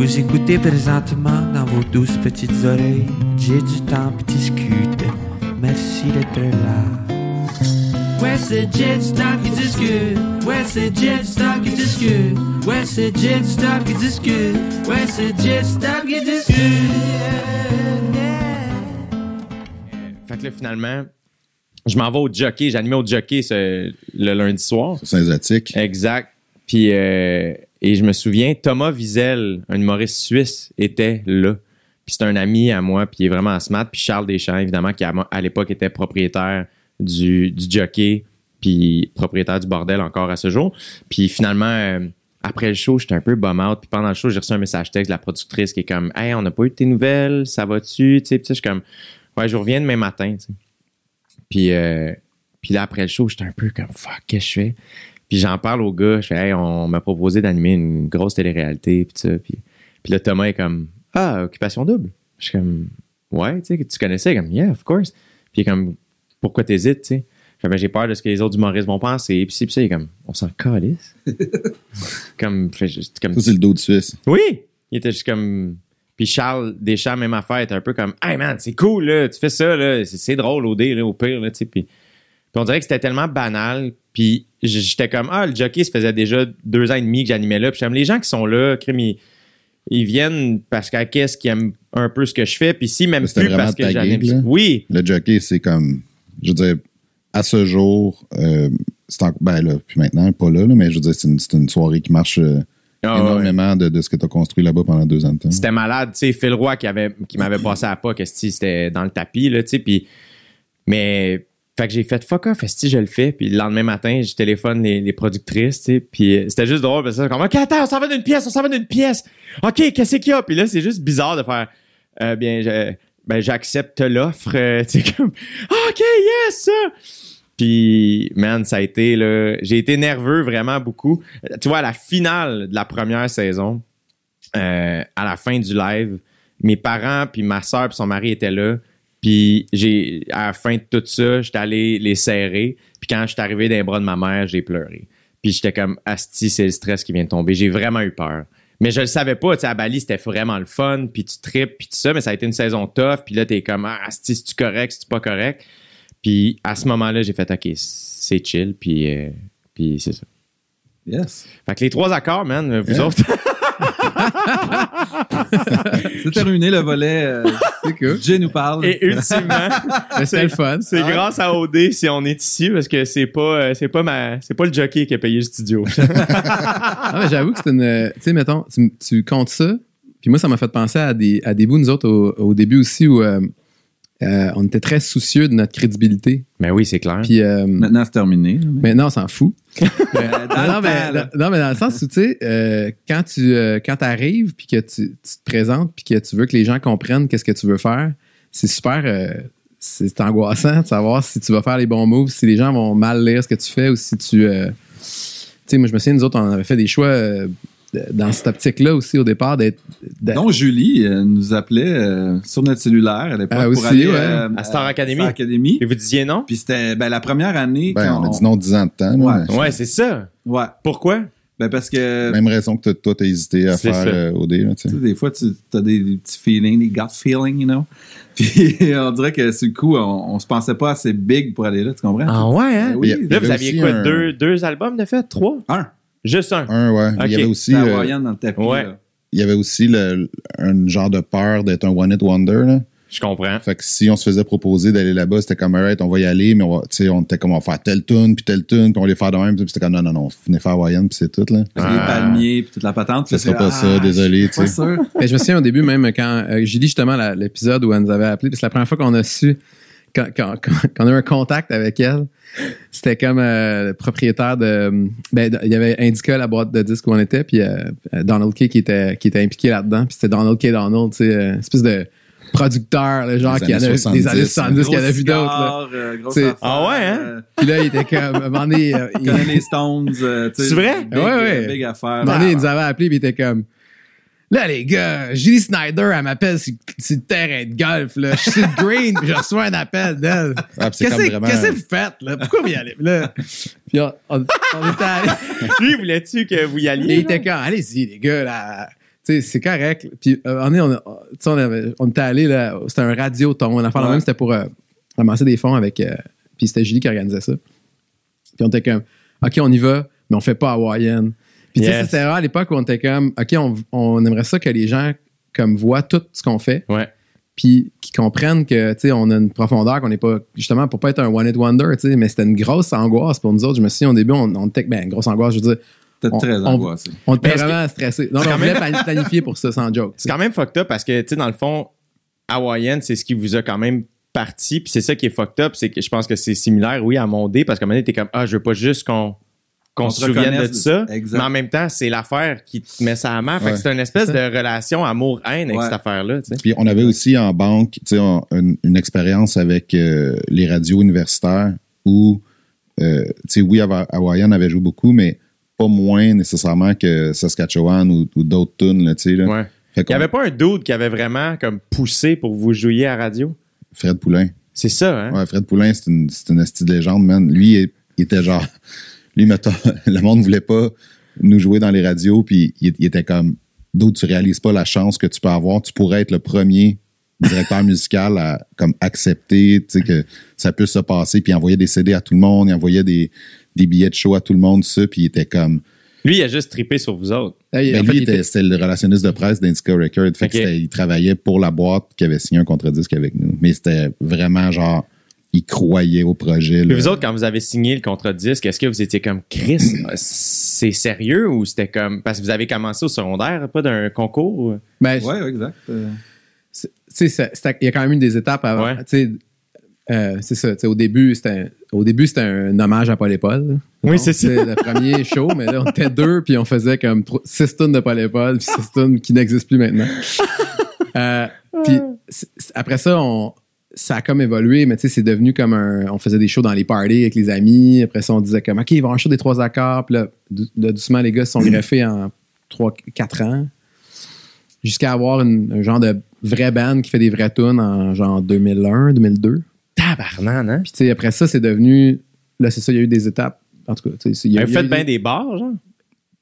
Vous écoutez présentement dans vos douces petites oreilles. J'ai du temps puis discute. Merci d'être là. Ouais, c'est Jet Stop qui discute. Ouais, c'est Jet Stop qui discute. Ouais, c'est Jet Stop qui discute. Ouais, c'est Jet Stop qui discute. Fait que là, finalement, je m'en vais au jockey. J'animais au jockey ce- le lundi soir. C'est synthétique. Exact. Puis, euh, et je me souviens, Thomas Wiesel, un humoriste suisse, était là. Puis c'est un ami à moi, puis il est vraiment smart. Puis Charles Deschamps, évidemment, qui à, l'époque était propriétaire du, du jockey, puis propriétaire du bordel encore à ce jour. Puis finalement, euh, après le show, j'étais un peu bum out. Puis pendant le show, j'ai reçu un message texte de la productrice qui est comme Hey, on n'a pas eu de tes nouvelles, ça va-tu? Puis je suis comme Ouais, je reviens demain matin. Puis, euh, puis là, après le show, j'étais un peu comme Fuck, qu'est-ce que je fais? Puis j'en parle au gars, je fais Hey, on m'a proposé d'animer une grosse télé-réalité, puis ça. Puis, puis là, Thomas est comme Ah, occupation double. Je suis comme Ouais, tu sais, que tu connaissais, comme Yeah, of course. Puis il est comme Pourquoi t'hésites, tu sais? Ben, j'ai peur de ce que les autres humoristes vont penser. Puis, puis ça, il est comme On s'en calisse. comme, fait, juste comme Ça, c'est le dos de Suisse. oui! Il était juste comme. Puis Charles Deschamps, même affaire, était un peu comme Hey man, c'est cool, là, tu fais ça, là, c'est, c'est drôle au dé, là, au pire, là, tu sais. Puis, puis on dirait que c'était tellement banal. Puis j'étais comme Ah, le jockey, ça faisait déjà deux ans et demi que j'animais là. Puis j'aime les gens qui sont là, crime, ils, ils viennent parce qu'à qu'est-ce qu'ils aiment un peu ce que je fais. Puis si, même plus parce que j'anime. Oui, Le jockey, c'est comme, je veux dire, à ce jour, euh, c'est en- ben là, puis maintenant, pas là, là, mais je veux dire, c'est une, soirée qui marche euh, Ah, ouais. énormément de, de ce que tu as construit là-bas pendant deux ans de temps. C'était malade, tu sais, Phil Roy qui, avait, qui m'avait passé à pas, que c'était dans le tapis, là, tu sais, puis... Mais... Fait que j'ai fait fuck off, esti, je le fais. Puis le lendemain matin, je téléphone les, productrices, puis euh, c'était juste drôle, parce que comme, OK, attends, on s'en va d'une pièce, on s'en va d'une pièce. OK, qu'est-ce qu'il y a? Puis là, c'est juste bizarre de faire, euh, bien, ben, j'accepte l'offre, euh, comme, OK, yes! Puis, man, ça a été, là, j'ai été nerveux vraiment beaucoup. Tu vois, à la finale de la première saison, euh, à la fin du live, mes parents puis ma soeur puis son mari étaient là. Puis j'ai à la fin de tout ça, j'étais allé les serrer. Puis quand je suis arrivé dans les bras de ma mère, j'ai pleuré. Puis j'étais comme asti, c'est le stress qui vient de tomber. J'ai vraiment eu peur. Mais je le savais pas, tu sais, à Bali, c'était vraiment le fun, puis tu tripes, puis tout ça, mais ça a été une saison tough, puis là, t'es comme, ah, asti, c'est-tu correct, c'est-tu pas correct? Puis à ce moment-là, j'ai fait, OK, c'est chill, puis, euh, puis c'est ça. Yes. Fait que les trois accords, man, vous Yeah. autres, C'est terminé le volet. euh, C'est cool. Jay nous parle. et ultimement, C'était le fun. C'est grâce à OD si on est ici parce que c'est pas euh, c'est pas ma c'est pas le jockey qui a payé le studio. Ah, j'avoue que c'est une. Tu sais, mettons, tu, tu comptes ça. Puis moi, ça m'a fait penser à des, à des bouts, nous autres, au, au début aussi, où euh, euh, on était très soucieux de notre crédibilité. Mais oui, c'est clair. Puis euh, Maintenant, c'est terminé. maintenant, on s'en fout. Dans non, mais, là. non, mais dans le sens où, tu sais, euh, quand tu euh, quand arrives, puis que tu, tu te présentes, puis que tu veux que les gens comprennent qu'est-ce que tu veux faire, c'est super. euh, c'est angoissant de savoir si tu vas faire les bons moves, si les gens vont mal lire ce que tu fais ou si tu. tu sais, moi, je me souviens, nous autres, on avait fait des choix dans cette optique-là aussi au départ d'être. Donc, Julie euh, nous appelait euh, sur notre cellulaire à l'époque Ah, pour aussi, aller ouais. euh, À Star Academy. Star Academy. Et vous disiez non? Puis c'était ben, la première année. Ben, quand on a dit non dix ans de temps. mais Ouais, c'est ça. Ouais. Pourquoi? Ben, parce que Même raison que toi, t'as hésité à faire euh, OD. Là, tu sais. des fois, tu as des, des petits feelings, des gut feelings, you know? Puis on dirait que sur le coup, on, on se pensait pas assez big pour aller là, tu comprends? ouais hein? Ben oui. Là vous aviez quoi un- deux deux albums de fait, trois? Un. Juste un. Un, ouais. Il y avait aussi, euh, dans le tapis. Ouais. là. il y avait aussi le, un genre de peur d'être un one-hit wonder. Là. Je comprends. Fait que si on se faisait proposer d'aller là-bas, c'était comme, alright, on va y aller, mais on, va, on était comme, on va faire telle tune, puis telle tune, puis on va les faire de même. Puis c'était comme, non, non, non, venez faire Hawaïan, puis c'est tout. Là. Que les Ah. palmiers puis toute la patente. Ce puis sera pas ça, désolé, tu Pas sais. sûr. Mais je me souviens au début, même quand euh, Julie, justement, l'épisode où elle nous avait appelé, puis c'est la première fois qu'on a su, quand, quand- quand- qu'on a eu un contact avec elle, c'était comme euh, le propriétaire de. Ben, il y avait Indica, la boîte de disques où on était, puis euh, Donald Kay qui était, qui était impliqué là-dedans, puis c'était Donald K. Donald, tu sais, euh, espèce de producteur, le genre qui avait 70, des années 70 qui avait vu d'autres. euh, Ah ouais, hein? euh, Puis là, il était comme. À un moment donné, euh, il, connaît les Stones. euh, tu sais, C'est vrai? Big, Ouais, ouais. euh, Big affaire. À un moment donné, il nous avait appelé puis il était comme Là, les gars, Julie Snyder, elle m'appelle sur, sur le terrain de golf. Là. Je suis green puis je reçois un appel d'elle. Ah, Qu'est-ce que vraiment- qu'est-ce que vous faites? Là? Pourquoi vous y allez? Là, puis on, on- on était allés. Lui, voulais-tu que vous y Et alliez il était comme Allez-y, les gars, là. sais, c'est correct. Puis, euh, on, est, on, a- tu sais, on, avait- on était allé, là, c'était un radioton. On a fait la Ouais. même, c'était pour euh, ramasser des fonds avec. euh, puis c'était Julie qui organisait ça. Puis on était comme, OK, on y va, mais on fait pas hawaïenne. Puis, tu sais, Yes. c'était rare à l'époque où on était comme, OK, on, on aimerait ça que les gens, comme, voient tout ce qu'on fait. Ouais. Puis qu'ils comprennent que, tu sais, on a une profondeur qu'on n'est pas, justement, pour pas être un one-hit wonder, tu sais, mais c'était une grosse angoisse pour nous autres. Je me souviens, au début, on, on était, ben, grosse angoisse, je veux dire, T'es On- très angoissé. on était vraiment stressé. Non, on voulait plan- planifier pour ça, sans joke. C'est quand même fucked up parce que, tu sais, dans le fond, Hawaïenne, c'est ce qui vous a quand même parti. Puis c'est ça qui est fucked up. C'est que je pense que c'est similaire, oui, à Mondé, parce qu'à un moment donné, t'es comme, ah, je veux pas juste qu'on qu'on On se souvienne de ça. Exact. Mais en même temps, c'est l'affaire qui te met ça à mort. Fait Ouais. que c'est une espèce de relation amour-haine avec cette affaire-là. Puis on avait aussi en banque, tu sais, on- une, une expérience avec euh, les radios universitaires où, euh, tu sais, oui, Hawa- Hawaiian avait joué beaucoup, mais pas moins nécessairement que Saskatchewan ou, ou d'autres tunes, là, tu sais. là. Ouais. Fait Il qu'on- y avait pas un dude qui avait vraiment comme poussé pour vous jouer à radio? Fred Poulain. C'est ça, hein? Ouais, Fred Poulain, c'est une, c'est une de légende, man. Lui, il, il était genre. Lui, mettons, le monde voulait pas nous jouer dans les radios, puis il, il était comme. D'autres, tu réalises pas la chance que tu peux avoir. Tu pourrais être le premier directeur musical à comme accepter tu sais, que ça puisse se passer, puis il envoyait des CD à tout le monde, il envoyait des, des billets de show à tout le monde, ça, puis il était comme. Lui, il a juste trippé sur vous autres. Ben, lui, il était- était- c'était le relationniste de presse d'Indica Records. Fait que c'était- il travaillait pour la boîte qui avait signé un contre-disque avec nous. Mais c'était vraiment genre, il croyait au projet. Puis là. vous autres, quand vous avez signé le contrat de disque, est-ce que vous étiez comme Chris, c'est sérieux ou c'était comme. Parce que vous avez commencé au secondaire, pas d'un concours? ou- ben, Ouais, ouais, exact. Euh, tu sais, il y a quand même eu des étapes avant. Ouais. Euh, c'est ça. Au début, c'était au début c'était un hommage à Paul et Paul. Oui, c'est ça. le premier show, mais là, on était deux, puis on faisait comme tro- six tonnes de Paul et Paul, puis six tonnes qui n'existent plus maintenant. Euh, puis après ça, on, ça a comme évolué, mais tu sais, c'est devenu comme un. On faisait des shows dans les parties avec les amis. Après ça, on disait comme, OK, il va y avoir un show des trois accords. Puis là, dou- là, doucement, les gars se sont greffés en trois, quatre ans. Jusqu'à avoir une- un genre de vraie band qui fait des vraies tunes en genre 2001, 2002. Tabarnan, hein? Puis tu sais, après ça, c'est devenu. Là, c'est ça, il y a eu des étapes. En tout cas, tu sais, il y a- Vous faites bien des- bars, genre?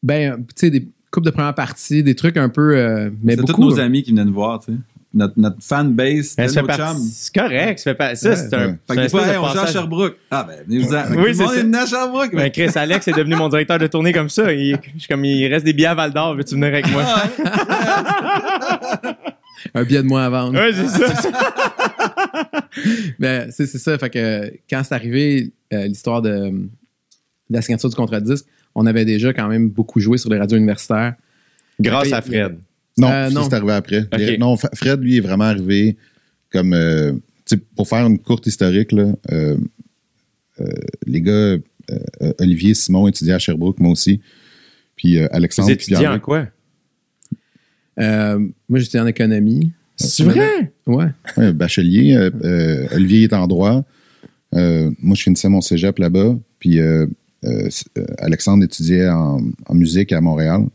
Ben, tu sais, des coupes de première partie, des trucs un peu. euh, mais C'est tous nos amis qui venaient nous voir, tu sais. Notre, notre fan base, Ben, fait nos chums. C'est correct. Ça, fait pas- ça, Ouais, c'est un. ouais. Fait que des fois, hey, de on joue à. Sherbrooke. Ah, ben, venez-vous en. Oui, c'est ça. est venu à Sherbrooke. Ben, Chris Alex est devenu mon directeur de tournée comme ça. Il, je suis comme, il reste des billets à Val d'Or. Veux-tu venir avec moi? Un billet de moins à vendre. ouais, c'est ça. Mais c'est c'est ça. Fait que quand c'est arrivé euh, l'histoire de, de la signature du contrat de disque, on avait déjà quand même beaucoup joué sur les radios universitaires. Grâce à Fred. Non, Euh, ça, non. c'est arrivé après. Non, Fred, lui, est vraiment arrivé comme. euh, tu sais, pour faire une courte historique, là, euh, euh, les gars, Olivier, Simon étudiaient à Sherbrooke, moi aussi. Puis euh, Vous Alexandre. puis étudiez en quoi? Euh, moi, j'étais en économie. C'est vrai? Ouais. Ouais, bachelier. euh, euh, Olivier est en droit. Euh, moi, je finissais mon cégep là-bas. Puis euh, euh, euh, Alexandre étudiait en, en musique à Montréal.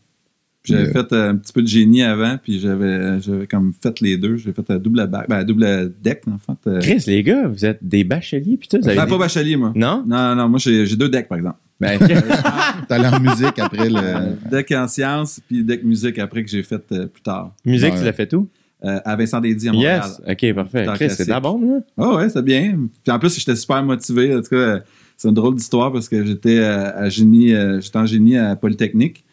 J'avais Puis, fait euh, un petit peu de génie avant, puis j'avais j'avais comme fait les deux. J'ai fait un double bac, ben, double deck, en fait. Euh, Chris, les gars, vous êtes des bacheliers, putain. Vous avez ben, des- pas bachelier, moi. Non? Non, non, moi, j'ai j'ai deux decks, par exemple. Ben, T'allais en musique après le. Euh, deck en sciences, puis deck musique après que j'ai fait euh, plus tard. musique, Ouais. tu l'as fait tout? Euh, à Vincent Dédy à Montréal. Yes. OK, parfait. Chris, c'est de la bombe, là? Oh ouais, c'est bien. Puis en plus, j'étais super motivé. En tout cas, euh, c'est une drôle d'histoire parce que j'étais euh, à génie, euh, j'étais en génie à Polytechnique.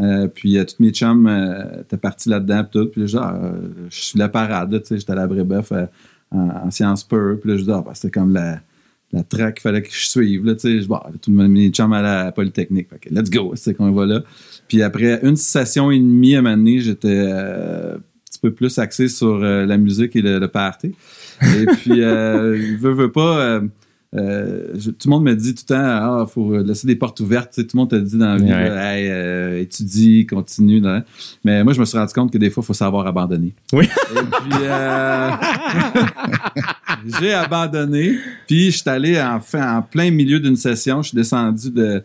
Euh, puis euh, tous mes chums euh, étaient partis là-dedans puis tout. Puis genre, euh, je suis la parade, tu sais, j'étais à la Brébeuf en, en sciences pures. Puis là, je dis, ah, ben, c'était comme la, la track qu'il fallait que je suive. Là, tu sais, je, bon, tout le monde, mes chums à Polytechnique. Fait que let's go, c'est qu'on va là. Puis après une session et demie à un moment j'étais un petit peu plus axé sur la musique et le, le party. Et puis, euh, veux, veux pas, euh, je- tout le monde me dit tout le temps, ah, faut laisser des portes ouvertes. Tu sais, tout le monde te dit dans la vie, Ouais. Hey, euh, étudie, continue. Mais moi, je me suis rendu compte que des fois, il faut savoir abandonner. Oui. Et puis, euh, j'ai abandonné. Puis, je suis allé en, plein milieu d'une session. Je suis descendu de,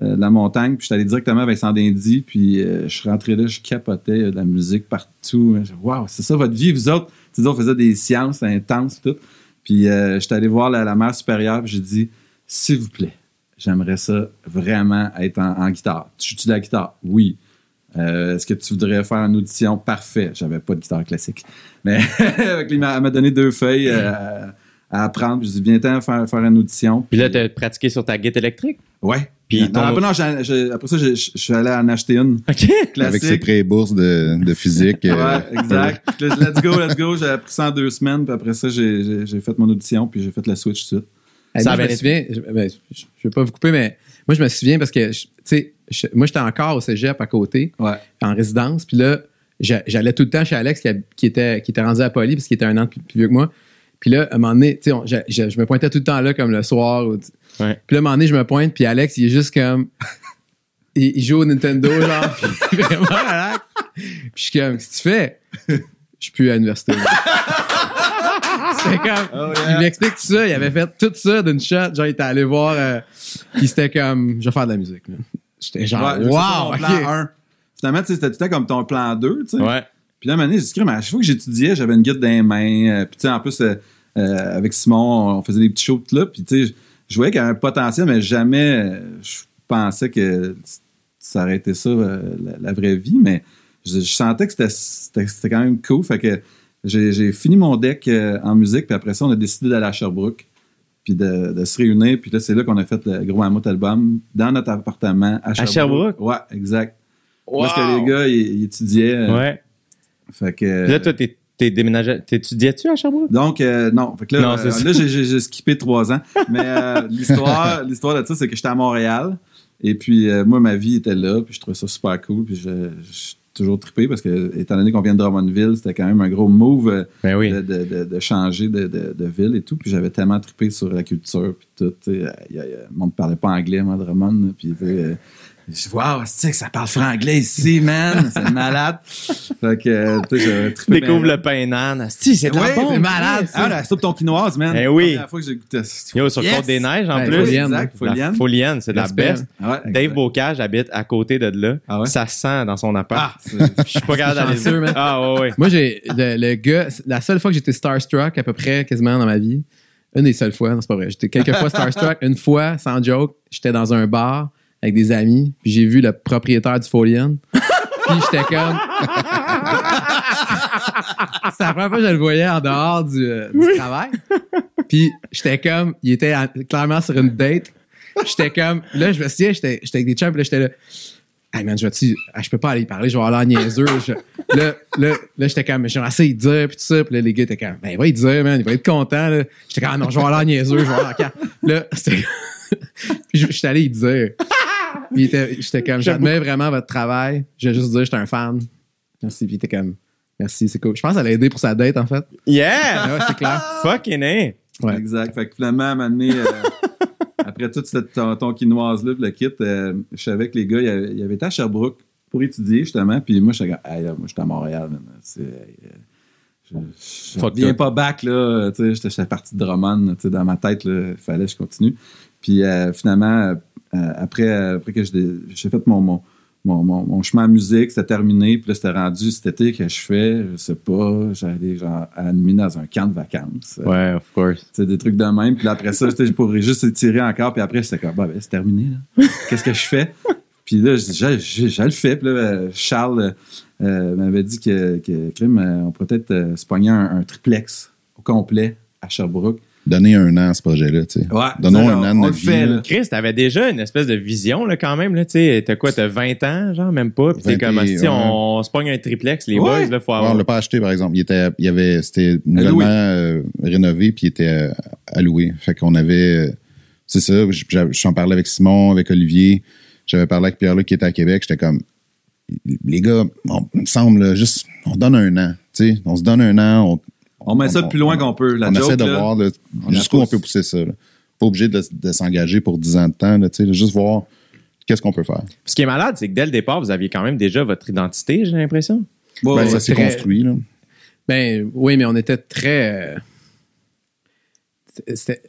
de la montagne. Puis, je suis allé directement à Vincent d'Indy. Puis, je suis rentré là, je capotais de la musique partout. Wow, c'est ça votre vie, vous autres? Tu sais, on faisait des sciences intenses, tout. Puis, euh, je suis allé voir la, la mère supérieure. J'ai dit, s'il vous plaît, j'aimerais ça vraiment être en, en guitare. Tu joues-tu de la guitare? Oui. Euh, Est-ce que tu voudrais faire une audition? Parfait. J'avais pas de guitare classique. Mais elle m'a donné deux feuilles euh, à, apprendre. Je dis, viens t'en faire, faire une audition. Puis là, t'as pratiqué sur ta guitare électrique? Ouais. Puis Non, ton- après, ça, je je suis allé en acheter une OK. Avec ses prêts et bourses de, de physique. euh, Ouais, exact. Let's go, let's go. J'ai appris ça en deux semaines. Puis après ça, j'ai fait mon audition. Puis j'ai fait la switch tout de suite. Ça moi, je me souviens, je, ben, je, vais pas vous couper, mais moi, je me souviens parce que, tu sais, moi, j'étais encore au cégep à côté, Ouais. en résidence. Puis là, j'a- j'allais tout le temps chez Alex qui, a- qui était, qui était rendu à Poly parce qu'il était un an plus, plus vieux que moi. Puis là, à un moment donné, tu sais, je- je me pointais tout le temps là, comme le soir. ou- Ouais. Puis là, à un moment donné, je me pointe, puis Alex, il est juste comme. Il, il joue au Nintendo, genre, puis vraiment relax. Puis je suis comme, qu'est-ce que tu fais? Je suis plus à l'université. C'était comme. Oh, Il m'explique tout ça. Il avait fait tout ça d'une shot. Genre, il était allé voir. euh, puis c'était comme, je vais faire de la musique. là. J'étais genre, Ouais, wow, plan 1. Finalement, tu sais, c'était tout le temps comme ton plan 2, tu sais. Ouais. Puis là, à un moment donné, j'ai dit, mais à chaque fois que j'étudiais, j'avais une guide dans les mains. Euh, Puis, tu sais, en plus, euh, euh, avec Simon, on faisait des petits shows tout là. Puis, tu sais, je voyais qu'il y avait un potentiel, mais jamais je pensais que ça aurait été ça, euh, la, la vraie vie. Mais je, je sentais que c'était- quand même cool. Fait que j'ai fini mon deck euh, en musique. Puis après ça, on a décidé d'aller à Sherbrooke. Puis de, de se réunir. Puis là, c'est là qu'on a fait le gros mammouth album dans notre appartement à Sherbrooke. Sherbrooke? Ouais, exact. Parce que les gars, ils, ils étudiaient. euh, Ouais. Fait que. Là, toi, t'es, t'es déménagé. T'étudiais-tu à Sherbrooke? Donc, euh, non. Fait que là, Non, euh, là j'ai, skippé trois ans. Mais euh, l'histoire, l'histoire de ça, c'est que j'étais à Montréal. Et puis, euh, moi, ma vie était là. Puis, je trouvais ça super cool. Puis, je, je suis toujours trippé parce que, étant donné qu'on vient de Drummondville, c'était quand même un gros move Ben oui. de, de- de- de changer de, ville et tout. Puis, j'avais tellement trippé sur la culture. Puis, tout. tu sais, monde ne parlait pas anglais, moi, à Drummond. Puis, tu sais, je dis, waouh, c'est que ça parle franglais ici, man? C'est malade. Fait que, euh, tu sais. Découvre le pain d'âne. Si, c'est Ouais, c'est malade. Ah, la soupe tonkinoise, man. Eh oui. La première fois que j'ai goûté ça. Yo, sur Yes! Côte des Neiges, en plus. Folienne. Exact, La Folienne. C'est de la best. Ah ouais, Dave. Bocage habite à côté de là. Ah ouais? Ça sent dans son appart. Ah, Je suis pas capable d'aller. Ah ouais, ouais. Moi, j'ai le, le gars, la seule fois que j'étais starstruck, à peu près quasiment dans ma vie, une des seules fois, non, c'est pas vrai. J'étais quelques fois starstruck. Une fois, sans joke, j'étais dans un bar avec des amis, puis j'ai vu le propriétaire du Folien. Puis j'étais comme. C'est la première fois que je le voyais en dehors du, euh, du travail. Puis j'étais comme. Il était en- clairement sur une date. J'étais comme. Là, je me souviens, j'étais j'étais avec des chums, puis là, j'étais là. Hey man, je vais-tu. ah, je peux pas aller y parler, je vais avoir l'air niaiseux. Je- là, là, là j'étais comme, j'aimerais essayer de dire, puis tout ça. Puis là, les gars étaient comme, ben, il va y dire, man, il va être content. là. J'étais comme, ah non, je vais avoir l'air niaiseux, je vais avoir l'air. Là, c'était. puis j'étais allé y dire. Puis il était- j'étais comme, j'admets vraiment votre travail. Je vais juste dire, j'étais un fan. Merci. Puis il était comme, merci, c'est cool. Je pense que ça l'a aidé pour sa date, en fait. Yeah! Ouais, c'est clair. Fucking A. Ouais. Exact. Fait que finalement, à un moment donné, euh, après toute cette ton- tonkinoise-là, puis le kit, euh, je savais que les gars, ils avaient, ils avaient été à Sherbrooke pour étudier, justement. Puis moi, hey, moi, j'étais à Montréal. man. C'est, euh, je je that. pas back, là. Tu sais, j'étais parti de tu sais, dans ma tête, il fallait que je continue. Puis euh, finalement, euh, après, après que j'ai fait mon, mon, mon, mon, mon chemin en musique, c'était terminé. Puis là, c'était rendu cet été que je fais, je sais pas, j'allais genre animer dans un camp de vacances. Euh, Ouais, of course. sais, des trucs de même. Puis là, après ça, je pourrais juste étirer encore. Puis après, c'était comme, bah, ben, c'est terminé. Qu'est-ce que je fais? Puis là, je dis, je, je- je le fais. Puis là, euh, Charles euh, m'avait dit que, que crime, euh, on pourrait peut-être euh, se pogner un, un triplex au complet à Sherbrooke. Donner un an à ce projet-là, tu sais. Ouais, Donnons un an de notre fait, là. Chris, t'avais déjà une espèce de vision, là, quand même, là, tu sais. T'as quoi, t'as 20 ans, genre, même pas. Puis t'es 20 comme, et- si on, se pogne un triplex, les Ouais. boys, là, faut Ouais, avoir. on l'a pas acheté, par exemple. Il était, il y avait, c'était nouvellement euh, rénové, puis il était euh, louer. Fait qu'on avait, euh, c'est ça, j'en parlais avec Simon, avec Olivier. J'avais parlé avec Pierre-Luc qui était à Québec. J'étais comme, les gars, on, il me semble, là, juste, on donne un an. Tu sais, on se donne un an, on, On met ça le plus loin qu'on peut. La on joke, essaie de là, voir jusqu'où on peut pousser ça. là. Pas obligé de, de s'engager pour 10 ans de temps, là, tu sais, là, juste voir qu'est-ce qu'on peut faire. Ce qui est malade, c'est que dès le départ, vous aviez quand même déjà votre identité, j'ai l'impression. Ben, ça s'est très- construit. Là. Ben oui, mais on était très. euh, C'était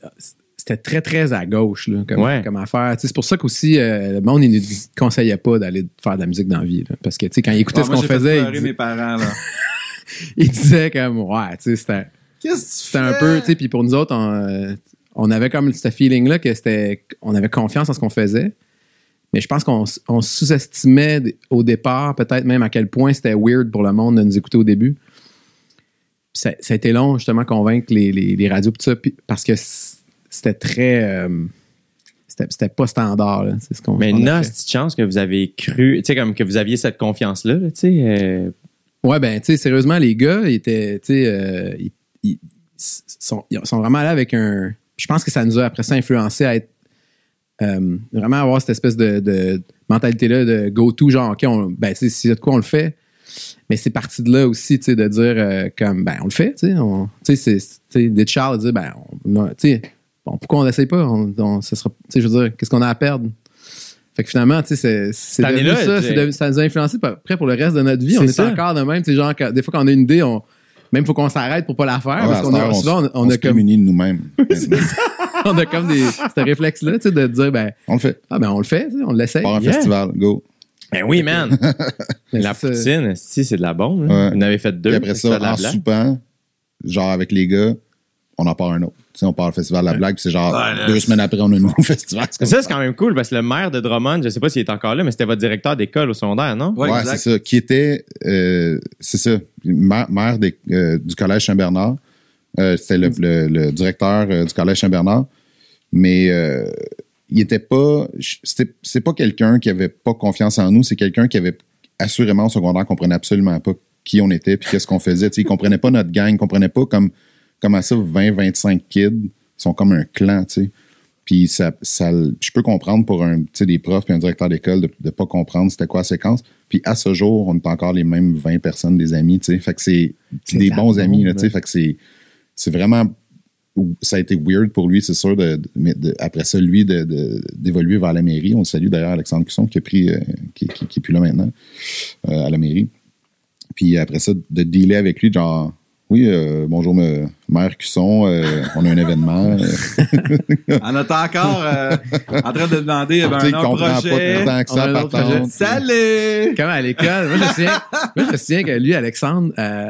c'était très, très à gauche là, comme, Ouais. comme affaire. C'est pour ça qu'aussi, euh, le monde, il ne nous conseillait pas d'aller faire de la musique dans la vie. là. parce que, tu sais, quand il écoutait Ah, ce qu'on faisait, mes parents, là. il disait comme, ouais, tu sais, c'était Qu'est-ce que tu c'était un peu, tu sais, puis pour nous autres, on, euh, on avait comme ce feeling-là que c'était, on avait confiance en ce qu'on faisait. Mais je pense qu'on on sous-estimait au départ, peut-être même à quel point c'était weird pour le monde de nous écouter au début. Puis ça, ça a été long, justement, convaincre les, les, les radios, puis ça, parce que c'était très. euh, c'était c'était pas standard. là. C'est ce qu'on Mais non, c'est une chance que vous avez cru, tu sais, comme que vous aviez cette confiance-là, là, tu sais. euh, Ouais, ben, tu sais, sérieusement, les gars, ils étaient, tu sais, euh, ils, ils- sont, ils sont vraiment allés avec un. Je pense que ça nous a, après ça, influencé à être. euh, vraiment avoir cette espèce de, de mentalité-là de go-to, genre, OK, on, ben, tu sais, s'il y a de quoi, on le fait. Mais c'est parti de là aussi, tu sais, de dire, euh, comme, ben, on le fait, tu sais. on- Tu sais, c'est- des Charles dire, ben, on, tu sais, bon, pourquoi on l'essaye pas? On, sera, tu sais, je veux dire, qu'est-ce qu'on a à perdre? Fait que finalement, tu sais, c'est- devenu ça, tu- c'est devenu- ça nous a influencé après pour le reste de notre vie. C'est On est ça. encore de même, tu sais, genre, des fois quand on a une idée, on, même faut qu'on s'arrête pour pas la faire, Ouais, parce qu'on a, heure, souvent, on, on a se comme, communie de nous-mêmes. on a comme des, ce réflexe-là, tu sais, de dire, ben, on le fait. ah, ben, on le fait, on l'essaye. Part un Yeah. festival, go. Ben oui, man. Mais la poutine, si c'est de la bombe. là. Ouais. Vous en avez fait deux. Puis après ça, de la en soupant, genre avec les gars, on en part un autre. On part au festival de la blague, puis c'est genre Ouais, là, deux semaines après, on a un nouveau festival. Ça, c'est quand même cool parce que le maire de Drummond, je sais pas s'il est encore là, mais c'était votre directeur d'école au secondaire, non? Ouais, Ouais, c'est ça. Qui était, euh, c'est ça, maire, maire des- euh, du Collège Saint-Bernard. Euh, C'était le, le- le directeur euh, du Collège Saint-Bernard. Mais euh, il était pas. c'était- C'est pas quelqu'un qui avait pas confiance en nous, c'est quelqu'un qui avait assurément au secondaire comprenait absolument pas qui on était puis qu'est-ce qu'on faisait. Tu sais, il comprenait pas notre gang, il comprenait pas comme comment ça 20, 25 kids sont comme un clan, tu sais. Puis ça, ça, je peux comprendre pour un, des profs puis un directeur d'école de ne pas comprendre c'était quoi la séquence. Puis à ce jour, on est encore les mêmes 20 personnes, des amis, tu sais. Fait que c'est des bons amis, là, tu sais. Fait que c'est, c'est vraiment, ça a été weird pour lui, c'est sûr, de, de- mais de- après ça, lui, d'évoluer vers la mairie. On le salue d'ailleurs, Alexandre Cusson, qui a pris, euh, qui, qui, qui est plus là maintenant, euh, à la mairie. Puis après ça, de dealer avec lui, genre, oui, euh, bonjour, me- maire Cusson, euh, on a un événement. euh, On est encore euh, en train de demander ben, tu sais, il un autre comprend projet. pas tant que On a ça, un par autre projet. contre. Salut! Comme à l'école? Moi, je me souviens, moi, je me souviens que lui, Alexandre, euh,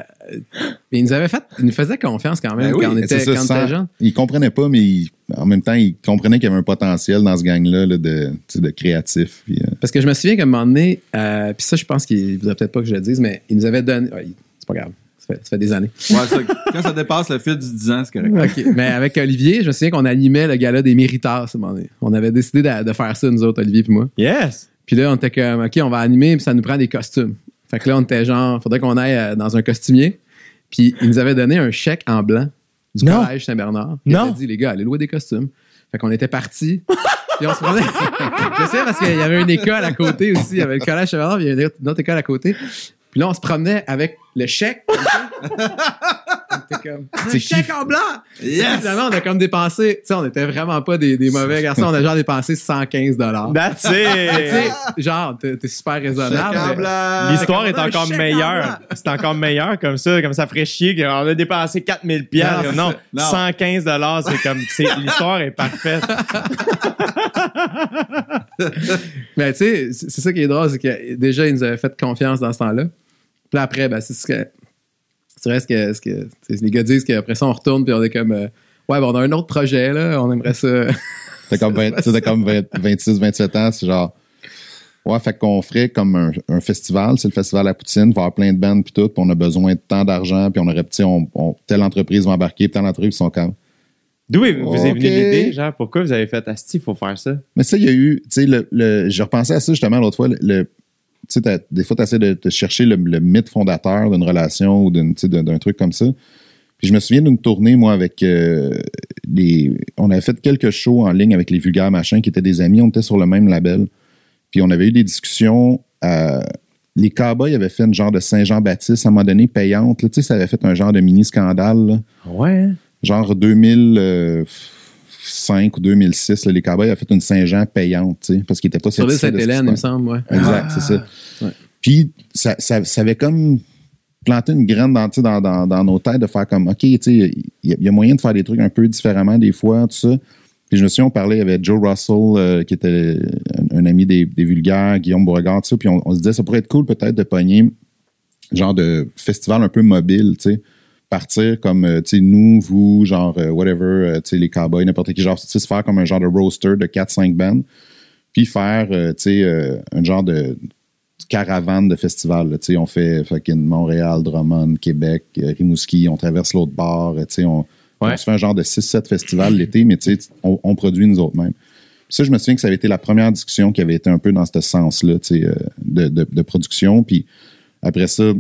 il nous avait fait, il nous faisait confiance quand même Ben oui, quand on était, ça, quand on sans- était jeune. Il comprenait pas, mais il- en même temps, il comprenait qu'il y avait un potentiel dans ce gang-là là, de, de créatif. puis, euh, Parce que je me souviens qu'à un moment donné, euh, puis ça, je pense qu'il voudrait peut-être pas que je le dise, mais il nous avait donné. ouais, c'est pas grave. Ça fait, ça fait des années. Ouais, ça, quand ça dépasse le fil du 10 ans, c'est correct. OK. Mais avec Olivier, je me souviens qu'on animait le gala des donné. On avait décidé de, de faire ça, nous autres, Olivier et moi. Yes! Puis là, on était comme, OK, on va animer, puis ça nous prend des costumes. Fait que là, on était genre, faudrait qu'on aille euh, dans un costumier. Puis il nous avait donné un chèque en blanc du Non. collège Saint-Bernard. Il avait dit, les gars, allez louer des costumes. Fait qu'on était partis. Puis on se prenait. je sais parce qu'il y avait une école à côté aussi. Il y avait le collège Saint-Bernard, puis il y avait une autre école à côté. Puis là, on se promenait avec le chèque. comme. On un C'est chèque en blanc! Yes! Finalement, on a comme dépensé, tu sais, on était vraiment pas des, des mauvais garçons, on a genre dépensé 115 dollars. That's Tu sais, it! genre, t'es super raisonnable. L'histoire est on encore en meilleure. C'est encore meilleur comme ça. Comme ça ferait chier qu'on a dépensé 4000 piastres. Non, Non, ça. Non. 115 dollars, c'est comme, l'histoire est parfaite. Mais tu sais, c'est c'est ça qui est drôle, c'est que déjà, ils nous avaient fait confiance dans ce temps-là. Puis là, après, ben, c'est ce que. C'est vrai ce que, ce que les gars disent qu'après ça, on retourne, puis on est comme. euh, ouais, ben, on a un autre projet, là, on aimerait ça. T'as comme, 20 tu sais, t'as comme 20 26, 27 ans, c'est genre. Ouais, fait qu'on ferait comme un, un festival, c'est le festival à Poutine, il va y avoir plein de bandes puis tout, puis on a besoin de tant d'argent, puis on aurait, on, on- telle entreprise va embarquer, puis telle entreprise, ils sont comme. D'où est- vous est Ok. venue l'idée, genre, pourquoi vous avez fait Asti, il faut faire ça? Mais ça, il y a eu, tu sais, le, le, je repensais à ça justement l'autre fois, le, le- tu sais, des fois, tu essaies de, de chercher le, le mythe fondateur d'une relation ou d'un truc comme ça. Puis je me souviens d'une tournée, moi, avec euh, les. On avait fait quelques shows en ligne avec les vulgaires machins qui étaient des amis, on était sur le même label. Puis on avait eu des discussions. euh, les Cowboys avaient fait une genre de Saint-Jean-Baptiste à un moment donné payante. là. Tu sais, ça avait fait un genre de mini-scandale. Ouais. genre 2005 ou 2006, là, les Cowboys avaient fait une Saint-Jean payante, parce qu'ils n'étaient pas Sur Sainte-Hélène, il me se semble, ouais. Exact, c'est ça. Ouais. Puis, ça, ça, ça avait comme planté une graine dans, dans, dans, dans nos têtes de faire comme, OK, il y, a- il y a moyen de faire des trucs un peu différemment des fois, tout ça. Puis je me souviens, on parlait, avait Joe Russell, euh, qui était un, un ami des, des vulgaires, Guillaume Beauregard, tout ça, puis on, on se disait, ça pourrait être cool peut-être de pogner genre de festival un peu mobile, tu sais partir comme, euh, tu sais, nous, vous, genre, euh, whatever, euh, tu sais, les cowboys, n'importe qui, genre, tu sais, se faire comme un genre de roster de 4-5 bands. puis faire, tu sais, un genre de caravane de festival. Tu sais, on fait fucking Montréal, Drummond, Québec, Rimouski, on traverse l'autre bord. Tu sais, on, Ouais. on se fait un genre de 6-7 festivals l'été, mais tu sais, on, on produit nous autres mêmes. Puis ça, je me souviens que ça avait été la première discussion qui avait été un peu dans ce sens-là, tu sais, de, de, de production. Puis après ça,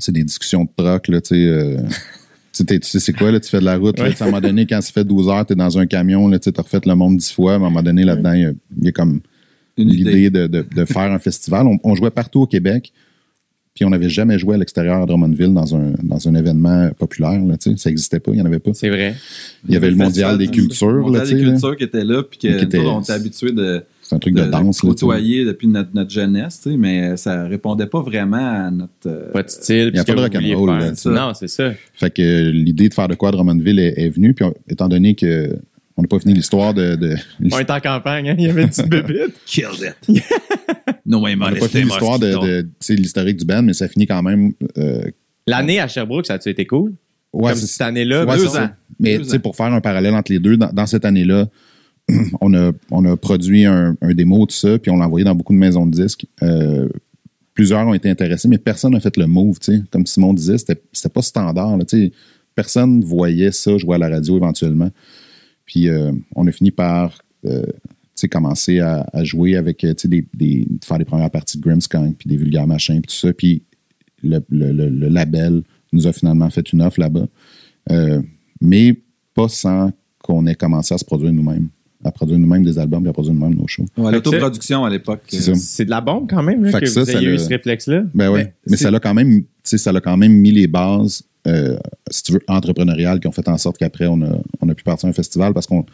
c'est des discussions de troc, là, tu sais. euh, tu sais, c'est quoi, là, tu fais de la route, là, à un moment donné, quand ça fait 12 heures, tu es dans un camion, là, tu as refait le monde 10 fois, mais à un moment donné, là-dedans, il y a- il y, a comme l'idée de, de- de faire un festival. On, on jouait partout au Québec, puis on n'avait jamais joué à l'extérieur à Drummondville dans un, dans un événement populaire, là, tu sais. ça n'existait pas, il n'y en avait pas. C'est vrai. Il y avait le mondial des cultures, Le là, mondial tu des là. cultures qui était là, puis que était- on était habitués de, C'est un truc de, de- danse. de là, côtoyer depuis notre, notre jeunesse, tu sais, mais ça répondait pas vraiment à notre. euh, Pas de style. Il y a pas de rock'n'roll, là. Non, c'est ça. Fait que euh, l'idée de faire de quoi à Drummondville est, est venue, puis on- étant donné que on n'a pas fini l'histoire de, de- On est en campagne, hein? il y avait une petite bébite. Killed it. no way, on n'a pas fini l'histoire de, de- tu sais, l'historique du band, mais ça finit quand même. euh, L'année à Sherbrooke, ça a-tu été cool? ouais, Comme cette année-là, Ouais, deux ans. Mais Deux tu sais, ans. pour faire un parallèle entre les deux, dans, dans cette année-là, on a, produit un, démo de ça, puis on l'a envoyé dans beaucoup de maisons de disques. Euh, plusieurs ont été intéressés, mais personne n'a fait le move. Comme Simon disait, c'était pas standard. là, personne voyait ça jouer à la radio éventuellement. Puis euh, on a fini par euh, commencer à, jouer avec, des, des- faire des premières parties de Grimmskunk, puis des vulgaires machins, puis tout ça. Puis le, label nous a finalement fait une offre là-bas. Mais pas sans qu'on ait commencé à se produire nous-mêmes, à produire nous-mêmes des albums et à produire nous-mêmes nos shows. Ouais, L'autoproduction à l'époque. C'est euh, ça. C'est de la bombe quand même là, Fait que, que ça, vous ça ayez eu le- ce réflexe-là. Ben ouais. Mais ça l'a quand même, tu sais, ça l'a quand même mis les bases, euh, si tu veux, entrepreneuriales qui ont fait en sorte qu'après, on a, on a pu partir à un festival parce qu'on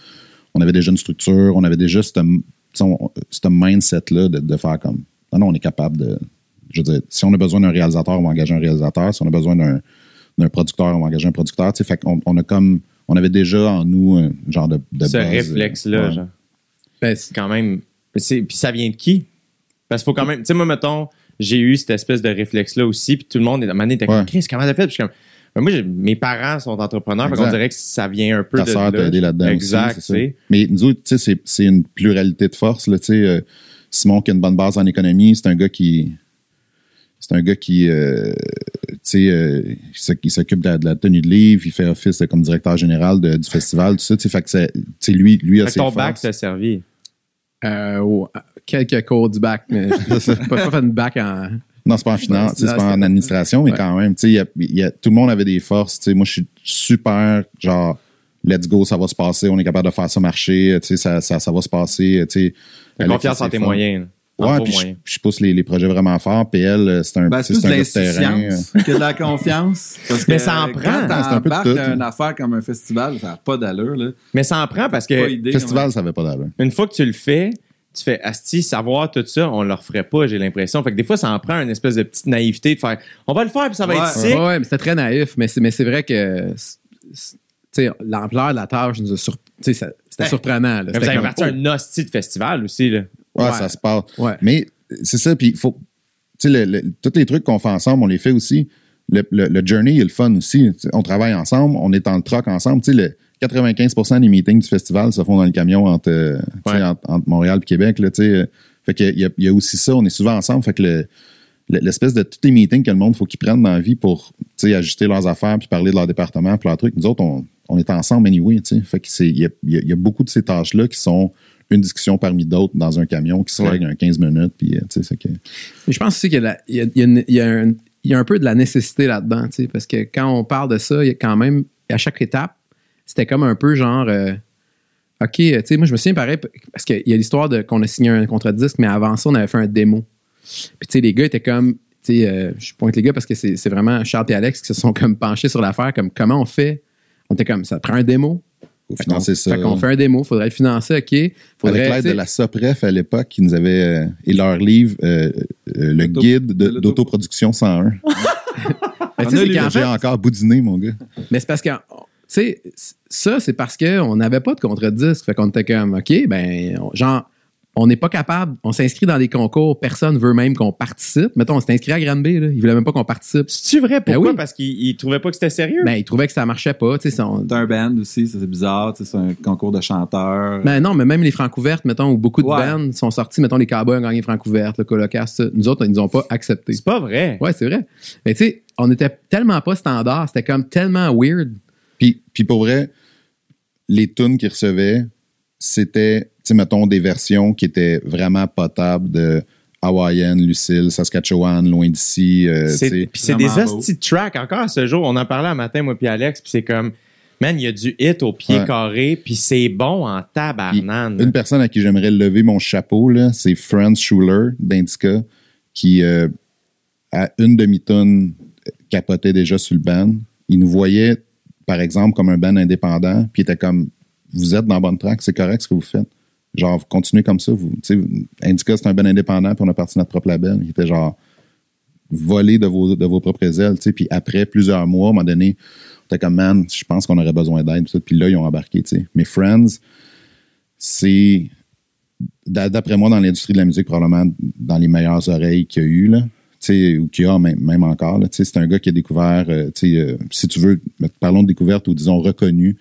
on avait déjà une structure, on avait déjà ce mindset-là de, de faire comme, non, non, on est capable de, je veux dire, si on a besoin d'un réalisateur, on va engager un réalisateur. Si on a besoin d'un d'un producteur, on va engager un producteur. Tu sais, fait qu'on on a comme, on avait déjà en nous un genre de, de Ce euh, réflexe-là, ouais. genre. Ben, C'est quand même. c'est- Puis ça vient de qui? Parce qu'il faut quand même. Tu sais, moi, mettons, j'ai eu cette espèce de réflexe-là aussi, puis tout le monde, à un moment donné, était comme, Ouais. Chris, comment t'as fait? Puis je suis comme, Ben, moi, mes parents sont entrepreneurs, fait qu'on Exact. dirait que ça vient un peu Ta de. sœur t'a là. aidé là-dedans Exact, aussi. c'est. Mais nous autres, tu sais, c'est- c'est une pluralité de force. Là, tu sais, euh, Simon qui a une bonne base en économie, c'est un gars qui. C'est un gars qui, euh, tu sais, euh, il s'oc- il s'occupe de, la- de la tenue de livre, il fait office comme directeur général de- du festival, tout ça. Tu sais, fait que c'est- tu sais, lui, lui a Fait ses ton bac t'a servi. euh, oh, quelques cours du bac, mais j'ai pas, pas fait une bac en. Non, c'est pas en finance, c'est pas en administration, mais Ouais. quand même, tu sais, tout le monde avait des forces. Tu sais, moi, je suis super, genre, let's go, ça va se passer, on est capable de faire ça marcher, tu sais, ça, ça, ça va se passer, tu sais. Confiance en tes moyens. Ouais, puis je, pousse les, les projets vraiment fort. PL, euh, c'est un, Ben, c'est c'est plus un de de terrain. que de la confiance. Parce que Mais ça en quand prend. C'est un peu de t'embarques tout, dans une hein. affaire comme un festival, ça n'a pas d'allure. Là. Mais ça en prend parce que idée, Festival, ça avait pas d'allure. une fois que tu le fais, tu fais Asti, savoir tout ça, on le referait pas, j'ai l'impression. Fait que des fois, ça en prend une espèce de petite naïveté de faire on va le faire puis ça va Ouais. être sick. ouais, mais c'était très naïf, mais c'est, mais c'est vrai que l'ampleur de la tâche nous a sur- ça- c'était Hey. surprenant. là. C'était vous avez parti oh, un hostie de festival aussi. Là. Ouais, ça se passe. Ouais. Mais c'est ça, puis il faut. Tu sais, le- le- tous les trucs qu'on fait ensemble, on les fait aussi. Le, le- journey est le fun aussi. On travaille ensemble, on est dans le truck ensemble. Tu sais, le 95% des meetings du festival se font dans le camion entre, euh, Ouais. entre, entre Montréal et Québec. Là, tu sais. Euh, fait qu'il y a, il y a aussi ça, on est souvent ensemble. Fait que le- le- l'espèce de tous les meetings que le monde faut qu'ils prennent dans la vie pour tu sais, ajuster leurs affaires puis parler de leur département puis leurs trucs. Nous autres, on, on est ensemble anyway. tu sais. Fait que c'est il y y a beaucoup de ces tâches-là qui sont une discussion parmi d'autres dans un camion qui se Ouais. règle en 15 minutes. Puis, euh, tu sais, c'est que- je pense aussi qu'il y y a- y y un, peu de la nécessité là-dedans, parce que quand on parle de ça, il y a quand même, à chaque étape, c'était comme un peu genre, euh, OK, tu sais, moi, je me souviens pareil, parce qu'il y a l'histoire de qu'on a signé un contrat de disque, mais avant ça, on avait fait un démo. Puis, tu sais, les gars étaient comme, tu sais, euh, je pointe les gars parce que c'est c'est vraiment Charles et Alex qui se sont comme penchés sur l'affaire, comme comment on fait? On était comme, ça prend un démo? Faut Fait qu'on financer ça. fait qu'on fait un démo, faudrait le financer, OK. Faudrait, Avec l'aide de la SOPREF à l'époque, qui nous avait euh, et leur livre, euh, euh, le guide d'autoproduction 101. mais tu sais, qu'en J'ai encore boudiné, mon gars. Mais c'est parce que, tu sais, ça, c'est parce qu'on n'avait pas de contrat de disque. Fait qu'on était comme, OK, ben, on- genre, on n'est pas capable, on s'inscrit dans des concours, personne veut même qu'on participe. Mettons, on s'est inscrit à Granby, là, ils voulaient même pas qu'on participe. C'est-tu vrai? Ben Pourquoi? oui. Parce qu'ils ils trouvaient pas que c'était sérieux? Ben, ils trouvaient que ça marchait pas, tu sais, on- C'est un band aussi, c'est bizarre, tu sais, c'est un concours de chanteurs. Ben non, mais même les Francouvertes, mettons, où beaucoup de Ouais. bands sont sortis, mettons, les Cowboys ont gagné Francouverte, le Colocast, ça. nous autres, ils nous ont pas accepté. c'est pas vrai. Ouais, c'est vrai. Mais tu sais, on était tellement pas standard, c'était comme tellement weird. Puis, puis pour vrai, les tunes qu'ils recevaient, c'était, tu sais, mettons, des versions qui étaient vraiment potables de Hawaiian, Lucille, Saskatchewan, loin d'ici. euh. Puis c'est des hosties de tracks. Encore à ce jour, on en parlait un matin, moi puis Alex, puis c'est comme, man, il y a du hit au pied Ouais. carré, puis c'est bon en tabarnane. Une personne à qui j'aimerais lever mon chapeau, là, c'est Franz Schuler d'Indica, qui, euh, à une demi-tonne, capotait déjà sur le band. Il nous voyait, par exemple, comme un band indépendant, puis il était comme, vous êtes dans la bonne track, c'est correct ce que vous faites. Genre, vous continuez comme ça. Vous, Indica, c'est un band indépendant, puis on a parti notre propre label. Il était genre, volé de vos, de vos propres ailes. Puis après plusieurs mois, à un moment donné, on était comme, man, je pense qu'on aurait besoin d'aide. Puis là, ils ont embarqué, tu sais. Mais Friends, c'est, d'a- d'après moi, dans l'industrie de la musique, probablement dans les meilleures oreilles qu'il y a eu, là. Ou qu'il y a même, encore. C'est un gars qui a découvert, euh, euh, si tu veux, parlons de découverte ou disons reconnu,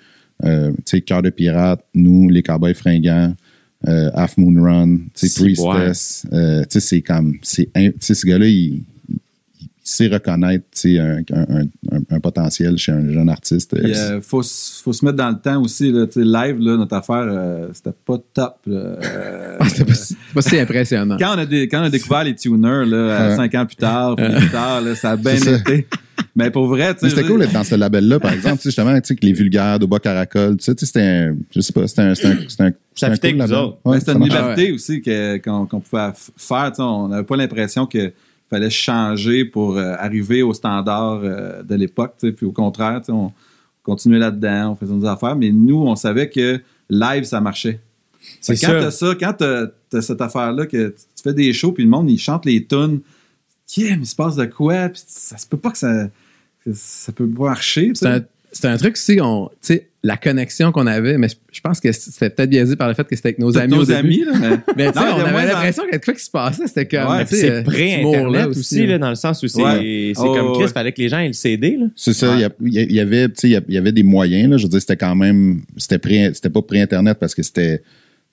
euh, tu sais, Cœur de pirate, nous, les Cowboys fringants, euh, Half Moon Run, tu sais, Priestess, euh, tu sais, c'est comme, tu sais, ce gars-là, il sait reconnaître, tu sais, un, un- un- un potentiel chez un jeune artiste. Puis, euh, faut, faut se mettre dans le temps aussi. Là, live, là, notre affaire, euh, c'était pas top. Euh, Ah, C'était pas, si- c'est pas si impressionnant. quand, on a dé- quand on a découvert les tuners, là, Ouais. cinq ans plus tard, plus tard, là, ça a bien ça. été. Mais pour vrai, tu sais, c'était cool d'être dans ce label-là, par exemple, tu sais, justement, tu sais, que les vulgaires de bas caracol, tu sais, c'était un, je sais pas, c'était un, c'était un, c'était un, fitait cool avec label. autres. Ouais, c'était ça une liberté aussi que- qu'on pouvait faire. tu sais, On n'avait pas l'impression qu'il fallait changer pour euh, arriver au standard euh, de l'époque. Puis au contraire, on continuait là-dedans, on faisait nos affaires. Mais nous, on savait que live, ça marchait. C'est quand t'as ça, quand t'as as cette affaire-là, que tu tu fais des shows, puis le monde, il chante les tunes. Yeah, mais il se passe de quoi? Puis ça se peut pas que ça, que ça peut pas marcher. C'est un, truc aussi, on, tu sais, la connexion qu'on avait, mais je, pense que c'était peut-être biaisé par le fait que c'était avec nos amis. au nos début. amis, là. mais- Mais tu sais, Non, on de moins avait en- l'impression que quoi qui se passait, c'était comme. Ouais, tu sais, C'est euh, pré-internet aussi, là, dans le sens où c'est Ouais. c'est Oh, comme Chris, ouais. fallait que les gens aient le CD. Là. C'est ça, il y a- y, a- y avait, tu sais, il y a- y avait des moyens, là, je veux dire, c'était quand même, c'était pré, c'était pas pré-internet parce que c'était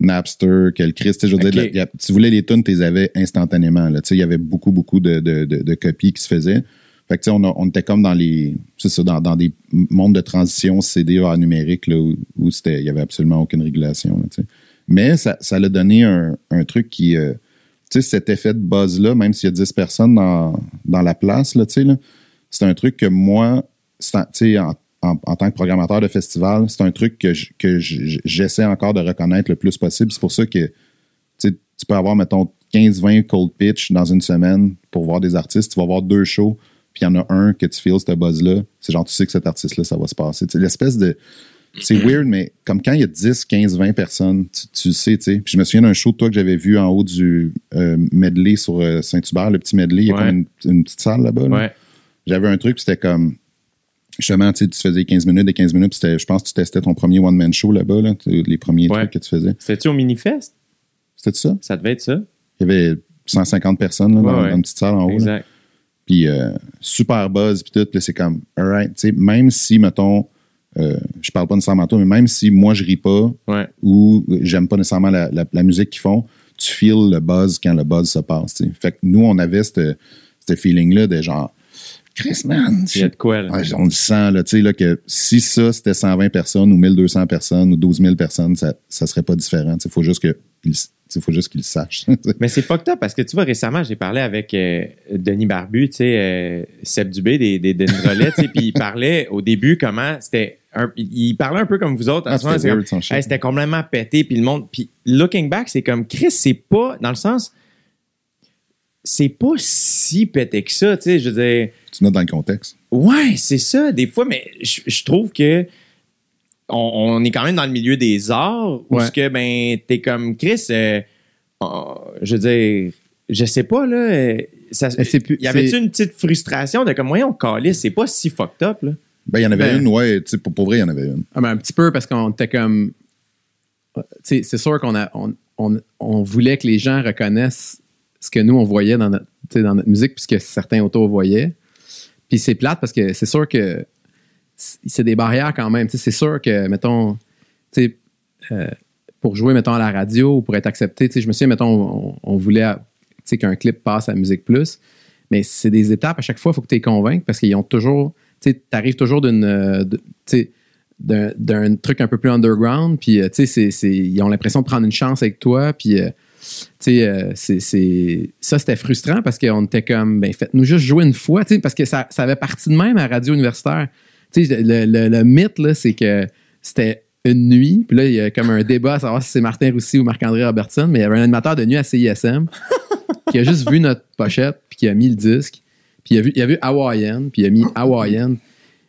Napster, quel Christ, je veux dire, y a- tu voulais les tunes, tu les avais instantanément, là, tu sais, il y avait beaucoup, beaucoup de, de, de, de copies qui se faisaient. Fait que, on, a- on était comme dans les, c'est dans, des mondes de transition CD vers numérique, là, où, il y avait absolument aucune régulation. Mais ça, ça l'a donné un, truc qui, euh, tu sais, cet effet de buzz-là, même s'il y a 10 personnes dans, dans la place, là, là, c'est un truc que moi, en- en, en, tant que programmateur de festival, c'est un truc que que je- j'essaie encore de reconnaître le plus possible. C'est pour ça que tu peux avoir, mettons, 15-20 cold pitch dans une semaine pour voir des artistes. Tu vas voir deux shows, puis il y en a un que tu feels ce buzz-là. C'est genre, tu sais que cet artiste-là, ça va se passer. L'espèce de. C'est weird, mais comme quand il y a 10, 15, 20 personnes, tu, tu le sais, tu sais. Puis je me souviens d'un show de toi que j'avais vu en haut du euh, medley sur euh, Saint-Hubert, le petit medley. Il y a Ouais. comme une, une petite salle là-bas. là. Ouais. J'avais un truc, c'était comme. Justement, tu sais, tu faisais 15 minutes, des 15 minutes, puis c'était- je pense que tu testais ton premier one-man show là-bas, là, les premiers Ouais. trucs que tu faisais. C'était-tu au Minifest? C'était ça? Ça devait être ça. Il y avait 150 personnes là, dans, dans une petite salle en haut. Exact. Puis euh, super buzz, puis tout. Puis c'est comme, alright, tu sais, même si, mettons, euh, je parle pas nécessairement toi, mais même si moi, je ris pas Ouais. ou j'aime pas nécessairement la, la- la musique qu'ils font, tu feels le buzz quand le buzz se passe, tu sais. Fait que nous, on avait ce feeling-là de genre, Chris, man, Il y a de quoi, là? On le sent, là, tu sais, là, que si ça, c'était 120 personnes ou 1200 personnes ou 12 000 personnes, ça, ça serait pas différent. Il faut juste que il faut juste qu'ils le sachent. Mais c'est fucked up parce que tu vois, récemment, j'ai parlé avec euh, Denis Barbu, tu sais, euh, Seb Dubé des, des sais, puis il parlait au début comment c'était. un- il parlait un peu comme vous autres. Ah, c'était hey, complètement pété, puis le monde. Puis looking back, c'est comme Chris, c'est pas. Dans le sens. C'est pas si pété que ça, tu sais, je veux dire. tu notes dans le contexte. Ouais, c'est ça, des fois, mais je, je trouve que on, on est quand même dans le milieu des arts où Ouais. que ben t'es comme Chris, euh, oh, je veux dire, je sais pas là, euh, ça, plus- y avait-tu c'est- une petite frustration de comme moyen on calisse, c'est pas si fucked up là? Ben, il y en avait Ben- une, ouais, tu sais, pour, pour vrai, il y en avait une. Ah, ben, un petit peu parce qu'on était comme. Tu sais, c'est sûr qu'on a, on, on, on voulait que les gens reconnaissent ce que nous, on voyait dans notre, dans notre musique, puisque certains autour voyaient. Puis c'est plate parce que c'est sûr que c'est des barrières quand même. C'est sûr que, mettons, euh, pour jouer, mettons, à la radio ou pour être accepté, je me souviens, mettons, on, voulait qu'un clip passe à Musique Plus. Mais c'est des étapes. À chaque fois, il faut que tu les convainques parce qu'ils ont toujours. Tu arrives toujours d'une. euh, d'un, truc un peu plus underground. Puis, euh, tu ils ont l'impression de prendre une chance avec toi. Puis, ça, c'était frustrant parce qu'on était comme, ben, faites-nous juste jouer une fois, parce que ça, ça avait parti de même à Radio Universitaire. Tu sais, le, le- le mythe, là, c'est que c'était une nuit, puis là, il y a comme un débat à savoir si c'est Martin Roussy ou Marc-André Robertson, mais il y avait un animateur de nuit à CISM qui a juste vu notre pochette, puis qui a mis le disque, puis il a vu, il a vu Hawaiian, puis il a mis Hawaiian.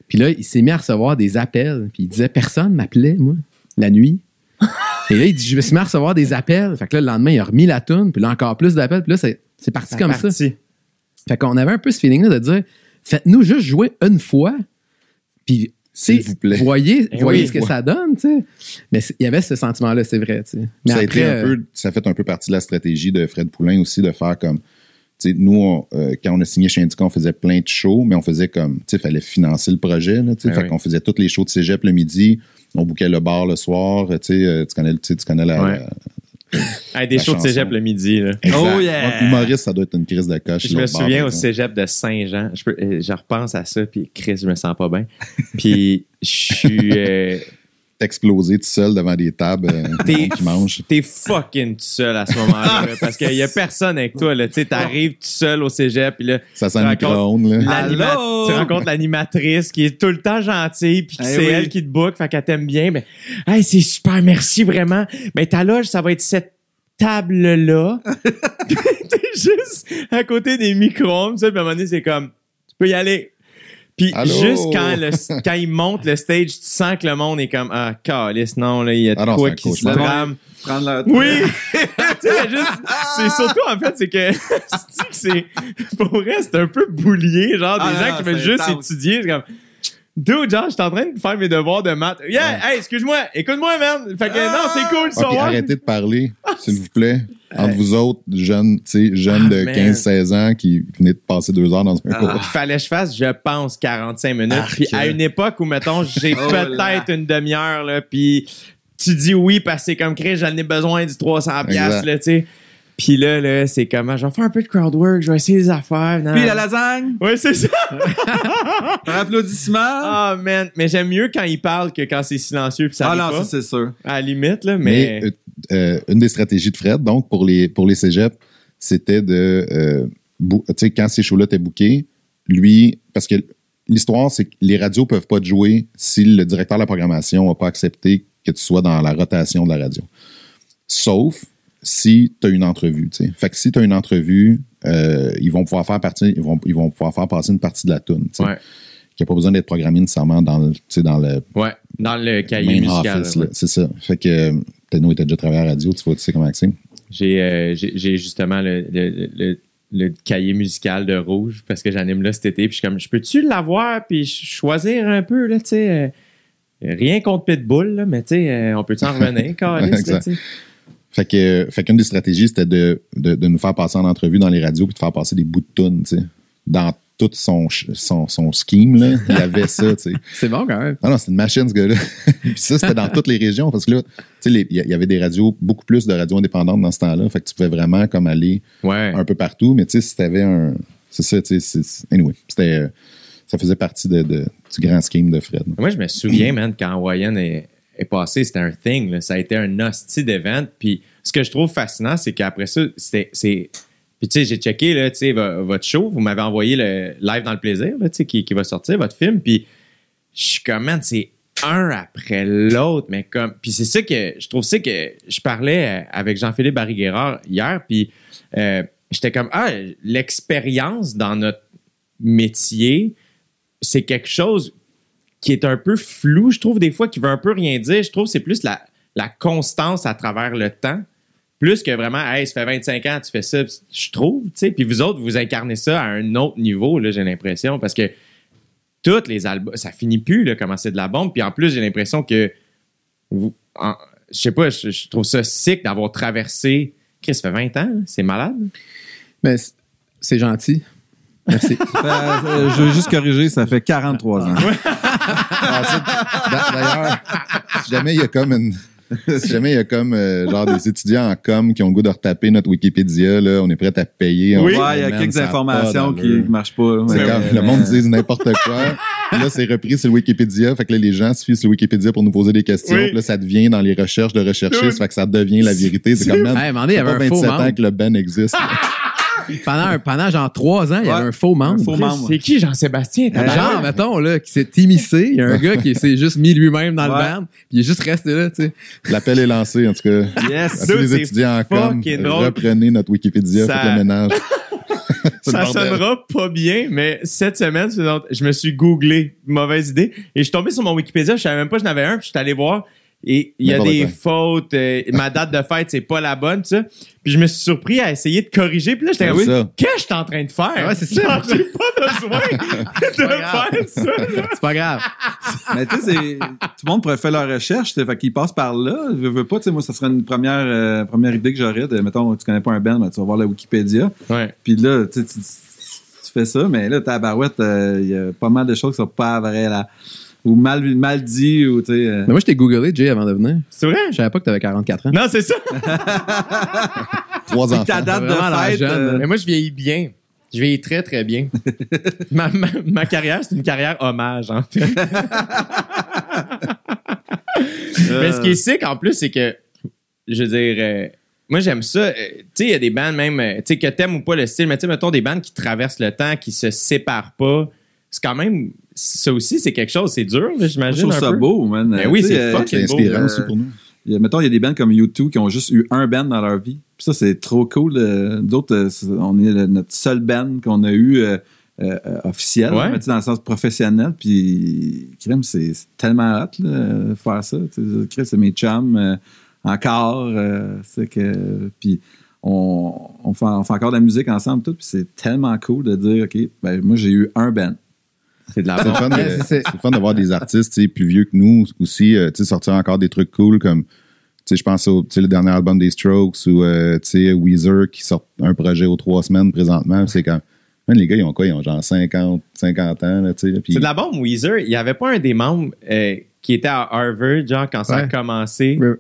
Puis là, il s'est mis à recevoir des appels, puis il disait Personne m'appelait, moi, la nuit. Et là, il dit Je me suis mis à recevoir des appels. Fait que là, le lendemain, il a remis la toune, puis là, encore plus d'appels, puis là, c'est c'est parti comme ça. Fait qu'on avait un peu ce feeling-là de dire faites-nous juste jouer une fois, puis S'il vous plaît. voyez, Eh voyez oui. ce que ça donne, tu sais. Mais il y avait ce sentiment-là, c'est vrai, tu sais. Mais ça, a été après, un peu, ça fait un peu partie de la stratégie de Fred Poulain aussi de faire comme. tu sais, nous, on, euh, quand on a signé chez Indica, on faisait plein de shows, mais on faisait comme. Tu sais, il fallait financer le projet. Là, tu sais. Ah fait oui. qu'on faisait tous les shows de cégep le midi, on bouquait le bar le soir. Tu sais, euh, tu connais, tu sais, tu connais la. Ouais. Hey, des La shows de cégep chanson. le midi. Là. Exact. Oh, yeah! Humoriste, ça doit être une crise de coche. Je me souviens au cégep de Saint-Jean. Je, peux- euh, je repense à ça, puis Chris, je me sens pas bien. Puis je suis. euh, T'exploser tout seul devant des tables euh, T'es- qui mangent. T'es fucking tout seul à ce moment-là. là, parce qu'il y a personne avec toi. là. Tu t'arrives tout seul au cégep, puis là, Ça sent tu le tu rencontres l'animatrice qui est tout le temps gentille, puis que Eh c'est oui. elle qui te book, fait qu'elle t'aime bien. Mais, hey, c'est super, merci vraiment. Mais ta loge, ça va être cette table-là. T'es juste à côté des micro-ondes, puis à un moment donné, c'est comme, tu peux y aller. Puis Allô? juste quand, le, quand il monte le stage, tu sens que le monde est comme, ah, calice, non, là, il y a de Ah non, quoi qui se trame. Prendre leur Oui! tu sais, juste. C'est surtout, en fait, c'est que. c'est. Pour vrai, c'est un peu boulier, genre, des Ah, gens qui veulent juste intense. étudier. C'est comme. Dude, genre, je suis en train de faire mes devoirs de maths. Yeah, hey, excuse-moi, écoute-moi, man. Fait que, non, c'est cool, Ah, ça arrêtez de parler, s'il vous plaît. Entre vous autres, jeunes, tu sais, jeunes Ah, de man. 15-16 ans qui venaient de passer deux heures dans un Ah. cours. Il fallait que je fasse, je pense, 45 minutes. Puis à une époque où, mettons, j'ai Oh peut-être une demi-heure, là, puis tu dis oui parce que c'est comme Chris, j'en ai besoin du 300 piastres, Exact. là, tu sais. Puis là, là, c'est comment, je vais faire un peu de crowd work, je vais essayer des affaires. non. Puis la lasagne, Ouais, c'est ça. par applaudissement? Ah, man. Mais j'aime mieux quand il parle que quand c'est silencieux puis ça Ah non, pas. ça c'est sûr. À la limite, là, mais... Mais, euh, euh, une des stratégies de Fred, donc, pour les, pour les cégeps, c'était de. euh, tu sais, quand ces shows-là étaient bookés, lui. Parce que l'histoire, c'est que les radios peuvent pas te jouer si le directeur de la programmation n'a pas accepté que tu sois dans la rotation de la radio. Sauf si tu as une entrevue. tu sais. Fait que si tu as une entrevue, euh, ils vont pouvoir faire partie, ils vont, ils vont pouvoir faire passer une partie de la tune. Ouais. Qui n'a pas besoin d'être programmé nécessairement dans le, dans le Ouais. Dans le cahier musical. C'est ça. Fait que euh, nous, était déjà travaillé à la radio, tu vois, tu sais comment c'est. J'ai euh, justement le, le, le- le cahier musical de Rouge parce que j'anime là cet été. Puis je suis comme, je peux-tu l'avoir puis ch- choisir un peu, là, tu sais. euh, rien contre Pitbull, là, mais tu sais, euh, on peut-tu en revenir, tu sais? Fait que, fait qu'une des stratégies, c'était de, de, de nous faire passer en entrevue dans les radios puis de faire passer des bouts de tunes, tu sais. Dans tout son, son, son scheme, là, il y avait ça, tu sais. c'est bon quand même. Non, non, c'est une machine, ce gars-là. puis ça, c'était dans toutes les régions parce que là, tu sais, il y, avait des radios, beaucoup plus de radios indépendantes dans ce temps-là. Fait que tu pouvais vraiment comme aller Ouais. un peu partout. Mais tu sais, si t'avais un. C'est ça, tu sais. Anyway, c'était. euh, ça faisait partie de, de- du grand scheme de Fred. Moi, je me souviens, man, quand Hawaiian est, passé, c'était un thing. Ça a été un hostie d'event. Puis ce que je trouve fascinant, c'est qu'après ça, c'est- Puis tu sais, j'ai checké là, votre show. Vous m'avez envoyé le live dans le plaisir, là, qui, qui va sortir, votre film. Puis je suis comme, c'est un après l'autre. Mais comme. Puis c'est ça que. Je trouve ça que. Je parlais euh, avec Jean-Philippe Barry-Guerrard hier. Puis euh, j'étais comme, ah, l'expérience dans notre métier, c'est quelque chose qui est un peu flou, je trouve, des fois, qui veut un peu rien dire. Je trouve que c'est plus la, la constance à travers le temps, plus que vraiment, hey, ça fait 25 ans, tu fais ça, je trouve, tu sais. Puis vous autres, vous incarnez ça à un autre niveau, là, j'ai l'impression, parce que tous les albums, ça finit plus, là, comment c'est de la bombe. Puis en plus, j'ai l'impression que vous, en- je sais pas, je, je trouve ça sick d'avoir traversé. Chris, ça fait 20 ans, là. c'est malade. Mais c'est- gentil. Merci. Ça euh, je veux juste corriger, ça fait 43 ans. D'ailleurs, si jamais il y a comme une. Si jamais il y a comme euh, genre des étudiants en com qui ont le goût de retaper notre Wikipédia, là, on est prêt à payer. Oui. se Ouais, il y a quelques informations qui ne marchent pas. C'est comme le monde dit n'importe quoi. Là, c'est repris sur le Wikipédia. Fait que là, les gens suivent sur le Wikipédia pour nous poser des questions. Oui. Puis là, ça devient dans les recherches de recherchistes. Fait que ça devient la vérité. C'est comme, man, Hey, il y ça avait fait un pas faux 27 ans membre. que le Ben existe. Pendant, un- pendant genre trois ans, il y avait un faux membre. Un faux membre. C'est qui Jean-Sébastien? tabarnak? Genre, mettons, là, qui s'est immiscé. Il y a un gars qui s'est juste mis lui-même dans le band. Puis il est juste resté là, tu sais. L'appel est lancé, en tout cas. À Yes! tous les étudiants en com, reprenez notre Wikipédia, Ça- faites le ménage. Ça sonnera pas bien, mais cette semaine, je me suis googlé, mauvaise idée, et je suis tombé sur mon Wikipédia, je savais même pas que j'en avais un, puis je suis allé voir, et il y a des quoi. fautes, euh, ma date de fête, c'est pas la bonne, ça. Puis je me suis surpris à essayer de corriger, puis là, j'étais comme, oui. qu'est-ce que je suis en train de faire? Ouais, c'est ça. J'ai pas besoin de grave. faire ça. là. C'est pas grave. Mais tu sais, c'est- tout le monde pourrait faire leur recherche, tu sais, fait qu'ils passent par là. Je veux pas, tu sais, moi, ça serait une première, euh, première idée que j'aurais de, mettons, tu connais pas un band, ben, tu vas voir la Wikipédia. Ouais. Puis là, tu, sais, tu, tu fais ça, mais là, ta barouette, euh, il y a pas mal de choses qui sont pas vraies, là. Ou mal, mal dit, ou tu sais. euh, Mais moi, je t'ai googlé, Jay, avant de venir. C'est vrai? Je savais pas que t'avais 44 ans. Non, c'est ça. Trois enfants. ta date de Vraiment fête. jeune, euh, Mais moi, je vieillis bien. Je vieillis très, très bien. ma, ma, ma carrière, c'est une carrière hommage, en fait. Mais ce qui est sick, en plus, c'est que, je veux dire, euh, moi, j'aime ça. Euh, tu sais, il y a des bandes même, euh, tu sais, que t'aimes ou pas le style, mais tu sais, mettons des bandes qui traversent le temps, qui se séparent pas. C'est quand même, ça aussi, c'est quelque chose. C'est dur, moi, je j'imagine. trouve un ça peu. beau, man. Ben oui, c'est euh, fuck. C'est beau, inspirant euh, aussi pour nous. il y a- mettons, il y a des bands comme U2 qui ont juste eu un band dans leur vie. Puis ça, c'est trop cool. euh, D'autres, euh, on est le- notre seul band qu'on a eu euh, officiel, Ouais. mais dans le sens professionnel. Puis, crème, c'est tellement hot là, euh, faire ça. Crème, c'est mes chums euh, encore. euh, c'est que, puis on, on, fait, on fait encore de la musique ensemble, tout. Puis c'est tellement cool de dire, OK, ben, moi, j'ai eu un band. C'est de la C'est le bombe. fun de- Ouais, c'est- c'est- c'est le fun de voir des artistes tu sais, plus vieux que nous aussi euh, tu sais, sortir encore des trucs cool comme tu sais, je pense au tu sais, le dernier album des Strokes ou euh, tu sais, Weezer qui sort un projet aux trois semaines présentement. C'est comme, man, les gars, ils ont quoi? Ils ont genre 50, 50 ans. Là, tu sais, là, puis- C'est de la bombe, Weezer. Il n'y avait pas un des membres euh, qui était à Harvard, genre, quand ça a commencé. Re-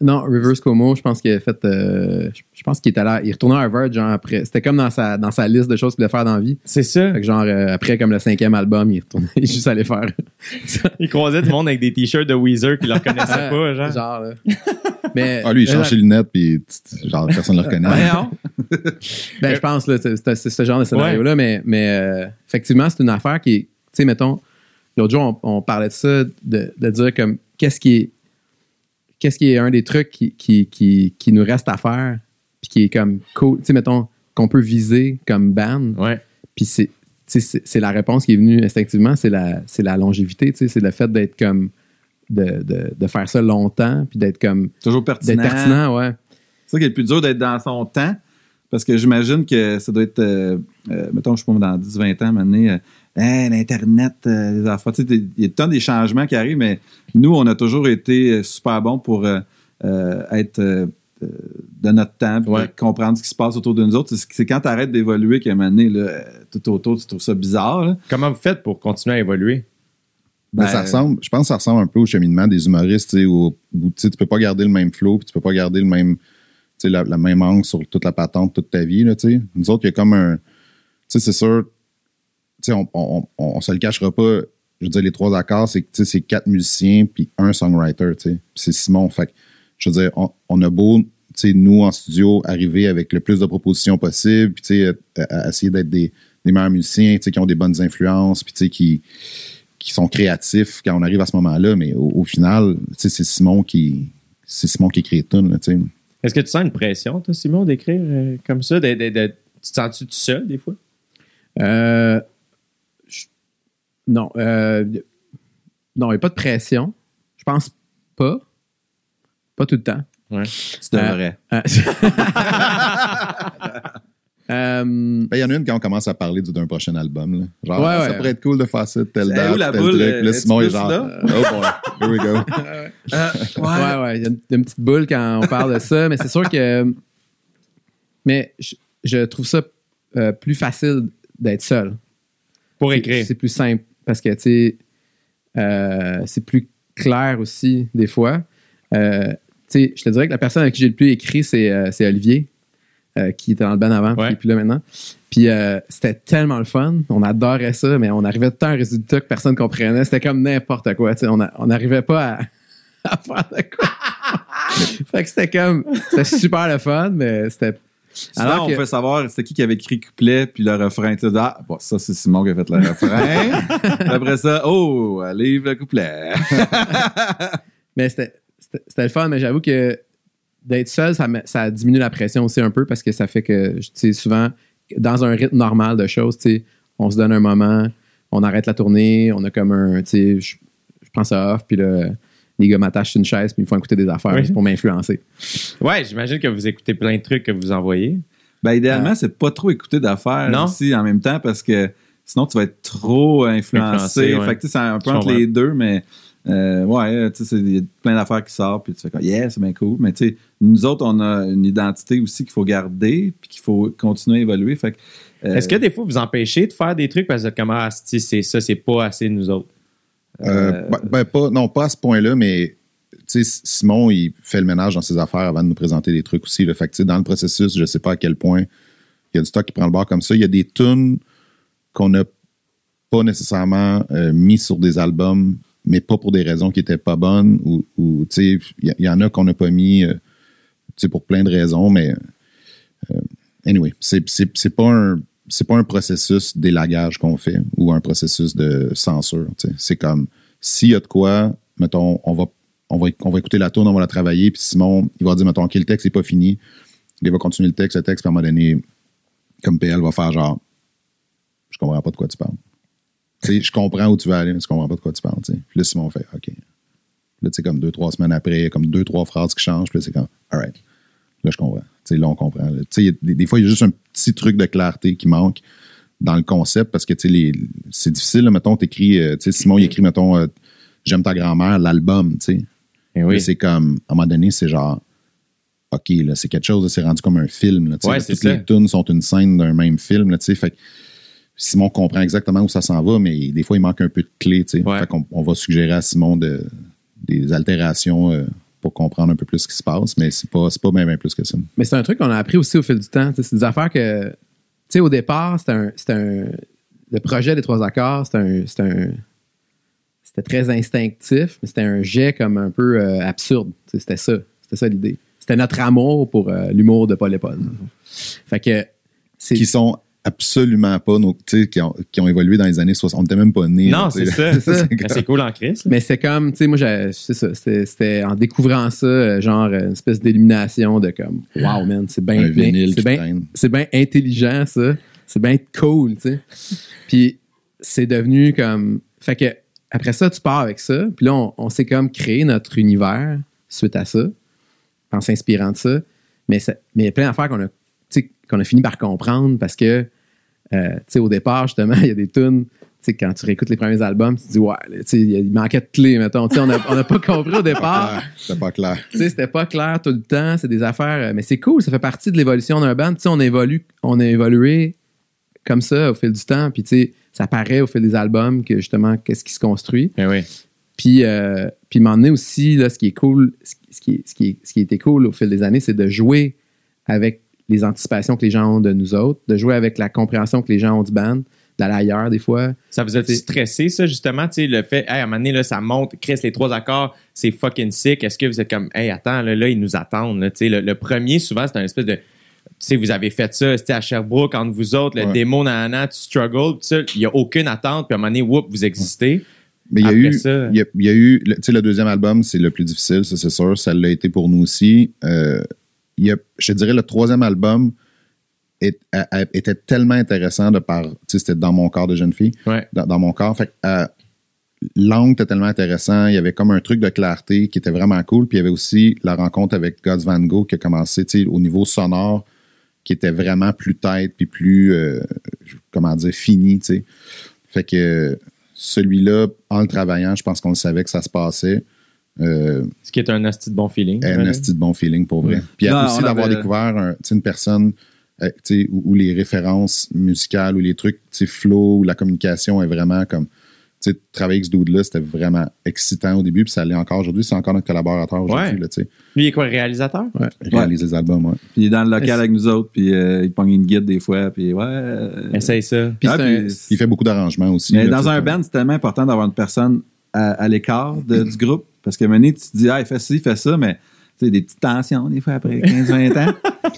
Non, Reverse Como, je pense qu'il a fait. euh, je- pense qu'il était là. Il retournait à Harvard, genre après. C'était comme dans sa, dans sa liste de choses qu'il voulait faire dans la vie. C'est ça. Fait que genre, euh, après, comme le cinquième album, il retournait il juste allait faire. Il croisait du monde avec des t-shirts de Weezer qui le reconnaissaient pas, genre. Genre, là. Mais. Ah, lui, il euh, change ses lunettes, puis genre, personne ne le reconnaît. Voyons. Ben, je pense, là, c'est c'est- c'est ce genre de scénario-là, mais, mais euh, effectivement, c'est une affaire qui est, tu sais, mettons, l'autre jour, on, on parlait de ça, de, de dire comme, qu'est-ce qui est, qu'est-ce qui est un des trucs qui, qui, qui, qui nous reste à faire, puis qui est comme cool, tu sais, mettons, qu'on peut viser comme band, Ouais. puis c'est, tu sais, c'est c'est la réponse qui est venue instinctivement, c'est la, c'est la longévité, tu sais, c'est le fait d'être comme, de, de, de faire ça longtemps, puis d'être comme, Toujours d'être pertinent. pertinent, ouais. C'est ça qui est le plus dur d'être dans son temps. Parce que j'imagine que ça doit être, euh, euh, mettons, je sais pas, dans 10-20 ans, maintenant, Hey, l'Internet, euh, les enfants, tu sais, il y a tant des changements qui arrivent, mais nous, on a toujours été euh, super bons pour euh, euh, être euh, euh, de notre temps, puis Ouais. comprendre ce qui se passe autour de nous autres. C'est- quand tu arrêtes d'évoluer qu'à un moment donné, là, euh, tout autour, tu trouves ça bizarre. là. Comment vous faites pour continuer à évoluer? Mais Ben, ça ressemble, je pense que ça ressemble un peu au cheminement des humoristes, tu sais, où, où, tu tu peux pas garder le même flow, puis tu peux pas garder le même, tu sais, la, la même angle sur toute la patente toute ta vie, là, tu sais. Nous autres, il y a comme un, tu sais, c'est sûr, on, on, on, on se le cachera pas, je veux dire, les trois accords, c'est que, c'est quatre musiciens puis un songwriter, tu sais. Puis c'est Simon, fait que, je veux dire, on, on a beau, tu sais, nous, en studio, arriver avec le plus de propositions possible, puis, essayer d'être des, des meilleurs musiciens, tu sais, qui ont des bonnes influences, puis, tu sais, qui qui sont créatifs quand on arrive à ce moment-là, mais au, au final, tu sais, c'est Simon qui c'est Simon qui écrit tout, là, tu sais. Est-ce que tu sens une pression, toi, Simon, d'écrire euh, comme ça? De, de- de- tu te sens-tu tout seul, des fois? Euh, non. euh, non, il n'y a pas de pression. Je pense pas. Pas tout le temps. Ouais. Tu devrais. Euh, Euh, Ben, Il y en a une quand on commence à parler du- d'un prochain album. Là. Genre, Ouais, ah, ouais. ça pourrait être cool de faire ça, telle date, où la tel boule, truc. Là, Simon est genre, là? oh boy, here we go. Euh, ouais, ouais, il y, a une- il y a une petite boule quand on parle de ça, mais c'est sûr que. Mais je, je trouve ça euh, plus facile d'être seul. Pour écrire. C'est plus simple parce que, tu sais, euh, c'est plus clair aussi, des fois. Euh, tu sais, je te dirais que la personne avec qui j'ai le plus écrit, c'est euh, Olivier, qui était dans le band avant, puis Ouais. plus là maintenant. Puis c'était tellement le fun. On adorait ça, mais on arrivait temps à un résultat que personne comprenait. C'était comme n'importe quoi. tu sais. On n'arrivait pas à, à faire de quoi. fait que c'était comme. C'était super le fun, mais c'était. Alors on que- fait savoir c'était qui qui avait écrit couplet puis le refrain. Tu ah, bon, ça, c'est Simon qui a fait le refrain. Après ça, oh, elle livre le couplet. Mais c'était le fun, mais j'avoue que d'être seul, ça, diminue la pression aussi un peu parce que ça fait que, tu sais, souvent, dans un rythme normal de choses, tu sais, on se donne un moment, on arrête la tournée, on a comme un, tu sais, je, je prends ça off, puis là, les gars m'attachent une chaise, puis ils me font écouter des affaires Oui. pour m'influencer. Ouais, j'imagine que vous écoutez plein de trucs que vous envoyez. Ben, idéalement, c'est pas trop écouter d'affaires aussi en même temps parce que sinon, tu vas être trop influencé. Influencé, ouais. Fait que, tu sais, c'est un peu entre les deux, mais euh, ouais, tu sais, il y a plein d'affaires qui sortent, puis tu fais comme, yeah, c'est bien cool. Mais tu sais, nous autres, on a une identité aussi qu'il faut garder, puis qu'il faut continuer à évoluer. Fait que, euh, Est-ce que des fois vous empêchez de faire des trucs parce que vous êtes comme ah, si, c'est ça, c'est pas assez nous autres? Euh, ben, ben, pas, non, pas à ce point-là, mais tu sais, Simon, il fait le ménage dans ses affaires avant de nous présenter des trucs aussi. Là. Fait que, dans le processus, je sais pas à quel point il y a du stock qui prend le bord comme ça. Il y a des tunes qu'on n'a pas nécessairement euh, mis sur des albums, mais pas pour des raisons qui étaient pas bonnes. Ou, ou, tu sais, il y, en a qu'on n'a pas mis euh, tu sais, pour plein de raisons, mais euh, anyway, c'est pas un c'est pas un processus d'élagage qu'on fait ou un processus de censure. C'est comme s'il y a de quoi, mettons, on va on va, on va écouter la tune, on va la travailler, puis Simon, il va dire, mettons, OK, le texte n'est pas fini. Il va continuer le texte, le texte, puis à un moment donné, comme PL va faire genre, je comprends pas de quoi tu parles. Je comprends où tu veux aller, mais je comprends pas de quoi tu parles. Puis là, Simon fait, OK. Là, tu sais, comme deux, trois semaines après, comme deux, trois phrases qui changent, puis là, c'est comme, all right. Là, je comprends. Tu sais, là, on comprend. là. Des, des fois, il y a juste un petit truc de clarté qui manque dans le concept parce que, tu sais, les- c'est difficile, là, mettons, t'écris, euh, tu sais, Simon, il écrit, mettons, euh, J'aime ta grand-mère, l'album, tu sais. Eh oui. c'est comme, à un moment donné, c'est genre, OK, là, c'est quelque chose, c'est rendu comme un film. Là, Ouais, là, toutes ça. les tunes sont une scène d'un même film. Là, tu sais, fait Simon comprend exactement où ça s'en va, mais des fois, il manque un peu de clé. Ouais. Fait on va suggérer à Simon de, des altérations euh, pour comprendre un peu plus ce qui se passe, mais c'est pas, pas bien, bien plus que ça. Mais c'est un truc qu'on a appris aussi au fil du temps. C'est des affaires que, tu sais, au départ, c'était un. Le projet des trois accords, c'était un. C'était très instinctif, mais c'était un jet comme un peu euh, absurde. C'était ça. C'était ça l'idée. C'était notre amour pour euh, l'humour de Paul et Paul. Fait que. Qui sont absolument pas nos, tu sais, qui ont, qui ont évolué dans les années 60. On n'était même pas nés. Non, c'est ça. C'est Ben, comme- C'est cool en crise. Mais c'est comme, tu sais, moi, j'ai- c'est ça. C'était en découvrant ça, euh, genre, une espèce d'illumination de comme, wow, man, c'est bien. c'est bien traîne. c'est bien intelligent, ça. C'est bien cool, tu sais. Puis c'est devenu comme. Fait que après ça, tu pars avec ça. Puis là, on, on s'est comme créé notre univers suite à ça, en s'inspirant de ça. Mais ça- mais il y a plein d'affaires qu'on a, tu sais, qu'on a fini par comprendre parce que, euh, tu sais, au départ, justement, il y a des tunes. Tu sais, quand tu réécoutes les premiers albums, tu te dis, ouais, il manquait de clés, mettons. Tu sais, on n'a pas compris au départ. C'était pas clair. Tu sais, c'était pas clair tout le temps. C'est des affaires. euh, Mais c'est cool, ça fait partie de l'évolution d'un band. Tu sais, on évolue, on a évolué comme ça au fil du temps. Puis, tu sais, ça paraît au fil des albums que justement, qu'est-ce qui se construit. Eh oui. Puis, euh, puis m'en donné aussi, là, ce qui est cool, ce qui, ce qui, ce qui, est- ce qui a été cool au fil des années, c'est de jouer avec les anticipations que les gens ont de nous autres, de jouer avec la compréhension que les gens ont du band, d'aller ailleurs des fois. Ça vous a stressé, ça, justement, tu sais, le fait, hey, à un moment donné, là, ça monte, Chris, les trois accords, c'est fucking sick. Est-ce que vous êtes comme, hey, attends, là, là ils nous attendent, là, tu sais, le, le premier, souvent, c'est un espèce de, tu sais, vous avez fait ça, c'était à Sherbrooke, entre vous autres, le Ouais. démo, nanana, tu struggles, il n'y a aucune attente, puis à un moment donné, whoop, vous existez. Mais il y a eu, ça- il y a, il y a eu, le- tu sais, le deuxième album, c'est le plus difficile, ça c'est sûr. Ça l'a été pour nous aussi. Euh, il y a, je te dirais, le troisième album est- a- a- était tellement intéressant de par, tu sais, c'était dans mon corps de jeune fille, Ouais. dans, dans mon corps. Fait que, euh, l'angle était tellement intéressant. Il y avait comme un truc de clarté qui était vraiment cool. Puis il y avait aussi la rencontre avec Gods Van Gogh qui a commencé, tu sais, au niveau sonore, qui était vraiment plus tête puis plus, euh, comment dire, fini, tu sais. Fait que celui-là, en le travaillant, je pense qu'on le savait que ça se passait. Euh, Ce qui est un asti de bon feeling. un Ouais. esti de bon feeling pour vrai. Puis Non, aussi d'avoir avait- découvert un- une personne euh, tu sais, où, où les références musicales ou les trucs, flow, ou la communication est vraiment comme. Tu sais, travailler avec ce dude-là, c'était vraiment excitant au début, puis ça l'est encore aujourd'hui. C'est encore notre collaborateur aujourd'hui, Ouais. Lui, il est quoi, réalisateur? Réaliser les albums, ouais. Puis il est dans le local avec nous autres, puis euh, il pogne une guide des fois, puis ouais. euh, Essaye ça. Puis ah, c'est un- puis- Il fait beaucoup d'arrangements aussi. Mais là, dans un comme- band, c'est tellement important d'avoir une personne à, à l'écart du groupe. Parce que Mané, tu te dis, ah, il fait ci, il fait ça, mais tu sais, des petites tensions, des fois après 15-20 ans,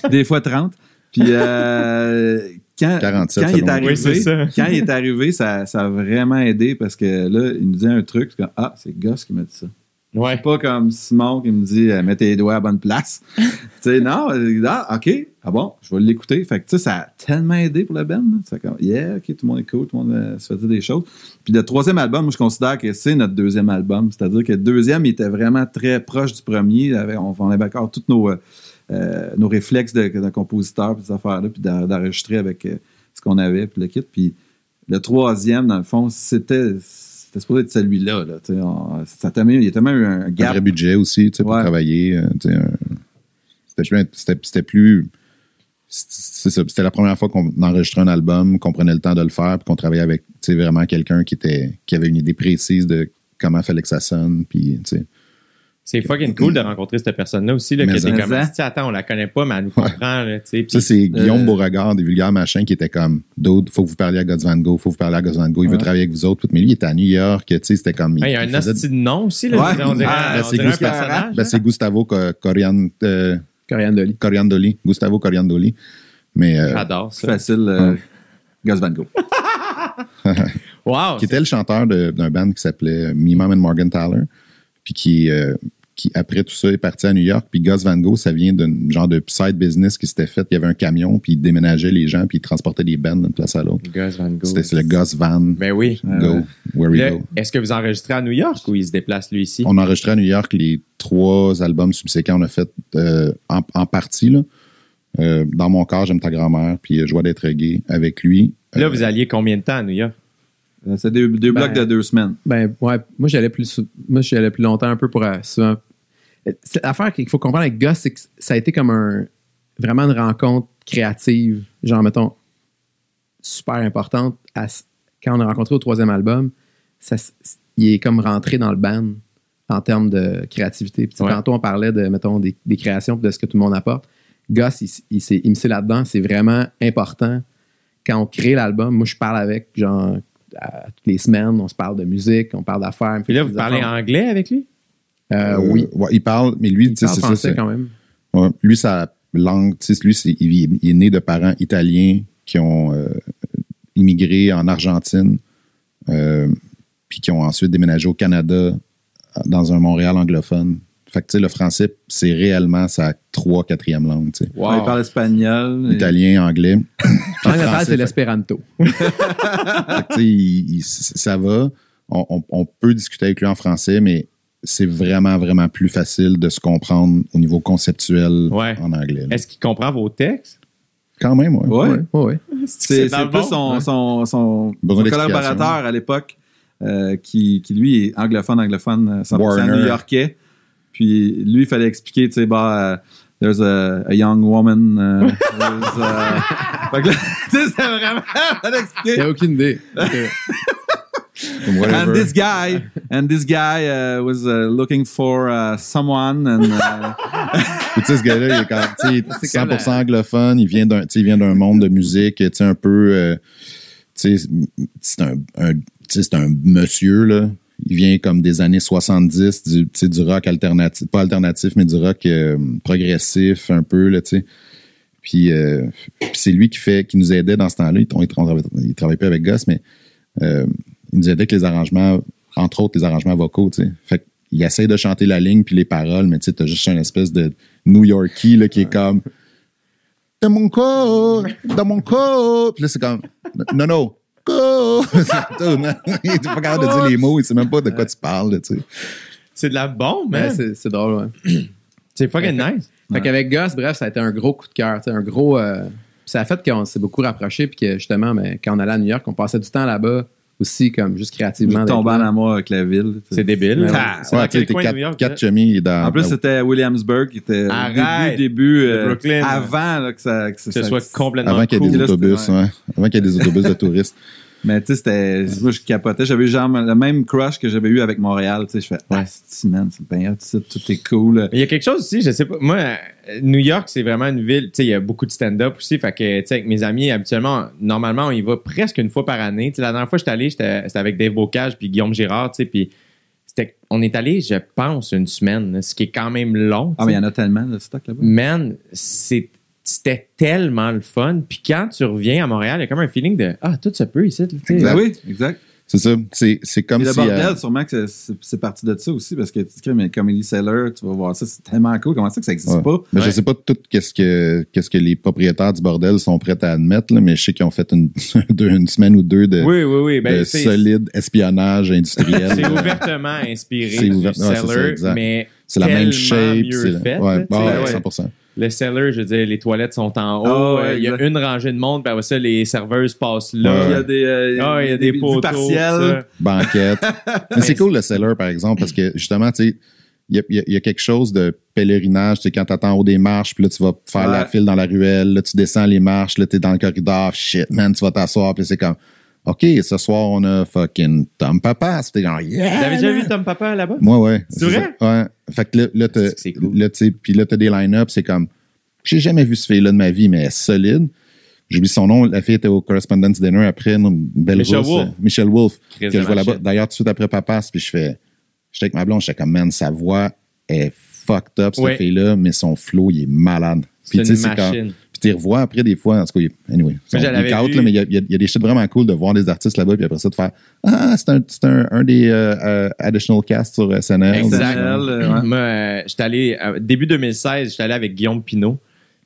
des fois 30. Puis euh, quand, 47 quand il est arrivé, Oui, c'est ça. quand il est arrivé, ça, ça a vraiment aidé parce que là, il nous dit un truc, c'est comme, ah, c'est Goss qui m'a dit ça. Ouais. C'est pas comme Simon qui me dit euh, mets tes doigts à bonne place. tu sais, non, ah, OK, ah bon, je vais l'écouter. Fait que tu sais, ça a tellement aidé pour le band. C'est comme, yeah, OK, tout le monde est cool, tout le monde euh, se fait dire des choses. Puis le troisième album, moi, je considère que c'est notre deuxième album. C'est-à-dire que le deuxième, il était vraiment très proche du premier. On, on avait encore tous nos, euh, euh, nos réflexes de, de compositeur, puis ces affaires-là, puis d'en- d'enregistrer avec euh, ce qu'on avait, puis le kit. Puis le troisième, dans le fond, c'était. C'était supposé être celui-là. Là, on- ça a tellement- il y a tellement eu un Un gap vrai budget aussi, tu sais, pour travailler. tu sais, un- c'était plus. C'est ça, C'était la première fois qu'on enregistrait un album, qu'on prenait le temps de le faire, puis qu'on travaillait avec vraiment quelqu'un qui, était, qui avait une idée précise de comment fallait que ça sonne. Puis, tu sais, C'est fucking cool de rencontrer cette personne-là aussi. Là, Mais que t'es en- comme, si attends, on la connaît pas, mais elle nous comprend. Là, Ça, c'est Guillaume Euh, Beauregard des Vulgaires Machins qui était comme d'autres, faut que vous parliez à Gods Van Gogh, faut que vous parliez à Gods Van Gogh, il veut travailler avec vous autres. Mais lui, il était à New York, tu sais, c'était comme. Il y a un faisait- asti de nom aussi. Là, Ouais. on dirait, Ah, on ben, c'est Gustavo-. Ben, hein. c'est Gustavo Co- Corian, euh, Coriandoli. Coriandoli. Gustavo Coriandoli. Mais euh, J'adore ça. facile. Euh, Gus Van Gogh. Wow! qui était le chanteur d'un band qui s'appelait Me Mom and Morgan Tyler, puis qui, euh, qui, après tout ça, est parti à New York. Puis Gus Van Gogh, ça vient d'un genre de side business qui s'était fait. Il y avait un camion, puis il déménageait les gens, puis il transportait des bands d'une place à l'autre. Gus Van Gogh. C'était le Gus Van Ben oui. Go, Where We Là, Go. Est-ce que vous enregistrez à New York ou il se déplace lui ici? On a enregistré à New York les trois albums subséquents. On a fait euh, en, en partie, là. Euh, dans mon corps, j'aime ta grand-mère, puis euh, Joie d'être gay avec lui. Là, Euh, vous alliez combien de temps à New York? Euh, C'est deux, deux Ben, blocs de deux semaines. Ben, ouais, moi, j'allais plus, moi, j'allais plus longtemps un peu pour euh, souvent. L'affaire qu'il faut comprendre avec Gus, c'est que ça a été comme un, vraiment une rencontre créative, genre, mettons, super importante. à quand on a rencontré au troisième album, ça, il est comme rentré dans le band en termes de créativité. Puis, Ouais. Tantôt, on parlait de, mettons, des, des créations de ce que tout le monde apporte. Gus, il, il s'est immiscé là-dedans. C'est vraiment important. Quand on crée l'album, moi, je parle avec, genre, à- toutes les semaines, on se parle de musique, on parle d'affaires. me Puis là, vous parlez anglais avec lui? Euh, euh, oui. ouais, il parle, mais lui, c'est ça. c'est- quand même. Ouais. Lui, sa langue, tu sais, lui, c'est- il, il est né de parents italiens qui ont euh, immigré en Argentine, euh, puis qui ont ensuite déménagé au Canada dans un Montréal anglophone. Fait que, tu sais, le français, c'est réellement sa trois, quatrième langue, tu sais. Wow. Ouais, il parle espagnol. et- Italien, anglais. Natale, français, c'est l'espéranto. Ça va. On, on- on peut discuter avec lui en français, mais c'est vraiment, vraiment plus facile de se comprendre au niveau conceptuel Ouais. en anglais. Est-ce qu'il comprend vos textes? Quand même, ouais. Ouais. Ouais, ouais, ouais. C'est plus bon, son, ouais. son, collaborateur à l'époque euh, qui, qui, lui, est anglophone, anglophone, euh, 100% Warner. new-yorkais. Puis lui, il fallait expliquer, tu sais, bah, euh, there's a, a young woman. euh, there's, euh, fait que là, tu sais, c'était vraiment, il n'y a aucune idée. And this guy, and this guy uh, was uh, looking for uh, someone, and uh, Puis, tu sais, ce gars-là, il est quand comme 100% anglophone, il vient d'un, il vient d'un monde de musique, tu sais, un peu, euh, tu sais, c'est un, un- c'est un monsieur, là. Il vient comme des années 70, du, du rock alternatif, pas alternatif, mais du rock euh, progressif, un peu, là, tu sais. Puis, euh, puis c'est lui qui fait, qui nous aidait dans ce temps-là. Il, on- il travaille, il travaille pas avec Gus, mais euh, il nous aidait avec les arrangements, entre autres les arrangements vocaux, tu sais. Fait qu'il essaie de chanter la ligne puis les paroles, mais tu sais, t'as juste une espèce de New Yorkie là, qui est comme Dans mon corps, dans mon corps. Puis là, c'est comme Non, non, go! C'est tout, man. Il est pas capable de dire les mots, il sait même pas de quoi tu parles, là, tu sais. C'est de la bombe, Ouais, man. c'est c'est drôle, ouais. C'est fucking nice. Fait qu'avec Gus, bref, ça a été un gros coup de cœur, tu sais, un gros. euh, ça a fait qu'on s'est beaucoup rapprochés, puis que justement, mais, quand on allait à New York, on passait du temps là-bas aussi, comme juste créativement. Là. en amour avec la ville. C'est débile. Ouais, Ah, c'est Ouais, t'es quatre, York, quatre ça? chemis dans. En plus, c'était Williamsburg, qui était au Arrête! début, début euh, Brooklyn. avant là, que ça, que que ce soit complètement avant qu'il y ait cool. des autobus, ouais. ouais. Avant qu'il y ait des autobus de touristes. Mais tu sais, c'était. Moi, je capotais. J'avais eu genre le même crush que j'avais eu avec Montréal. Tu sais, je fais, ah, c'est man, c'est bien tout est cool. Il y a quelque chose aussi, je sais pas. Moi, New York, c'est vraiment une ville. Tu sais, il y a beaucoup de stand-up aussi. Fait que, tu sais, avec mes amis, habituellement, normalement, on y va presque une fois par année. Tu sais, la dernière fois que j'étais allé, c'était avec Dave Bocage puis Guillaume Girard, tu sais, puis c'était, on est allé, je pense, une semaine, ce qui est quand même long. Ah, mais il y en a tellement de stock là-bas. Man, c'est- c'était tellement le fun. Puis quand tu reviens à Montréal, il y a comme un feeling de Ah, tout se peut ici. là, tu sais. Exact. Ben oui, exact. C'est ça. C'est, c'est comme le si. bordel, euh, sûrement que c'est- parti de ça aussi, parce que tu crées, mais Comedy Cellar, tu vas voir ça, c'est tellement cool. Comment ça que ça n'existe Ouais. pas? Mais je Ouais. sais pas tout qu'est-ce que qu'est-ce que les propriétaires du bordel sont prêts à admettre, là, mais je sais qu'ils ont fait une, deux- une semaine ou deux de, Oui, oui, oui. Ben, de solide espionnage industriel. C'est là. ouvertement inspiré C'est du ouvert- ouais, c'est ça, Cellar, exact. mais C'est la même shape. mieux c'est- fait, ouais, là, tu ouais, sais. ouais, Ouais. 100%. Le cellar, je veux dire, les toilettes sont en haut. Ah ouais, euh, il y a exact. une rangée de monde, puis après ça, les serveuses passent là. Ouais. Il y a des, euh, Ah, il y a des vues poteaux. partielles. ça. Banquette. mais c'est cool le seller, par exemple, parce que justement, tu sais, il y a, il y quelque chose de pèlerinage, tu sais, quand t'attends en haut des marches, puis là, tu vas faire Ouais. la file dans la ruelle, là, tu descends les marches, là, t'es dans le corridor, shit, man, tu vas t'asseoir, puis c'est comme, OK, ce soir, on a fucking Tom Papa. C'était genre, yeah! T'avais déjà vu Tom Papa là-bas? Moi, ouais. C'est vrai? Ouais. Fait que là, là, t'as- cool. des line-up, c'est comme, j'ai jamais vu ce fille-là de ma vie, mais elle est solide. J'oublie son nom. La fille était au Correspondence Dinner après, une belle rousse, Wolf. Michelle Wolf. Que je vois là-bas. D'ailleurs, tout de suite après Papas, puis je fais, j'étais avec ma blonde, j'étais comme, man, sa voix est fucked up, cette Ouais. fille-là, mais son flow, il est malade. Puis, C'est une quand-. Puis tu revois après des fois, en tout cas, il- anyway. là, mais il y a, il y des shit vraiment cool de voir des artistes là-bas, puis après ça, de faire Ah, c'est un, c'est un, un des euh, euh, additional cast sur SNL. Exact. SNL, euh, ouais. Moi, euh, j'étais allé, euh, début 2016, j'étais allé avec Guillaume Pinot.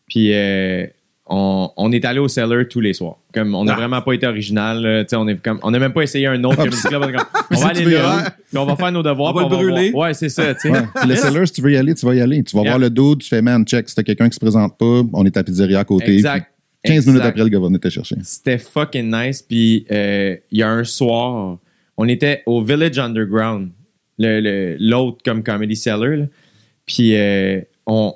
Puis euh, on, on est allé au Cellar tous les soirs. Comme on n'a Ah. vraiment pas été original. là, tu sais, on est comme, on n'a même pas essayé un autre comedy club. On, est comme, on va aller là, puis on va faire nos devoirs. On va le brûler. Ouais, c'est ça. Ouais. Le seller, si tu veux y aller, tu vas y aller. Tu vas Yeah. voir le dude, tu fais man, check. Si t'as quelqu'un qui se présente pas, on est à pizzeria à côté. Exact. Puis 15 minutes après, le gars va venir te chercher. C'était fucking nice. Puis euh, il y a un soir, on était au Village Underground, le- le- l'autre comme Comedy Cellar. Puis euh, on,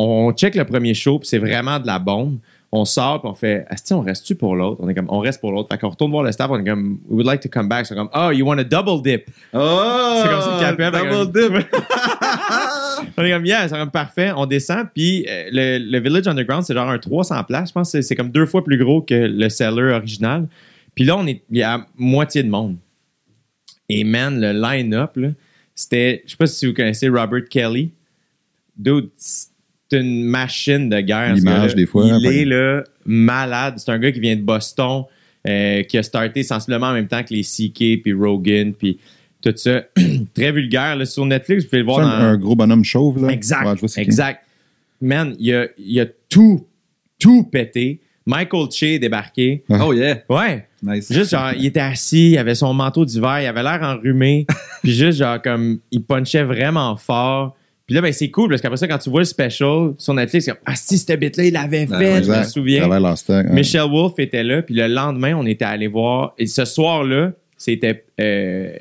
on check le premier show, puis c'est vraiment de la bombe. On sort, puis on fait, Asti, on reste-tu pour l'autre? On est comme, on reste pour l'autre. Fait qu'on retourne voir le staff, on est comme, we would like to come back. Sont comme, oh, you want a double dip? Oh! C'est comme ça qu'il appelle. Double dip. on est comme, yeah, c'est comme parfait. On descend, puis euh, le, le Village Underground, c'est genre un 300 places. Je pense que c'est- c'est comme deux fois plus gros que le Cellar original. Puis là, on est, il y a moitié de monde. Et man, le line-up, c'était, je sais pas si vous connaissez Robert Kelly. Dude, c'est une machine de guerre. L'image, des fois, Il hein, est là, malade. C'est un gars qui vient de Boston, euh, qui a starté sensiblement en même temps que les CK, puis Rogan, puis tout ça. Très vulgaire. Là, sur Netflix, vous pouvez le voir C'est dans... un, un gros bonhomme chauve, là. Exact. Ouais, je vois c'est qui. exact. Man, il a, il a tout, tout pété. Michael Che est débarqué. Oh yeah. Ouais. Nice. Juste genre, il était assis, il avait son manteau d'hiver, il avait l'air enrhumé. puis juste genre, comme, il punchait vraiment fort. Puis là, ben, c'est cool parce qu'après ça, quand tu vois le special sur Netflix, c'est comme, ah, si, cette bit-là, il l'avait fait, Ouais, je me souviens. Michelle Wolf était là, puis le lendemain, on était allé voir. Et ce soir-là, c'était. Euh,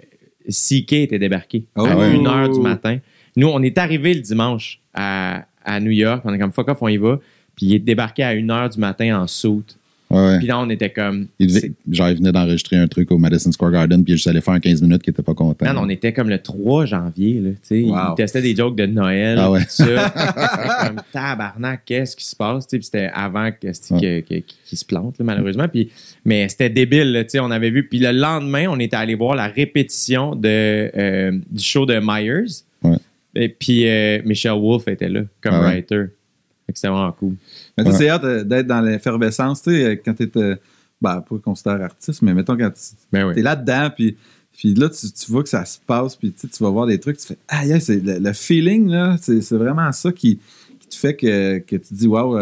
CK était débarqué Oh. à Ah ouais. 1h du matin. Nous, on est arrivé le dimanche à, à New York. On est comme fuck off, on y va. Puis il est débarqué à 1h du matin en soute. Ouais. Puis là, on était comme. Il, devait- genre, il venait d'enregistrer un truc au Madison Square Garden, puis il juste allé faire un 15 minutes qu'il était pas content. Man, on était comme le 3 janvier. Là, tu sais. Wow. Il testait des jokes de Noël. Ah ouais. tout ça. Comme tabarnak, qu'est-ce qui se passe? Tu sais, Puis c'était avant qu'il se plante, là, malheureusement. Puis, mais c'était débile. là, tu sais, on avait vu. Puis le lendemain, on était allé voir la répétition de, euh, du show de Myers. Ouais. Et puis euh, Michelle Wolf était là comme Ah ouais. writer. Fait que C'était vraiment cool. Mais tu sais, c'est hâte euh, d'être dans l'effervescence, tu sais, quand t'es, euh, ben, pas considéré artiste, mais mettons quand tu Ben oui. es là-dedans, puis, puis là, tu, tu vois que ça se passe, puis tu sais, tu vas voir des trucs, tu fais, ah, yeah, c'est le, le feeling, là, c'est, c'est vraiment ça qui, qui te fait que, que tu dis, waouh,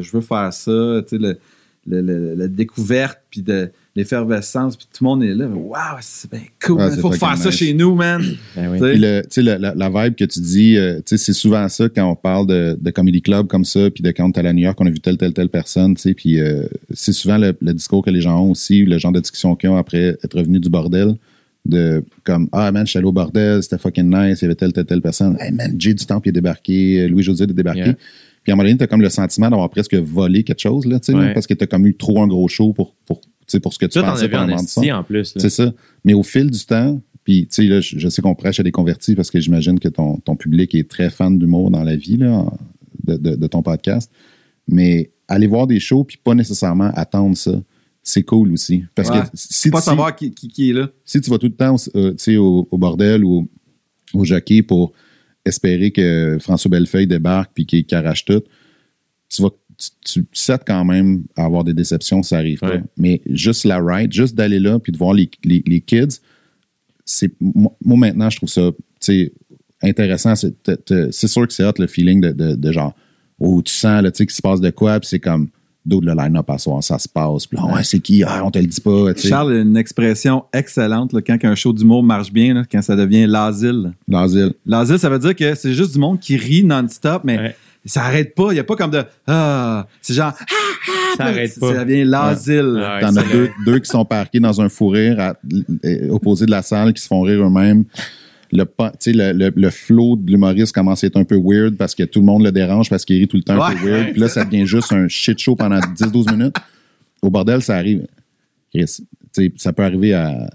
je veux faire ça, tu sais, le, le- le- la découverte, puis de, l'effervescence, puis tout le monde est là. Waouh, c'est bien cool. Il faut faire ça nice. chez nous, man. Ben oui. Tu sais? Puis le- tu sais, le- la, la vibe que tu dis, euh, tu sais, c'est souvent ça quand on parle de, de comedy club comme ça, puis de quand on est allé à New York, on a vu telle, telle, telle personne, tu sais, puis euh, c'est souvent le, le discours que les gens ont aussi, le genre de discussion qu'ils ont après être revenu du bordel, de comme ah man, je suis allé au bordel, c'était fucking nice, il y avait telle, telle, telle personne, hey man, Jay du Temple est débarqué, Louis José est débarqué. Yeah. Puis à un moment donné, t'as comme le sentiment d'avoir presque volé quelque chose, là, tu sais, Ouais. parce que t'as comme eu trop un gros show pour, pour ce que tu Toi, t'en pensais en plus. C'est ça. Mais au fil du temps, puis tu sais, là, je, je sais qu'on prêche à des convertis parce que j'imagine que ton, ton public est très fan d'humour dans la vie, là, de, de- de ton podcast. Mais aller voir des shows puis pas nécessairement attendre ça, c'est cool aussi. Parce Ouais. que si, Pas savoir qui, qui, qui est là. si tu vas tout le temps euh, tu sais, au, au bordel ou au, au jockey pour espérer que François Bellefeuille débarque puis qu'il qu'il arrache tout, tu vas tu, sais quand même à avoir des déceptions, ça arrive pas. Mais juste la ride, juste d'aller là puis de voir les, les, les kids, c'est moi moi, maintenant je trouve ça tu sais intéressant. C'est sûr que c'est hot le feeling de, de, de genre oh tu sens là tu sais qu'il se passe de quoi puis c'est comme d'autres le line-up à soir, ça se passe. Puis ouais, c'est qui? Ah, on te le dit pas. Charles a une expression excellente là, quand un show d'humour marche bien, là, quand ça devient l'asile. L'asile. L'asile, ça veut dire que c'est juste du monde qui rit non-stop, mais Ouais. Ça arrête pas. Il n'y a pas comme de Ah, c'est genre Ah, ah, Ça arrête pas. Ça devient l'asile. Ouais, T'en as deux, qui sont parqués dans un fou rire à, euh, opposé de la salle qui se font rire eux-mêmes. Le, pa- tu sais, le, le, le flow de l'humoriste commence à être un peu weird parce que tout le monde le dérange parce qu'il rit tout le temps un peu weird. Puis là, ça devient juste un shit show pendant 10-12 minutes. Au bordel, ça arrive. Chris, tu sais, ça peut arriver à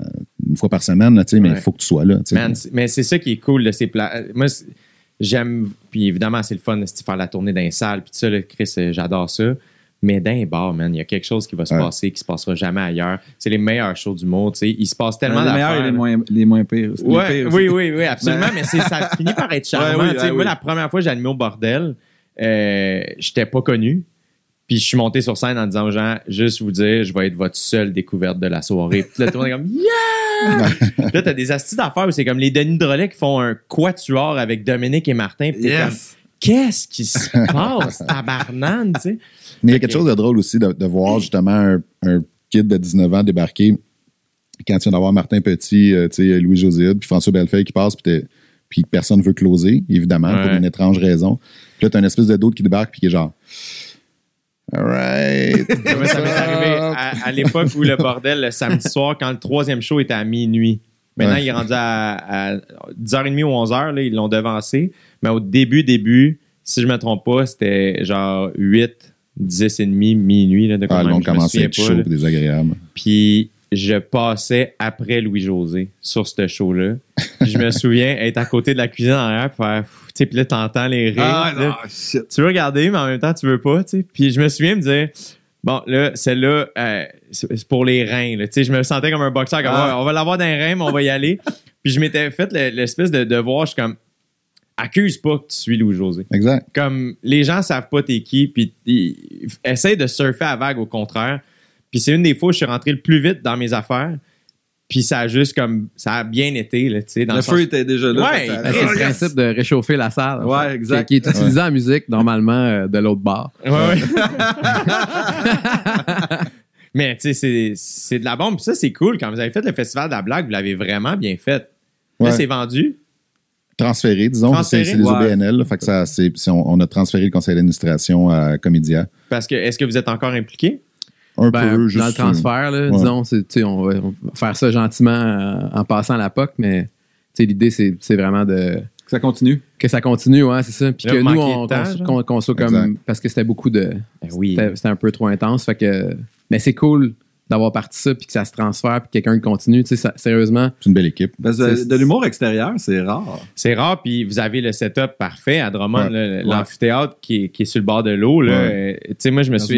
une fois par semaine, là, mais il Ouais. faut que tu sois là. Man, c'est- mais c'est ça qui est cool de ces plats. Moi, c'est- j'aime, puis évidemment, c'est le fun de faire la tournée d'un salle, puis tout ça, là, Chris, euh, j'adore ça. Mais d'un bar, man, il y a quelque chose qui va se Ouais. passer qui se passera jamais ailleurs. C'est les meilleurs shows du monde, tu sais. Il se passe tellement les meilleurs d'affaires. et les moins, les moins pires. Les Ouais, pires aussi. oui, oui, oui, absolument. mais ça finit par être charmant. Ouais, oui, moi, la première fois que j'ai animé au bordel, euh, j'étais pas connu. Puis je suis monté sur scène en disant aux gens, juste vous dire, je vais être votre seule découverte de la soirée. Puis là, tout le monde est comme, yeah! Là, t'as des astuces d'affaires où c'est comme les Denis Drolet qui font un quatuor avec Dominique et Martin. Puis t'es comme, Yes. qu'est-ce qui se passe, tabarnane, tu sais? Mais il y a quelque chose de drôle aussi de, de voir justement un, un kid de 19 ans débarquer quand tu viens d'avoir Martin Petit, euh, tu sais, Louis-José puis François Bellefeuille qui passe, puis, t'es- puis personne veut closer, évidemment, pour une étrange raison. Puis là, t'as une espèce de d'autre qui débarque, puis qui est genre... All right. Moi, ça m'est arrivé à, à l'époque où le bordel, le samedi soir, quand le troisième show était à minuit. Maintenant, Ouais. il est rendu à, à 10h30 ou 11h, là, ils l'ont devancé. Mais au début, début, si je me trompe pas, c'était genre 8, 10 et demi, minuit, là, de Ah, je me commence à être chaud et désagréable. Puis je passais après Louis-José sur ce show-là. Je me souviens être à côté de la cuisine en arrière, puis faire, sais, puis là, t'entends les rires. Ah, non, shit. tu veux regarder, mais en même temps, tu veux pas, tu sais. Puis je me souviens me dire, bon, là, celle-là, euh, c'est pour les reins, là. Tu sais, je me sentais comme un boxeur, comme, Ah. On va l'avoir dans les reins, mais on va y aller. Puis je m'étais fait le- l'espèce de devoir, je suis comme, accuse pas que tu suis Louis-José. Exact. Comme, les gens savent pas t'es qui, puis essaye de surfer à vague, au contraire. Puis c'est une des fois où je suis rentré le plus vite dans mes affaires. Puis ça a juste comme, ça a bien été, là, tu sais, dans Le le sens- feu était déjà là. Ouais, Ben, c'est le principe de réchauffer la salle. en Ouais, fait, exact. Qui, qui est utilisé en musique, normalement, euh, de l'autre bar. Ouais, ouais. Mais tu sais, c'est- c'est de la bombe. Puis ça, c'est cool. Quand vous avez fait le festival de la blague, vous l'avez vraiment bien fait. Là, c'est vendu? Transféré, disons. C'est les. OBNL. là, fait que ça, on a transféré le conseil d'administration à Comédia. Parce que est-ce que vous êtes encore impliqué? Un Ben, peu, juste. dans le transfert, là, Ouais. disons, c'est- tu sais, on, va, on va faire ça gentiment euh, en passant la POC, mais tu sais, l'idée, c'est c'est vraiment de Ça continue. que ça continue, ouais, c'est ça. Puis que nous, on, qu'on- qu'on qu'on soit comme. Exact. Parce que c'était beaucoup de. Ben oui. C'était c'était un peu trop intense. Fait que. Mais c'est cool d'avoir parti ça, puis que ça se transfère, puis que quelqu'un continue. Tu sais, ça- sérieusement. C'est une belle équipe. Parce que C'est- de l'humour extérieur, c'est rare. C'est rare, puis vous avez le setup parfait à Drummond, Ouais. l'amphithéâtre qui est, qui est sur le bord de l'eau. là. Euh, Tu sais, moi, je me Dans j'ai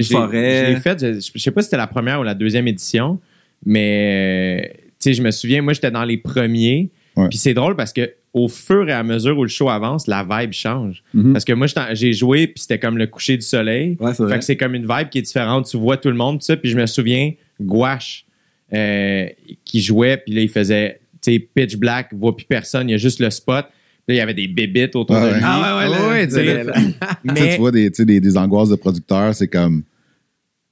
l'ai fait, je, je sais pas si c'était la première ou la deuxième édition, mais euh, tu sais, je me souviens, moi, j'étais dans les premiers. Ouais. Puis c'est drôle parce que au fur et à mesure où le show avance, la vibe change. Mhm. Parce que moi, j'ai joué, puis c'était comme le coucher du soleil. Ouais, c'est Fait vrai. que c'est comme une vibe qui est différente. Tu vois tout le monde, tout ça. Puis je me souviens, Gouache, euh, qui jouait, puis là, il faisait, tu sais, pitch black, voit plus personne, il y a juste le spot. Puis là, il y avait des bébites autour Ah de ouais. lui. Ah ouais, ouais, Ouais, sais, mais tu vois des, tu sais, des, des angoisses de producteurs, c'est comme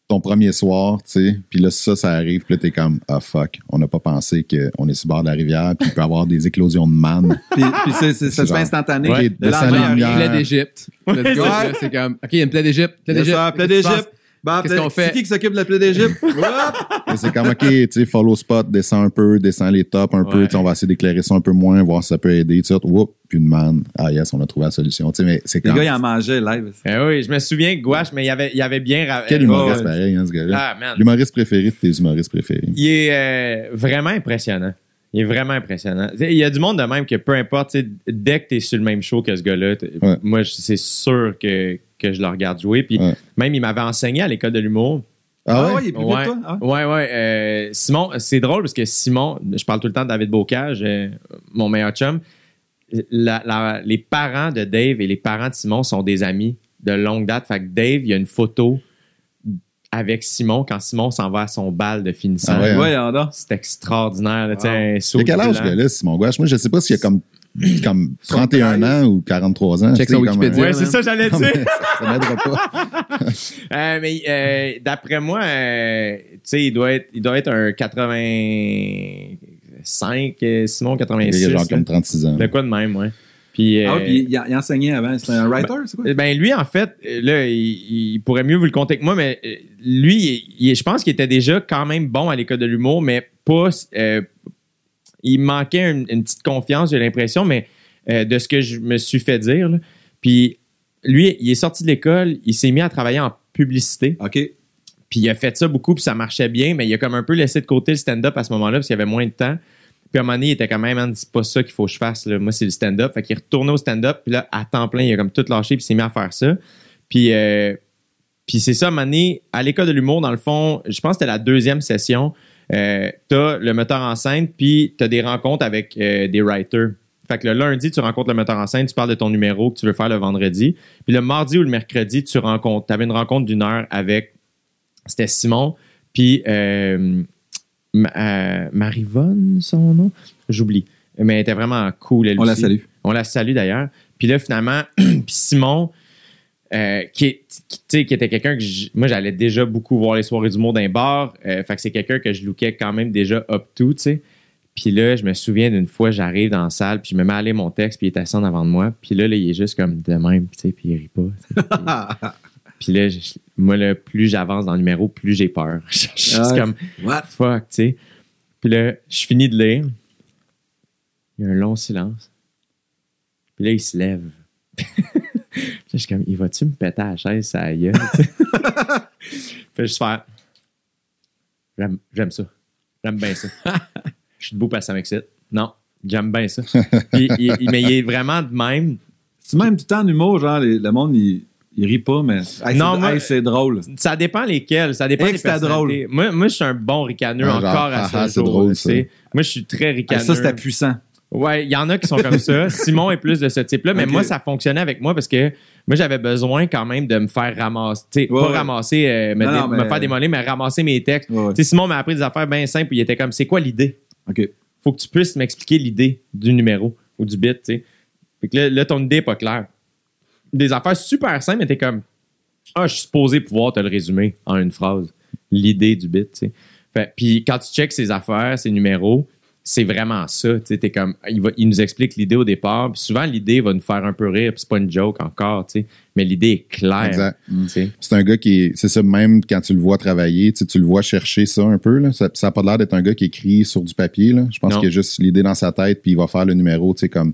ton premier soir, tu sais, puis là, ça, ça arrive, puis là, t'es comme, ah fuck, on n'a pas pensé qu'on est sur le bord de la rivière, puis il peut y avoir des éclosions de manne. Puis, puis c'est, c'est, ça C'est se fait instantané. Ouais. Les arrive. lumières. Plaie d'Égypte. Let's go. Ouais. C'est comme, OK, il y a une plaie d'Égypte. Plaie d'Égypte. plaie d'Égypte. Bon, Qu'est-ce plaie- qu'on fait? C'est qui qui s'occupe de la plaie d'Égypte? C'est comme, OK, tu sais, follow spot, descend un peu, descend les tops un peu, Ouais. tu sais, on va essayer d'éclairer ça un peu moins, voir si ça peut aider, tu sais, whoop, puis une manne. Ah yes, on a trouvé la solution, tu sais, mais c'est Les comme, gars, ils en mangeaient live. Eh oui, je me souviens que Gouache, mais il avait, il avait bien. quel humoriste ouais. pareil, hein, ce gars-là. Ah. L'humoriste préféré de tes humoristes préférés. Il est euh, vraiment impressionnant. Il est vraiment impressionnant. Il y a du monde de même que peu importe, dès que tu es sur le même show que ce gars-là, Ouais. moi, c'est sûr que, que je le regarde jouer. Puis Ouais. même, il m'avait enseigné à l'école de l'humour. Ah, ouais? il est plus Ouais, toi? Ah ouais? ouais, ouais. euh, Simon, c'est drôle parce que Simon, je parle tout le temps de David Bocage, euh, mon meilleur chum. La- la- les parents de Dave et les parents de Simon sont des amis de longue date. Fait que Dave, il y a une photo avec Simon quand Simon s'en va à son bal de finissant. Ah ouais, hein? C'est extraordinaire. Là, Wow. un saut Il a quel âge, gars-là, Simon Gouache? Moi, je sais pas s'il a comme, comme 31 ans ou 43 ans. Check son comme Wikipédia. un- Ouais, c'est ça, j'allais dire. ça, ça m'aidera pas. Euh, mais euh, d'après moi, euh, tu sais, il doit être, il doit être un 85, euh, Simon Il 86. a genre comme 36 ans. De quoi de même, ouais. Puis, Ah euh, puis il, il enseignait avant. C'était un writer, c'est quoi? ben lui, en fait, euh, là, il, il pourrait mieux vous le compter que moi, mais euh, lui, il- il- je pense qu'il était déjà quand même bon à l'école de l'humour, mais pas. Il manquait une, une petite confiance, j'ai l'impression, mais euh, de ce que je me suis fait dire. là. Puis lui, il est sorti de l'école, il s'est mis à travailler en publicité. OK. Puis il a fait ça beaucoup, puis ça marchait bien, mais il a comme un peu laissé de côté le stand-up à ce moment-là, parce qu'il y avait moins de temps. Puis à un moment donné, il était quand même, c'est pas ça qu'il faut que je fasse. là. Moi, c'est le stand-up. Fait qu'il est retourné au stand-up, puis là, à temps plein, il a comme tout lâché, puis il s'est mis à faire ça. Puis, euh, puis c'est ça, à un moment donné, à l'école de l'humour, dans le fond, je pense que c'était la deuxième session. Euh, t'as le metteur en scène, puis t'as des rencontres avec euh, des writers. Fait que le lundi, tu rencontres le metteur en scène, tu parles de ton numéro que tu veux faire le vendredi. Puis le mardi ou le mercredi, tu rencontres, tu avais une rencontre d'une heure avec, c'était Simon, puis euh, euh, Marivonne, son nom? J'oublie. Mais elle était vraiment cool, elle On la salue. On la salue d'ailleurs. Puis là, finalement, puis Simon, euh, qui, est- qui, était quelqu'un que j- moi, j'allais déjà beaucoup voir les soirées d'humour d'un bar. Euh, fait que c'est quelqu'un que je lookais quand même déjà up to, tu sais. Puis là, je me souviens d'une fois, j'arrive dans la salle, puis je me mets à lire mon texte, puis il est assis en avant de moi. Puis là, là, il est juste comme de même, tu sais, puis il rit pas. Puis là, je- moi, là, plus j'avance dans le numéro, plus j'ai peur. Je suis juste Ouais. comme, What? fuck, tu sais. Puis là, je finis de lire. Il y a un long silence. Puis là, il se lève. Je suis comme, il va-tu me péter à la chaise, ça sais? Puis juste faire, j'aime, j'aime ça. J'aime bien ça. Je suis debout parce que ça m'excite. Non, j'aime bien ça. Puis, il- il- mais il est vraiment de même. C'est même du temps en humour, genre, les- le monde, il, il rit pas, mais. Hey, Non, c'est, moi- hey, c'est drôle. Ça dépend lesquels. Ça dépend Hey, personnalités. Moi, moi, je suis un bon ricaneux Ah, genre, encore à ah, ce ah, c'est jour. drôle, ça. Moi, je suis très Hey, ricaneux. ça, c'était puissant. Ouais, il y en a qui sont comme ça. Simon est plus de ce type-là, mais moi, ça fonctionnait avec moi parce que moi, j'avais besoin quand même de me faire ramasser. Ouais, pas ouais. ramasser, euh, me, Non, non, me mais- faire démolir, mais ramasser mes textes. Ouais, Simon m'a appris des affaires bien simples. Il était comme, c'est quoi l'idée? OK. Faut que tu puisses m'expliquer l'idée du numéro ou du bit, tu sais. Fait que là, là, ton idée n'est pas claire. Des affaires super simples, mais t'es comme, ah, je suis supposé pouvoir te le résumer en une phrase. L'idée du bit, tu sais. Puis quand tu checks ses affaires, ses numéros, c'est vraiment ça. Tu sais, t'es comme, il, va, il nous explique l'idée au départ. Puis souvent, l'idée va nous faire un peu rire. Puis c'est pas une joke encore, tu sais. Mais l'idée est claire. Exact. C'est un gars qui est. C'est ça, même quand tu le vois travailler, tu sais, tu le vois chercher ça un peu. Là. Ça n'a pas l'air d'être un gars qui écrit sur du papier. Là. Je pense qu'il a juste l'idée dans sa tête, puis il va faire le numéro, tu sais, comme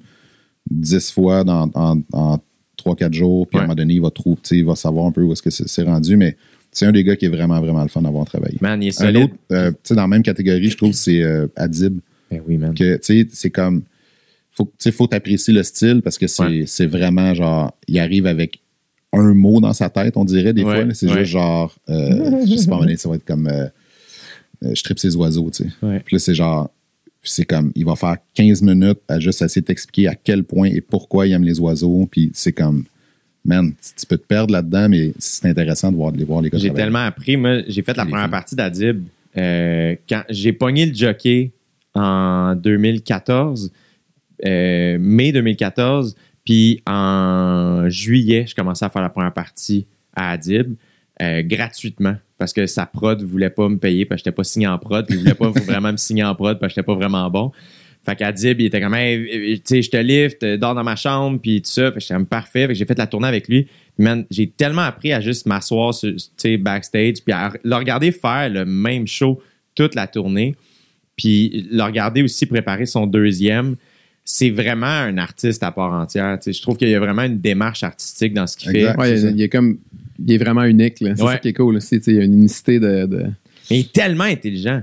10 fois dans, en, en 3-4 jours, puis à un moment donné, il va trouver, tu sais, il va savoir un peu où est-ce que c'est rendu. Mais c'est un des gars qui est vraiment, vraiment le fun d'avoir travaillé. Man, il est Un autre, euh, dans la même catégorie, je trouve, c'est euh, Adib. Ben oui, man. que tu sais c'est comme faut tu sais faut t'apprécier le style parce que c'est Ouais. vraiment genre il arrive avec un mot dans sa tête on dirait des Ouais, fois c'est ouais. juste genre euh, je sais pas mais ça va être comme euh, euh, je tripe ses oiseaux tu sais puis là c'est genre c'est comme il va faire 15 minutes à juste essayer de t'expliquer à quel point et pourquoi il aime les oiseaux puis c'est comme man tu peux te perdre là-dedans mais c'est intéressant de voir de les voir les gars J'ai tellement appris. Moi, j'ai fait la première partie d'Adib euh, quand j'ai pogné le jockey en 2014, euh, mai 2014, puis en juillet, je commençais à faire la première partie à Adib. euh, gratuitement parce que sa prod voulait pas me payer parce que j'étais pas signé en prod, puis il voulait pas vraiment me signer en prod parce que j'étais pas vraiment bon. Fait qu'Adib, il était comme, hey, tu sais, je te lift, euh, dors dans ma chambre, puis tout ça. Fait que j'étais parfait. Fait que j'ai fait la tournée avec lui. Man, j'ai tellement appris à juste m'asseoir, tu sais, backstage, puis à le regarder faire le même show toute la tournée, puis le regarder aussi préparer son deuxième. C'est vraiment un artiste à part entière. tu sais. Je trouve qu'il y a vraiment une démarche artistique dans ce qu'il fait. Ouais, il, est comme. Il est vraiment unique, là. C'est Ouais. ça qui est cool aussi. tu sais, Il y a une unicité de. de- Mais il est tellement intelligent.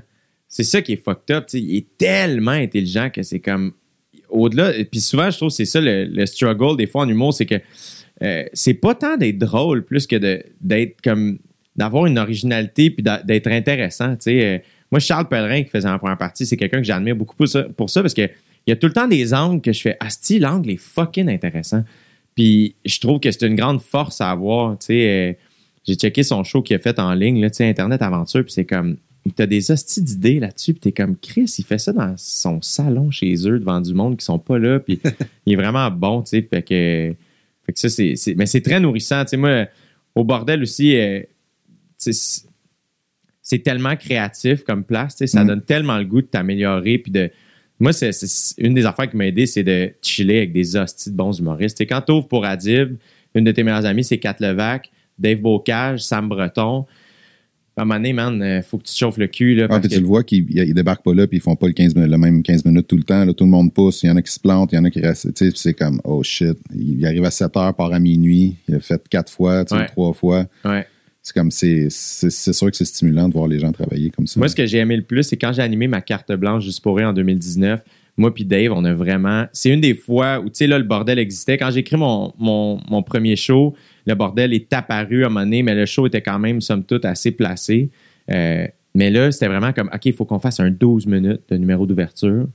C'est ça qui est fucked up. tu sais. Il est tellement intelligent que c'est comme. Au-delà. et Puis souvent, je trouve que c'est ça le, le struggle des fois en humour, c'est que euh, c'est pas tant d'être drôle plus que de- d'être comme. d'avoir une originalité puis d'être intéressant. tu sais. Moi, Charles Pellerin qui faisait en première partie, c'est quelqu'un que j'admire beaucoup pour ça, pour ça parce que il y a tout le temps des angles que je fais. Asti, l'angle est fucking intéressant. Puis je trouve que c'est une grande force à avoir. tu sais. Euh, j'ai checké son show qu'il a fait en ligne, là, tu sais, Internet Aventure, puis c'est comme. T'as des hosties d'idées là-dessus, puis t'es comme Chris, il fait ça dans son salon chez eux, devant du monde qui sont pas là, puis il est vraiment bon, tu sais. Fait que, fait que ça, c'est. Mais c'est très nourrissant, tu sais. Moi, au bordel aussi, euh, c'est- tellement créatif comme place, tu sais, ça Mm. donne tellement le goût de t'améliorer, puis de. Moi, c'est une des affaires qui m'a aidé, c'est de chiller avec des hosties de bons humoristes. Tu quand t'ouvres pour Adib, une de tes meilleures amies, c'est Kat Levac, Dave Bocage, Sam Breton. À un moment donné, man, euh, faut que tu te chauffes le cul. Là, Ah, parce puis que- tu le vois qu'ils ils débarquent pas là, puis ils font pas le, 15 minutes, le même 15 minutes tout le temps. Là, tout le monde pousse. Il y en a qui se plantent, il y en a qui restent. Tu c'est comme, oh shit. Il arrive à 7 heures, part à minuit. Il a fait quatre fois, tu sais, Ouais. trois fois. Ouais. C'est comme, c'est sûr que c'est stimulant de voir les gens travailler comme ça. Moi, ce que j'ai aimé le plus, c'est quand j'ai animé ma carte blanche juste pour en 2019. Moi puis Dave, on a vraiment. C'est une des fois où, tu sais, là, le bordel existait. Quand j'ai écrit mon, mon, mon premier show, le bordel est apparu à un moment donné, mais le show était quand même, somme toute, assez placé. Euh, mais là, c'était vraiment comme, OK, il faut qu'on fasse un 12 minutes de numéro d'ouverture.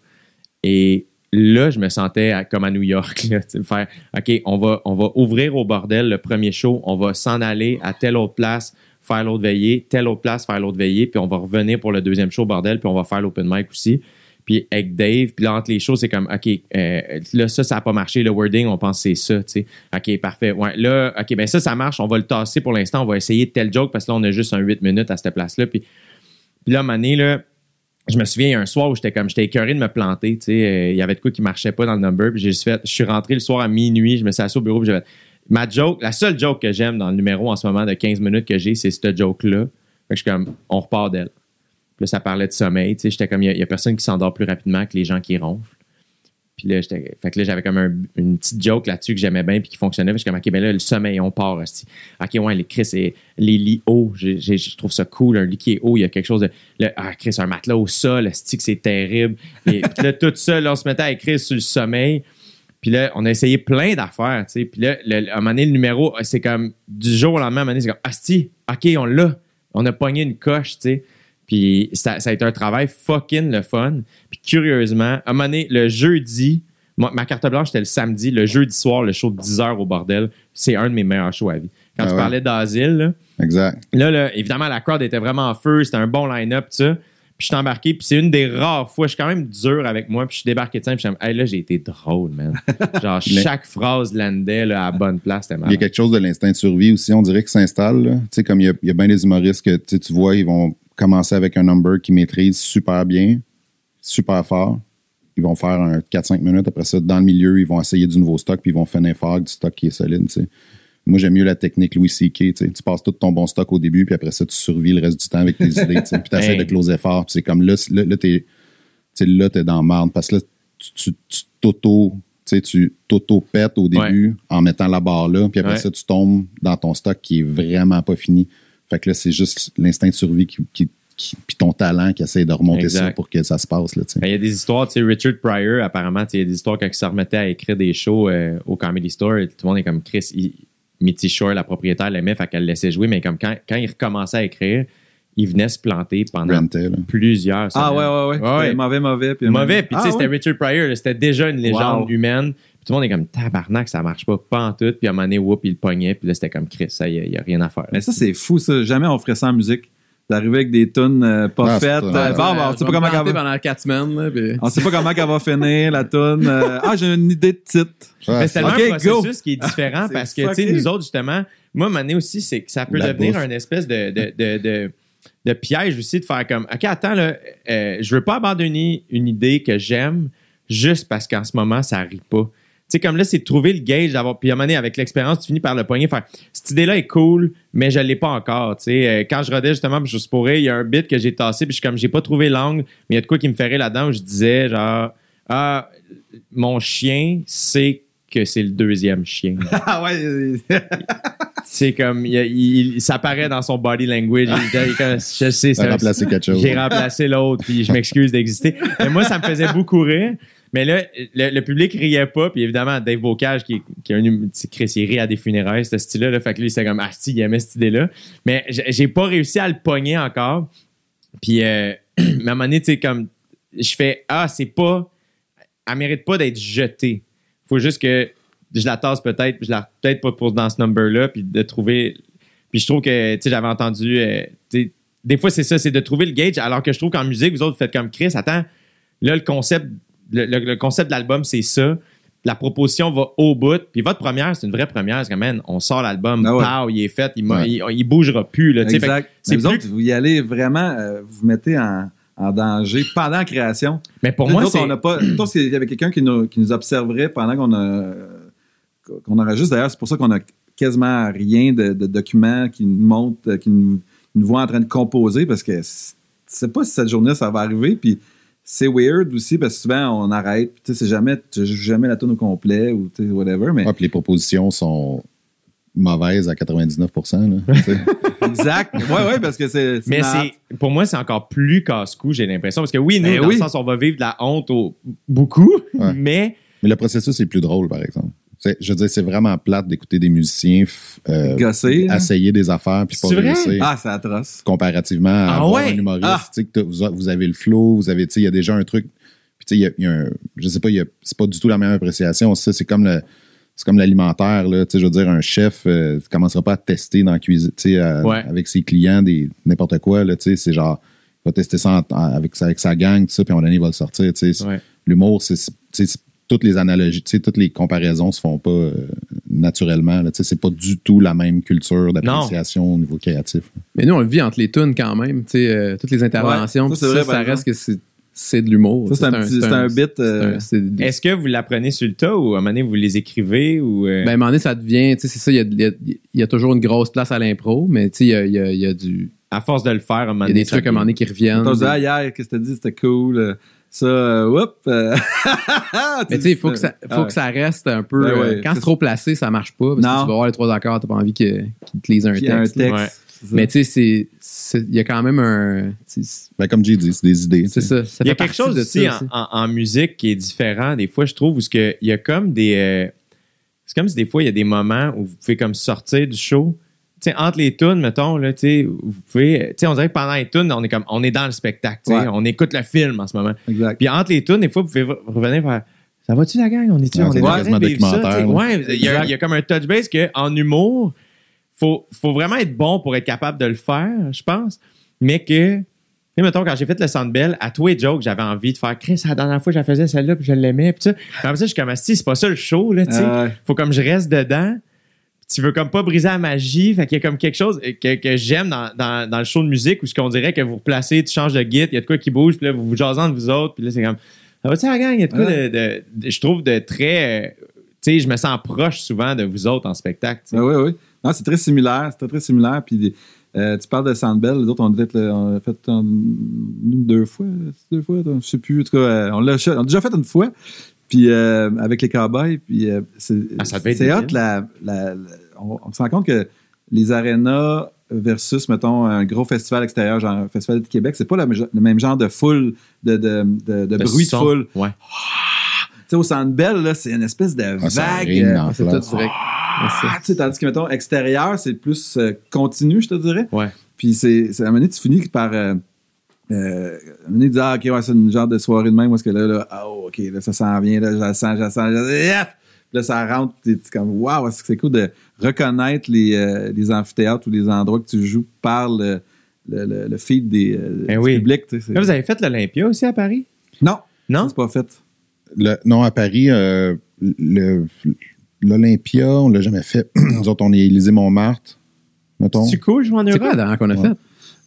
Et là, je me sentais comme à New York, faire, OK, on va, ouvrir au bordel le premier show, on va s'en aller à telle autre place, faire l'autre veillée, telle autre place, faire l'autre veillée, puis on va revenir pour le deuxième show au bordel, puis on va faire l'open mic aussi. Puis avec Dave, puis entre les shows, c'est comme, OK, euh, là, ça, ça n'a pas marché. Le wording, on pense c'est ça, tu sais. OK, parfait. Ouais, là, OK, ben ça, ça marche. On va le tasser pour l'instant. On va essayer tel joke parce que là, on a juste un 8 minutes à cette place-là. Puis, puis là, donné, là, je me souviens, il y a un soir où j'étais comme, j'étais écœuré de me planter, tu sais. euh, Il y avait de quoi qui marchait pas dans le number. Puis j'ai juste fait, je suis rentré le soir à minuit, je me suis assis au bureau, puis j'ai fait, ma joke, la seule joke que j'aime dans le numéro en ce moment de 15 minutes que j'ai, c'est cette joke-là. Je suis comme, on repart d'elle. Puis là, ça parlait de sommeil. Tu sais, j'étais comme, il y, a personne qui s'endort plus rapidement que les gens qui ronflent. Puis là, j'étais, fait que là, j'avais comme un- une petite joke là-dessus que j'aimais bien puis qui fonctionnait. Puis je suis comme, OK, ben là, le sommeil, on part aussi. OK, ouais, les Chris, et les lits hauts, je trouve ça cool. Un lit qui est haut, il y a quelque chose de. le- ah, Chris, un matelas au sol, le stick, c'est terrible. Et puis là, tout ça, là, on se mettait à écrire sur le sommeil. Puis là, on a essayé plein d'affaires, tu sais. Puis là, le- à un moment donné, le numéro, c'est comme du jour au lendemain, à un moment donné, c'est comme, Asti, OK, on l'a. On a pogné une coche, tu sais. Puis ça, ça a été un travail fucking le fun. Puis curieusement, à un moment donné, le jeudi, ma carte blanche, c'était le samedi. Le jeudi soir, le show de 10 heures au bordel, c'est un de mes meilleurs shows à vie. Quand Ah tu ouais. parlais d'asile, là, Exact. Là, là, évidemment, la crowd était vraiment en feu. C'était un bon line-up, tout ça. Puis je suis embarqué, puis c'est une des rares fois, je suis quand même dur avec moi, puis je suis débarqué de scène, puis je suis hey, là, j'ai été drôle, man. Genre, chaque phrase landait là, à la bonne place, c'était Il y a marrant. quelque chose de l'instinct de survie aussi, on dirait, qui s'installe. là. Tu sais, comme il y a, il y a bien des humoristes que tu vois, ils vont commencer avec un number qu'ils maîtrisent super bien, super fort. Ils vont faire un 4-5 minutes. Après ça, dans le milieu, ils vont essayer du nouveau stock, puis ils vont finir fort avec du stock qui est solide. Moi, j'aime mieux la technique Louis C.K. tu passes tout ton bon stock au début, puis après ça, tu survis le reste du temps avec tes idées. Puis tu essaies de closer fort. C'est comme là, là, là t'es t'es dans marde parce que là, tu, t'auto, tu sais, t'auto-pètes au début en mettant la barre là, puis après Ouais. ça, tu tombes dans ton stock qui est vraiment pas fini. Fait que là, c'est juste l'instinct de survie qui- puis ton talent qui essaie de remonter Exact. ça pour que ça se passe, là, tu sais. Ben, Il y a des histoires, tu sais, Richard Pryor, apparemment, tu sais, il y a des histoires quand il se remettait à écrire des shows euh, au Comedy Store, tout le monde est comme Chris, il- Mitty Shore, la propriétaire, l'aimait, fait qu'elle le laissait jouer, mais comme quand, quand il recommençait à écrire, il venait se planter pendant plusieurs Ah semaines. ouais, ouais, ouais. Ouais. Mauvais, mauvais. Puis Mauvais, puis tu sais, Ah, c'était. Richard Pryor, c'était déjà une légende Wow. humaine. Puis tout le monde est comme tabarnak, ça marche pas, pas en tout. Puis à un moment donné, whoop, il le pognait, puis là, c'était comme Chris, ça, il n'y a, rien à faire. Mais ça, c'est fou, ça. Jamais on ferait ça en musique. D'arriver avec des tunes euh, pas Ah, faites. Euh, bon, bon, on sait pas comment elle va... pendant 4 semaines. Là, puis- On sait pas comment elle va finir, la tune. Euh, ah, j'ai une idée de titre. Ah, Mais c'est tellement Ok, un processus qui est différent parce que, tu sais, nous autres, justement, moi, Mané aussi, c'est que ça peut La devenir bouffe. un espèce de, de, de, de, de piège aussi de faire comme OK, attends, là, euh, je veux pas abandonner une idée que j'aime juste parce qu'en ce moment, ça rit pas. Tu sais, comme là, c'est de trouver le gauge, d'avoir. Puis à un moment donné, avec l'expérience, tu finis par le poignet, faire cette idée-là est cool, mais je l'ai pas encore. Tu sais, Euh, quand je rodais justement, puis je pourrais, il y a un bit que j'ai tassé, puis je suis comme, j'ai pas trouvé l'angle, mais il y a de quoi qui me ferait là-dedans où je disais, genre, ah, mon chien sait que c'est le deuxième chien. Ah ouais. c'est comme, il, il- ça paraît dans son body language. Il- il- comme, je sais, c'est remplacé quelque chose. j'ai remplacé l'autre, puis je m'excuse d'exister. Mais moi, ça me faisait beaucoup rire. Mais là, le, public riait pas, puis évidemment, Dave Bocage, qui, qui a un hum- Chris, il rit à des funérailles, ce style-là. Là, fait que lui, c'était comme, ah, si, il aimait cette idée-là. Mais j'ai pas réussi à le pogner encore. Puis, euh, moment donné, tu sais, comme, je fais, ah, c'est pas, elle mérite pas d'être jetée. Faut juste que je la tasse peut-être, je la peut-être pas pour dans ce number-là, puis de trouver. Puis je trouve que, tu sais, j'avais entendu, euh, des fois, c'est ça, c'est de trouver le gauge, alors que je trouve qu'en musique, vous autres, vous faites comme Chris, attends, là, le concept, le, le- le concept de l'album, c'est ça. La proposition va au bout. Puis votre première, c'est une vraie première. C'est comme, man, on sort l'album, Ah ouais. pow, il est fait, il, Ouais. il, il bougera plus. Là. Fait Exact. c'est Mais vous plus- autres, vous y allez vraiment, euh, vous vous mettez en, en danger pendant la création. Mais pour Nous moi, c'est. on n'a pas. S'il y avait quelqu'un qui nous, qui nous observerait pendant qu'on a qu'on enregistre. D'ailleurs, c'est pour ça qu'on a quasiment rien de, de documents qui nous montrent, qui nous, nous voient en train de composer parce que c'est- pas si cette journée ça va arriver. Puis c'est weird aussi parce que souvent on arrête. Tu sais, c'est jamais, tu joues jamais la tune au complet ou tu sais, whatever. Mais Ouais, puis les propositions sont mauvaises à 99 là, tu sais. exact. Ouais, ouais, parce que c'est. Mais pour moi, c'est encore plus casse-cou, j'ai l'impression. Parce que oui, nous, Ben dans oui. le sens, on va vivre de la honte au- beaucoup, Ouais. mais Mais le processus est plus drôle, par exemple. Je veux dire, c'est vraiment plate d'écouter des musiciens euh, Gosser, là. essayer des affaires puis pas réussir. Ah, c'est atroce. comparativement à Ah ouais? un humoriste. Ah. Que vous, avez le flow, vous avez, il y a déjà un truc. Puis tu sais, il y a, il y a un, je sais pas, c'est pas du tout la même appréciation. Ça, c'est comme le, c'est comme l'alimentaire là. Je veux dire, un chef euh, commencera pas à tester dans la cuisine, à- Ouais. avec ses clients des n'importe quoi là. Tu sais, c'est genre, il va tester ça en- avec, sa- avec sa gang, tout ça, puis à un moment donné, il va le sortir. Tu sais, Ouais. l'humour, c'est, tu toutes les analogies, tu sais, toutes les comparaisons se font pas euh, naturellement. Tu sais, c'est pas du tout la même culture d'appréciation au niveau créatif. Mais nous, on le vit entre les tunes quand même. tu sais, euh, toutes les interventions. Ouais, ça, reste que c'est, c'est de l'humour. Ça, c'est un, petit- c'est un bit. euh, est-ce que vous l'apprenez sur le tas ou à un moment donné, vous les écrivez ou. euh, Ben, à un moment donné, ça devient, tu sais, c'est ça, il y a, il y a- il y a toujours une grosse place à l'impro, mais tu sais, il y a, il y a- il y a du, à force de le faire, à un moment il y a donné, des trucs à un moment donné qui reviennent. T'as dit, ah, hier, qu'est-ce que t'as dit? C'était cool. Ça, euh, whoop. euh, Mais tu sais, il faut, que ça, faut Ah ouais. que ça reste un peu. Ben euh, ouais, quand c'est- trop placé, ça marche pas. Parce Non. que tu vas voir les trois accords, t'as pas envie que- qu'ils te lisent un texte. Ouais. Mais tu sais, il y a quand même un. Ben, comme j'ai dit, c'est des idées. C'est ça. ça Il y a quelque chose de aussi ça en, en- en musique qui est différent, des fois, je trouve, où ce que il y a comme des. euh, c'est comme si des fois, il y a des moments où vous pouvez comme sortir du show. Sais, entre les tunes, mettons, là, tu sais, vous pouvez. Tu sais, on dirait que pendant les tunes, on est comme on est dans le spectacle. tu sais, Ouais. On écoute le film en ce moment. Exact. Puis entre les tunes, des fois, vous pouvez re- revenir faire Ça va-tu la gang? On est-tu? Ouais, on est quasiment vivre ça, documentaire. Ouais, il y, a, y comme un touch base qu'en humour, faut, faut vraiment être bon pour être capable de le faire, je pense. Mais que, sais, mettons, quand j'ai fait le Sandbell, à tous les jokes, j'avais envie de faire Chris, la dernière fois, je la faisais celle-là, puis je l'aimais, puis ça. Puis après ça, je suis comme, si, c'est pas ça le show, là, tu sais. Ah. Faut comme je reste dedans. Tu veux comme pas briser la magie. Fait qu'il y a comme quelque chose que, que j'aime dans, dans, dans le show de musique où ce qu'on dirait que vous replacez, tu changes de guide, il y a de quoi qui bouge, puis là, vous vous jasez entre vous autres, puis là, c'est comme, ça va-tu la gang? Il y a de quoi de, de- de- je trouve, de très, euh, tu sais, je me sens proche souvent de vous autres en spectacle. Ah oui, oui. Non, c'est très similaire. C'est très, très similaire. Puis, euh, tu parles de Sandbell. Les autres, on, l'a fait en- une, deux fois. Deux fois, je sais plus. En tout cas, euh, on l'a on l'a déjà fait une fois. Puis, euh, avec les cowboys. Puis, euh, c'est Ah, hot. La, la- la- on, on se rend compte que les arénas versus, mettons, un gros festival extérieur, genre un festival de Québec, c'est pas la- le même genre de foule, de, de, de, bruit de foule. Ouais. Tu sais, au Sandbell, là, c'est une espèce de Ah, vague. euh, C'est tout direct. ah, tu sais, tandis que, mettons, extérieur, c'est plus euh, continu, je te dirais. Ouais. Puis, c'est, c'est à un moment donné, tu finis par. Euh, moment donné, dire, ah, OK, ouais, c'est une genre de soirée de même, parce que là, là, ah, OK, là, ça s'en vient, là, je la sens, je la sens, je la sens, Yep! Puis là, ça rentre, t'es comme, waouh, c'est cool de reconnaître les, euh, les amphithéâtres ou les endroits que tu joues par le, le, le, le feed des, euh, Ben du oui. public. tu sais, c'est- Là, vous avez fait l'Olympia aussi à Paris? Non, Non? c'est pas fait. Le- non, à Paris, euh, l'Olympia, on l'a jamais fait. Nous autres, on est Élysée Montmartre. Mettons. C'est cool, jouer en C'est quoi la Europe? dernière qu'on a Ouais. faite?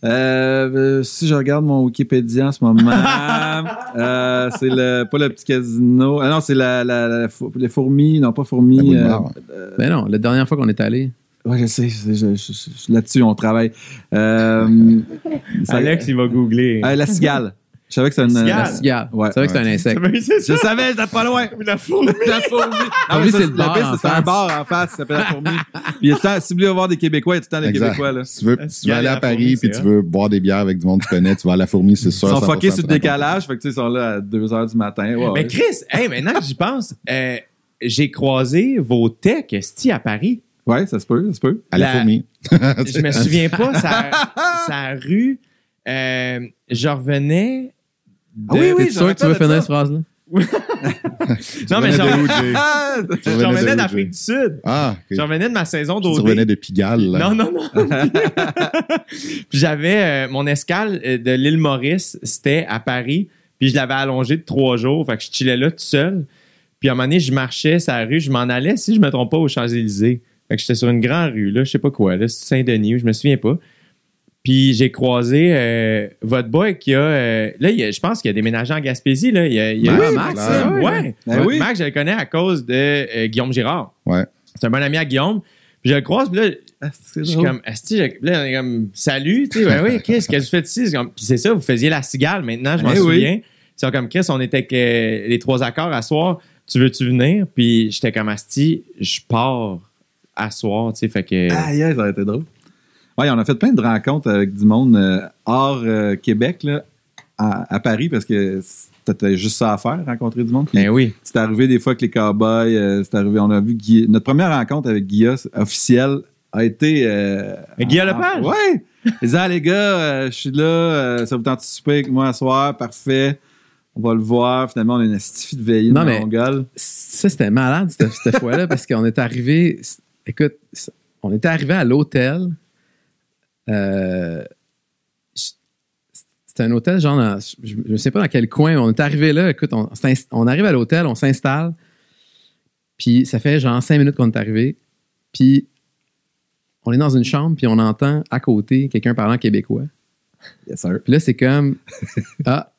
Euh, euh, si je regarde mon Wikipédia en ce moment, euh, c'est le pas le petit casino. Ah non, c'est la, la, les fourmis, non pas fourmis. euh, noire. Ben non, la dernière fois qu'on est allé. ouais, je sais, je- je- je- je- là-dessus on travaille. Euh, ça- Alex, il va googler. Euh, la cigale. Je savais que c'était une. Cigale. La cigale. Ouais. c'est vrai que c'est un insecte. Je savais, j'étais pas loin. La fourmi. La fourmi. Ah, Fourmi, ça, c'est le la bar piste, c'est un bar en face qui s'appelle la fourmi. Puis si vous voulez voir des Québécois, il y a tout le temps des. Québécois. Là. Si tu veux, tu veux aller à Paris puis tu veux boire des bières avec du monde que tu connais, tu vas à la fourmi, c'est sûr. Ils sont 100% fuckés sur le décalage, fait que tu sais, ils sont là à 2 h du matin. Ouais, Mais. Chris, hey, maintenant que j'y pense, euh, j'ai croisé vos techs esti, à Paris. Ouais, ça se peut, ça se peut. À la, La- fourmi. Je me souviens pas, sa, sa rue. euh, je revenais. Ah oui, oui, sûr que tu veux finir cette phrase-là? Non, mais j'en Jay? Ah! Tu je revenais d'Afrique du Sud. Ah, ok. Je revenais de ma saison tu d'OD. revenais de Pigalle. là. Non, non, non. puis j'avais euh, mon escale euh, de l'île Maurice, c'était à Paris. Puis je l'avais allongé de trois jours. Fait que je chillais là tout seul. Puis à un moment donné, je marchais sur la rue, je m'en allais, si je me trompe pas, aux Champs-Élysées. Fait que j'étais sur une grande rue, là, je sais pas quoi, là, c'est Saint-Denis, je me souviens pas. Puis j'ai croisé euh, votre boy qui a. euh, là, il a- je pense qu'il a déménagé en Gaspésie. Là. Il y a, il y a- Ben Oui, Max. Là, ouais. ouais. Ben oui. Max, je le connais à cause de euh, Guillaume Girard. Ouais. C'est un bon ami à Guillaume. Puis je le croise, puis là, Ah, je suis comme, Asti, là, on est comme, salut, tu sais, ben oui, Chris, qu'est-ce que vous faites ici? Comme- Puis c'est ça, vous faisiez la cigale, maintenant, je m'en Eh oui. souviens. C'est comme, Chris, on était avec les trois accords à soir, tu veux-tu venir? Puis j'étais comme, Asti, je pars à soir, tu sais, fait que. Ah, yeah, ça aurait été drôle. Ouais, on a fait plein de rencontres avec du monde euh, hors euh, Québec, là, à, à Paris, parce que c'était juste ça à faire, rencontrer du monde. Puis ben oui. C'est arrivé des fois avec les cowboys. euh, c'est arrivé, on a vu notre première rencontre avec Guilla officielle a été. Euh, Mais Guilla Lepage? Ouais! Il disait, ah, les gars, je suis là, ça vous tente de souper avec moi ce soir, parfait. On va le voir. Finalement, on a une astifi de veillée Non, mais-. Ça, c'était malade, cette, cette fois-là, parce qu'on est arrivé. Écoute, on était arrivé à l'hôtel. Euh, c'était un hôtel, genre, dans- je ne sais pas dans quel coin. On est arrivé là. Écoute, on, arrive à l'hôtel, on s'installe. Puis ça fait genre cinq minutes qu'on est arrivé. Puis on est dans une chambre, puis on entend à côté quelqu'un parlant québécois. Yes, sir. Puis là, c'est comme. Ah.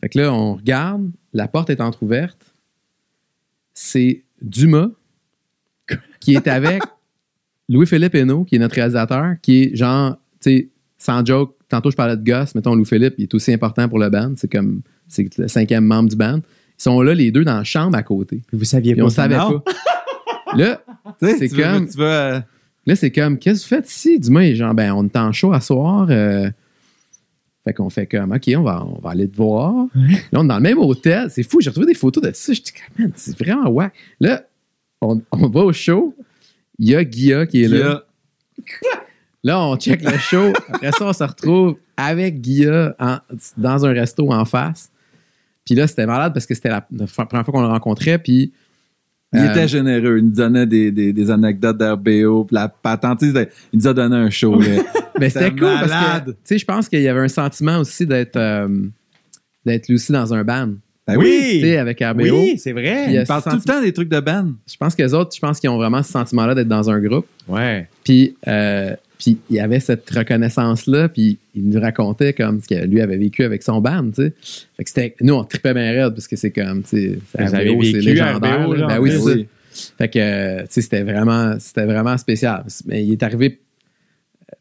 Fait que là, on regarde, la porte est entr'ouverte. C'est Dumas qui est avec Louis-Philippe Hainaut, qui est notre réalisateur, qui est genre, tu sais, sans joke, tantôt je parlais de gosse, mettons Louis-Philippe, il est aussi important pour le band. C'est comme, c'est le cinquième membre du band. Ils sont là, les deux, dans la chambre à côté. Vous saviez Puis on pas. savait non. pas. Là, Tu sais, C'est tu veux- comme- tu veux, euh, Là, c'est comme, qu'est-ce que vous faites ici? Dumas est genre, ben, on est en show à soir. euh, fait qu'on fait comme, OK, on va, on va aller te voir. Là, on est dans le même hôtel. C'est fou, j'ai retrouvé des photos de ça. Je dis, man, c'est vraiment wack. Là, on, on va au show. Il y a Guilla qui est Guilla, là. Là, on check le show. Après ça, on se retrouve avec Guilla en- dans un resto en face. Puis là, c'était malade parce que c'était la, la première fois qu'on le rencontrait. Puis Il Euh, était généreux. Il nous donnait des, des, des anecdotes d'RBO. Puis la patente, il nous a donné un show. là. Mais c'était cool parce que, tu sais, je pense qu'il y avait un sentiment aussi d'être euh, d'être lui aussi dans un band. Ben Oui. Sais, avec RBO. Oui, c'est vrai. euh, Il parle ce tout le temps des trucs de band. Je pense que les autres, je pense qu'ils ont vraiment ce sentiment-là d'être dans un groupe. Ouais. Puis, euh, puis il y avait cette reconnaissance-là, puis il nous racontait comme ce que lui avait vécu avec son band, tu sais. Fait que c'était, nous, on tripait bien raide parce que c'est comme, tu sais, c'est Vous avez RBO, c'est vécu légendaire. RBO, là. genre. Ben oui, c'est ça. oui. Fait que, euh, tu sais, c'était vraiment, c'était vraiment spécial. Mais il est arrivé,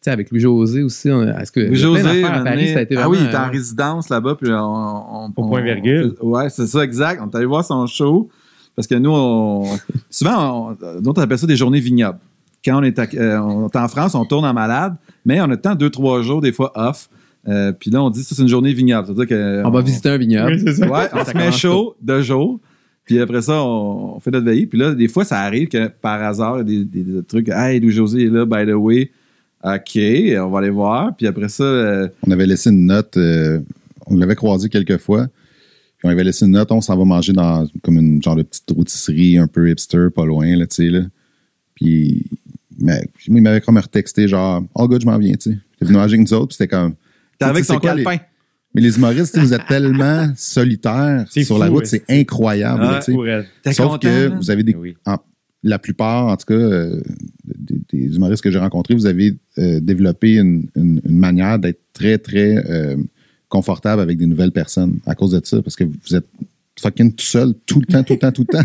avec Louis-José aussi. Est-ce que, il y a plein José, d'affaires à un Paris, moment ça a été donné- ah oui, il était en euh, résidence là-bas. Puis on, on- Au on- point virgule. on- ouais, c'est ça, exact. On est allé voir son show. Parce que nous, on, souvent, on, nous, on appelle ça des journées vignobles. Quand on est, à- euh, on est en France, on tourne en malade, mais on a le temps deux, trois jours, des fois off. Euh, puis là, on dit ça, c'est une journée vignoble. Que On va visiter un vignoble. Oui, c'est ça. Ouais, on Ça se met chaud deux jours. Puis après ça, on, on fait notre veillée. Puis là, des fois, ça arrive que par hasard, il y a des, des- des trucs. Hey, Louis-José est là, by the way. OK, on va aller voir. Puis après ça, euh, On avait laissé une note, euh, on l'avait croisé quelques fois. Puis on avait laissé une note, on s'en va manger dans comme une genre de petite rôtisserie un peu hipster, pas loin, là, tu sais, là. Puis, mais, il m'avait comme retexté, genre, oh, good, je m'en viens, tu sais. Il est venu manger avec nous autres, puis c'était comme. t'es avec son quoi, les- calepin. Mais les humoristes, tu sais, vous êtes tellement solitaires sur fou, la route, ouais. c'est incroyable, là, Ouais, tu sais. Pour elle. T'es Sauf content, que là? vous avez des. Oui. en- la plupart, en tout cas, euh, des, des humoristes que j'ai rencontrés, vous avez euh, développé une, une- une manière d'être très, très euh, confortable avec des nouvelles personnes à cause de ça, parce que vous êtes fucking tout seul tout le temps, tout le temps, tout le temps.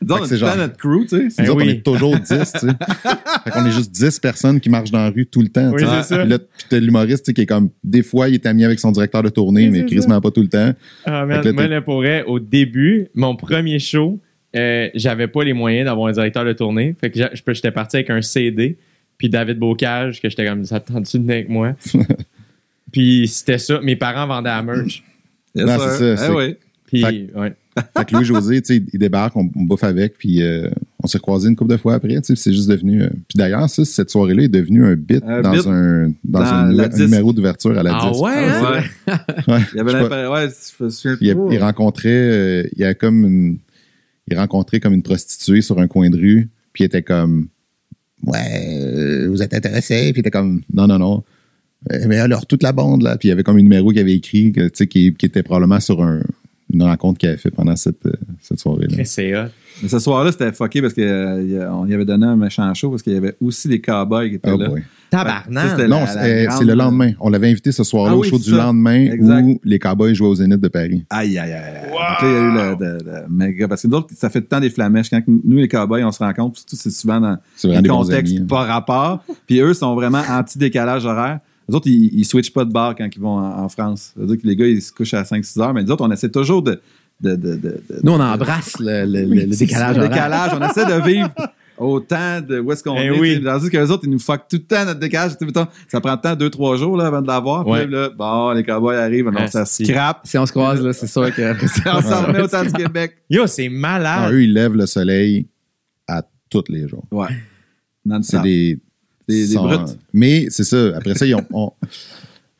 Disons, Fait que on c'est est genre- notre crew, tu sais. Nous Ben autres, oui. on est toujours 10, tu sais. fait qu'on est juste 10 personnes qui marchent dans la rue tout le temps. Oui, tu sais. c'est ça. Puis là, t'as l'humoriste, tu sais, qui est comme, des fois, il est ami avec son directeur de tournée, Oui, mais quasiment pas tout le temps. Ah, merde, là, moi, t'es- là, pour vrai, au début, mon premier show, euh, j'avais pas les moyens d'avoir un directeur de tournée. Fait que j'étais parti avec un CD, puis David Bocage, que j'étais comme, ça tu de avec moi? puis c'était ça. Mes parents vendaient la merch. Yes, Non, c'est ça, Eh oui. Puis, Fait ouais. Fait que Louis-José, tu sais, il débarque, on, on bouffe avec, puis euh, on s'est croisés une couple de fois après, tu sais, puis c'est juste devenu... euh, puis d'ailleurs, ça, cette soirée-là est devenue un bit Un dans bit un, dans dans un, la un disque. numéro d'ouverture à la Ah disque. ouais, Ouais. Ouais, Il y avait pas. l'impression. Ouais, je me souviens il, il rencontrait, euh, il y a comme une, il rencontrait comme une prostituée sur un coin de rue, puis il était comme, ouais, euh, vous êtes intéressé, puis il était comme, non, non, non. Euh, Mais alors, toute la bande, là, puis il y avait comme un numéro qu'il avait écrit, que, qui, qui était probablement sur un, une rencontre qu'il avait fait pendant cette, euh, soirée-là. C'est. Mais ce soir-là, c'était fucké parce qu'on y avait donné un méchant show parce qu'il y avait aussi des cowboys qui étaient Oh là. boy. Tabarnak. Non, c'est euh, grande- le lendemain. On l'avait invité ce soir-là Ah au oui, show du ça. lendemain Exact. où les Cowboys jouaient au Zénith de Paris. Aïe, aïe, aïe. Donc là, il y a eu le, le- le méga. Parce que nous autres, ça fait le temps des flamèches. Quand nous, les cowboys, on se rencontre, surtout, c'est souvent dans des contextes amis. hein. pas rapport. Puis eux sont vraiment anti-décalage horaire. Les autres, ils, ils switchent pas de bar quand ils vont en, en France. Ça veut dire que les gars, ils se couchent à 5-6 heures. Mais nous autres, on essaie toujours de. De, de, de, de- Nous, on embrasse le, le- le- le c'est décalage. le décalage. On essaie de vivre autant de où est-ce qu'on Eh est. oui. Tandis que les autres, ils nous fuck tout le temps notre décalage. Ça prend le temps, 2-3 jours là, avant de l'avoir. Puis Ouais. là, bon, les cowboys arrivent, alors Ah, ça si. scrape. Si on se croise, là, c'est sûr que. On s'en remet au temps du Québec. Yo, c'est Non, malade. eux, ils lèvent le soleil à tous les jours. Ouais. C'est des. Des- brutes. Mais c'est ça. Après ça, ils ont. on-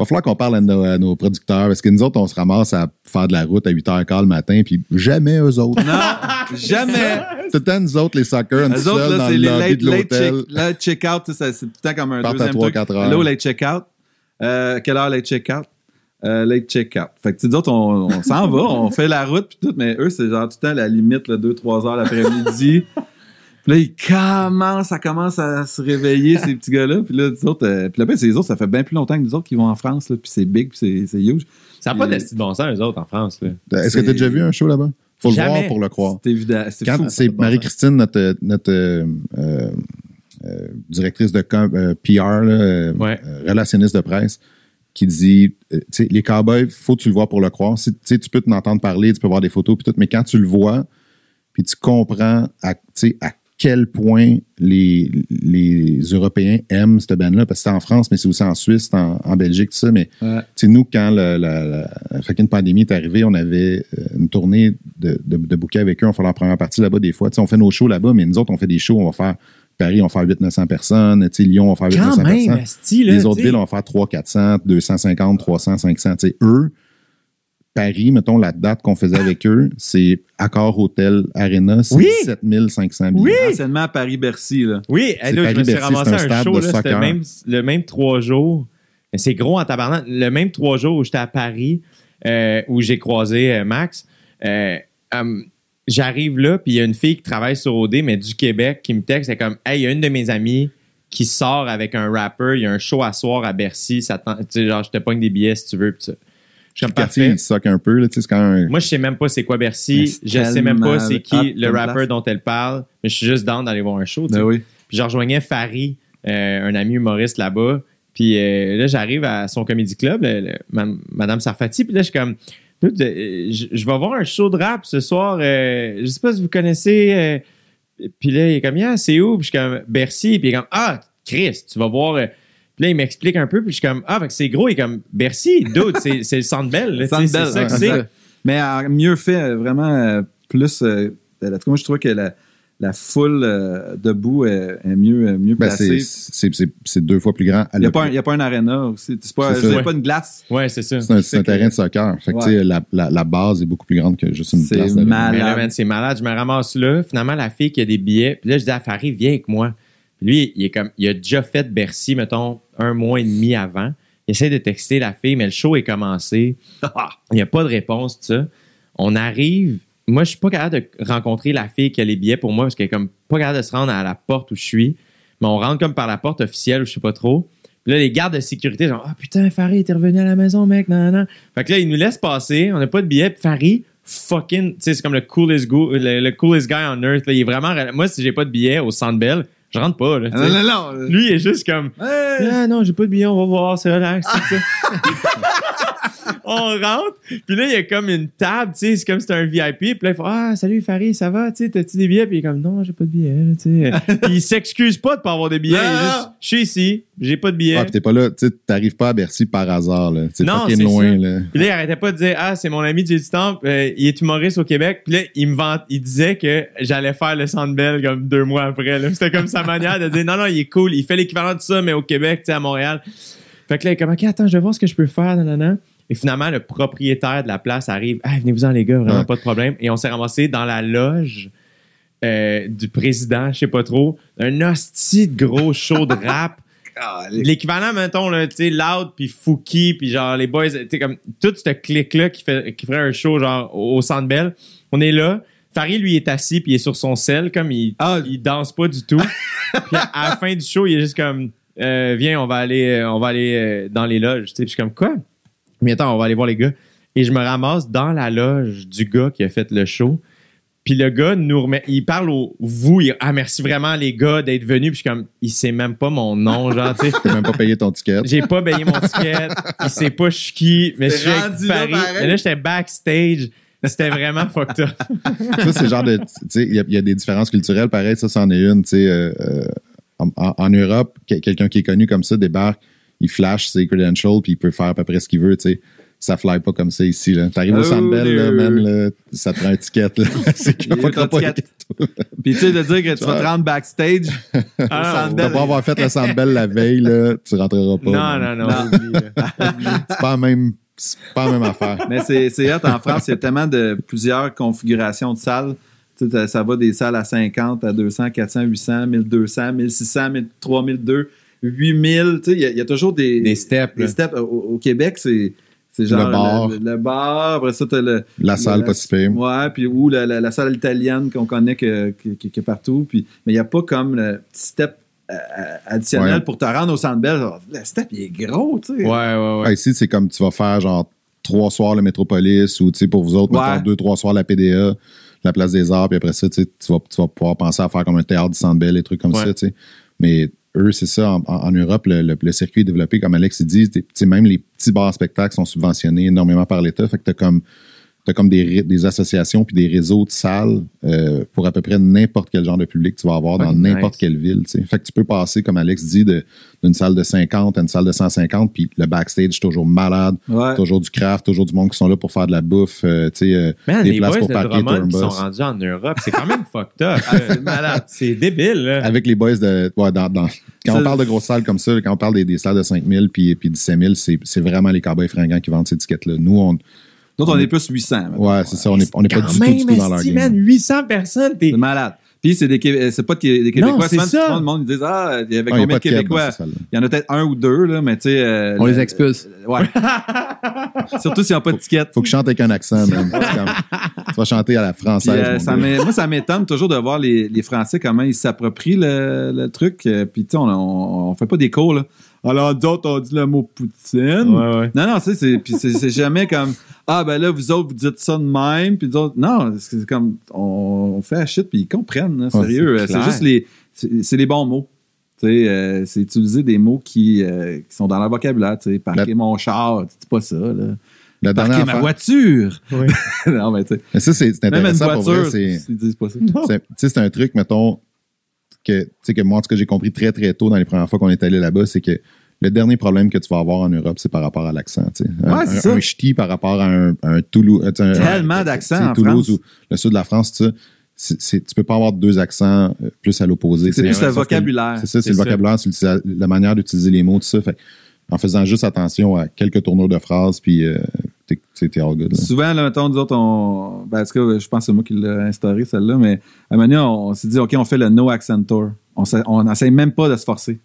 va falloir qu'on parle à nos, à nos producteurs parce que nous autres, on se ramasse à faire de la route à 8h15 le matin, puis jamais eux autres. Non, jamais. Tout le temps, nous autres, les est Les autres, là, dans c'est le les late, check, late check-out. C'est tout le temps comme un Partent à deuxième 3, truc. 4 heures. Hello, late check-out? Euh, quelle heure late check-out? Euh, late check-out. Fait que, tu sais, nous autres, on, on s'en va, on fait la route, puis tout, mais eux, c'est genre tout le temps la limite, 2-3 heures l'après-midi. Puis là, ils commencent, ça commence à se réveiller, ces petits gars-là. Puis là, nous autres, euh, puis là, ben, c'est les autres, ça fait bien plus longtemps que nous autres qui vont en France, là, puis c'est big, puis c'est- c'est huge. Ça n'a pas d'esti de bon sens, eux autres, en France. Là. Est-ce que tu as déjà vu un show là-bas? Faut le voir pour le croire. C'est évident. C'est Quand fou. c'est Marie-Christine, notre, notre euh, euh, euh, directrice de euh, PR, là, euh, Ouais. euh, relationniste de presse, qui dit, euh, tu sais, les cowboys, faut que tu le vois pour le croire. Si, tu peux t'en entendre parler, tu peux voir des photos, puis tout, mais quand tu le vois, puis tu comprends à, tu sais, à quel point les, les Européens aiment cette band-là, parce que c'est en France, mais c'est aussi en Suisse, en, en Belgique, tout ça, mais Ouais. tu sais, nous, quand la, la, la, la fucking pandémie est arrivée, on avait euh, une tournée de, de, de bouquets avec eux. On fait leur première partie là-bas des fois. Tu sais, on fait nos shows là-bas, mais nous autres, on fait des shows, on va faire Paris, on va faire 800-900 personnes. Tu sais, Lyon, on va faire Quand 800 même, personnes. là. Les autres villes, on va faire 300, 400, 250, 300, 500. Tu sais, eux, Paris, mettons, la date qu'on faisait avec eux, c'est Accor Hotel Arena, c'est Oui! 7500 billets. Oui! Anciennement Paris-Bercy, là. Oui, là, je me suis ramassé un un, stade show, de là, c'était soccer. même, le même trois jours. C'est gros en tabarnak. Le même trois jours où j'étais à Paris, euh, où j'ai croisé euh, Max, euh, hum, j'arrive là, puis il y a une fille qui travaille sur OD, mais du Québec, qui me texte, c'est comme, hey, il y a une de mes amies qui sort avec un rapper, il y a un show à soir à Bercy, ça t'en- tu sais, genre, je te pogne des billets si tu veux, ça. Je suis comme, Le quartier, il soque un peu, là, tu sais, c'est quand même. Moi, je sais même pas c'est quoi Bercy. Je sais même pas c'est qui le rapper place. dont elle parle. Mais je suis juste down d'aller voir un show. Ben oui. Puis je rejoignais Farid, euh, un ami humoriste là-bas. Puis euh, là, j'arrive à son comédie club, le- le- ma- Madame Sarfati. Puis là, je suis comme, euh, je, je vais voir un show de rap ce soir. euh, je sais pas si vous connaissez. euh, puis là, il est comme, yeah, c'est où? Puis je suis comme, Bercy. Puis il est comme, ah, Chris, tu vas voir. Puis là, il m'explique un peu. Puis je suis comme, ah, fait que c'est gros. Il est comme, Bercy, dude, c'est c'est le Centre Bell. C'est ça que c'est. Mais euh, mieux fait, euh, vraiment euh, plus. euh, en tout cas, moi, je trouve que la, la foule euh, debout est, est mieux, mieux Ben, placée. c'est- c'est c'est- c'est deux fois plus grand. Il n'y a, l'op- pas un- il y a pas un aréna aussi. C'est pas, C'est pas une glace. Ouais, c'est ça. C'est un, c'est un Fait que- terrain de soccer. Fait que, Ouais. la, la, la base est beaucoup plus grande que juste une C'est place. d'arena. Mais là, malade. man, c'est malade. Je me ramasse là. Finalement, la fille qui a des billets. Puis là, je dis à Farid, viens avec moi. Lui, il est comme, il a déjà fait Bercy, mettons, un mois et demi avant. Il essaie de texter la fille, mais le show est commencé. Il n'y a pas de réponse, tout ça. On arrive. moi, je suis pas capable de rencontrer la fille qui a les billets pour moi parce qu'elle est comme pas capable de se rendre à la porte où je suis. Mais on rentre comme par la porte officielle ou je sais pas trop. Puis là, les gardes de sécurité, genre, ah putain, Farid, t'es revenu à la maison, mec, non, non. Fait que là, ils nous laissent passer, on n'a pas de billets. Puis Farid, fucking, tu sais, c'est comme le coolest, go- le, le coolest guy on earth. là. il est vraiment, moi, si j'ai pas de billet au Centre Bell, je rentre pas, là. Non, non, non. Lui, il est juste comme, Hey! ah non, j'ai pas de billet, on va voir, c'est relax. on rentre, puis là, il y a comme une table, tu sais, c'est comme si c'était un VIP, puis là, il fait Ah, salut Farid, ça va, tu sais, t'as-tu des billets? Puis il est comme Non, j'ai pas de billets, tu sais. puis il s'excuse pas de pas avoir des billets, il est Non, juste Je suis ici, j'ai pas de billets. Ah, puis t'es pas là, tu sais, t'arrives pas à Bercy par hasard, là. C'est Non, fucking c'est loin, ça. là. Puis là, il arrêtait pas de dire Ah, c'est mon ami du Temple, euh, il est humoriste au Québec. Puis là, il me vante, il disait que j'allais faire le Centre Bell comme deux mois après. C'était comme sa manière de dire Non, non, il est cool, il fait l'équivalent de ça, mais au Québec, tu sais, à Montréal. Fait que là, il est comme Ok, attends, je vais voir ce que je peux faire, nanana. Et finalement, le propriétaire de la place arrive Ah, venez-vous-en, les gars, vraiment Ouais. pas de problème. Et on s'est ramassé dans la loge. euh, du président, je sais pas trop, un hostie de gros show de rap l'équivalent mettons là tu sais Loud puis Fouki puis genre les boys tu sais comme tout ce clic là qui fait qui ferait un show genre au Centre Bell on est là Farid lui est assis puis il est sur son sel comme il Ah. il danse pas du tout puis à, à la fin du show il est juste comme euh, viens on va aller euh, on va aller dans les loges tu sais puis je suis comme quoi? Mais attends on va aller voir les gars et je me ramasse dans la loge du gars qui a fait le show puis le gars nous remet, il parle au vous, il, ah merci vraiment les gars d'être venus. Puis je suis comme, il sait même pas mon nom, genre, tu sais. T'as même pas payé ton ticket. J'ai pas payé mon ticket. il sait pas je suis qui. Mais je suis avec là, Paris. Mais là, j'étais backstage. C'était vraiment fucked up. ça, c'est le genre de. Tu sais, il y, a- il y a des différences culturelles, pareil, ça, c'en est une. Tu sais, euh, euh, en, en- Europe, que- quelqu'un qui est connu comme ça débarque, il flash ses credentials, puis il peut faire à peu près ce qu'il veut, tu sais. Ça fly pas comme ça ici, là. T'arrives au Oh, Centre Bell, là, no. man, là, ça te prend un ticket, là. c'est qu'il pas. Puis tu sais, de dire que tu vas te rendre backstage au Ah, Centre T'as Bell. pas avoir fait le Centre Bell la veille, là, tu rentreras pas. Non, non, non. là. C'est pas la même, c'est pas la même affaire. Mais c'est c'est hot en France, il y a tellement de plusieurs configurations de salles. Tu sais, ça va des salles à 50, à 200, 400, 800, 1200, 1600, 3002, 8000. Tu sais, il y, a- il y a toujours des, Des steps, des steps. Au, au Québec, c'est c'est genre Le bar. Le, le bar. Après ça, t'as le. La salle, la- pas si pire. Ouais, puis ou la, la- la salle italienne qu'on connaît que, que, que- que partout. Puis, mais il n'y a pas comme le petit step euh, euh, additionnel Ouais. pour te rendre au centre belle. Le step, il est gros, tu sais. Ouais, ouais, ouais. Ah, ici, c'est comme tu vas faire genre trois soirs le Métropolis ou tu sais, pour vous autres, Ouais. mettons, deux, trois soirs la PDA, la Place des Arts, puis après ça, tu sais, tu vas, tu vas pouvoir penser à faire comme un théâtre du Centre Bell, des trucs comme Ouais. ça, tu sais. Mais eux, c'est ça, en, en- Europe, le, le- le circuit est développé, comme Alex dit, même les petits bars spectacles sont subventionnés énormément par l'État, fait que t'as comme comme des, associations puis des réseaux de salles euh, pour à peu près n'importe quel genre de public que tu vas avoir dans n'importe nice. quelle ville. tu sais. Fait que tu peux passer, comme Alex dit, d'une salle de 50 à une salle de 150, puis le backstage toujours malade, Ouais. toujours du craft, toujours du monde qui sont là pour faire de la bouffe, euh, tu sais, euh, des les places boys pour de parquer Drummond qui sont rendus en Europe, c'est quand même fucked up. c'est malade. C'est débile, là. Avec les boys de. Ouais, dans, dans- quand on parle de grosses salles comme ça, quand on parle des, des salles de 5000 puis, puis 17000, c'est c'est vraiment les cowboys fringants qui vendent ces étiquettes-là. Nous, on. D'autres, on est plus 800. mettons. Ouais, c'est ça, on n'est on est pas du tout, même, du tout dans leur game. man, 800 personnes, t'es... C'est malade. Puis c'est des Québé- c'est pas des Québécois. Non, c'est ça. souvent, le monde ils disent ah il y avait Ah, y combien pas de Québécois? Il y en a peut-être un ou deux là, mais tu sais. euh, On le- les expulse. Ouais. Surtout s'ils n'ont pas de ticket. Faut que je chante avec un accent, comme- tu vas chanter à la Puis, française. euh, ça m'é- moi, ça m'étonne toujours de voir les, les Français comment ils s'approprient le, le truc. Euh, Puis, tu sais, on, on, on fait pas des cours, là. Alors, d'autres, on dit le mot poutine. Ouais, ouais. Non, non, tu sais, c'est, puis c'est, c'est jamais comme Ah, ben là, vous autres, vous dites ça de même. Puis d'autres, non, c'est comme on, on fait la shit, puis ils comprennent, là, Ouais, sérieux. c'est Euh, c'est juste les, c'est, c'est les bons mots. Tu sais, euh, c'est utiliser des mots qui, euh, qui sont dans leur vocabulaire. Tu sais, parquer La- mon char, tu dis pas ça, là. La Parquer ma affaire- voiture. Ouais. non, mais tu sais, Mais ça, c'est c'est même une intéressant pour vrai. c'est- ils disent pas ça. C'est tu sais, c'est un truc, mettons, que, tu sais, que moi, en tout cas, j'ai compris très, très tôt dans les premières fois qu'on est allé là-bas, c'est que le dernier problème que tu vas avoir en Europe, c'est par rapport à l'accent. Un, Ouais, un, un ch'ti par rapport à un, un Toulouse. euh, Tellement d'accents en Toulouse France. ou le sud de la France, tu sais, c'est- tu peux pas avoir deux accents euh, plus à l'opposé. C'est plus le vocabulaire. C'est ça, c'est le vocabulaire, c'est la manière d'utiliser les mots, tout ça. Fait, en faisant juste attention à quelques tournures de phrases, puis euh, t'es- all good. là. Souvent, là, mettons, nous autres, on. Ben, en tout cas, je pense que c'est moi qui l'ai instauré, celle-là, mais à un moment donné, on, on s'est dit, OK, on fait le no accent tour. On n'essaye même pas de se forcer.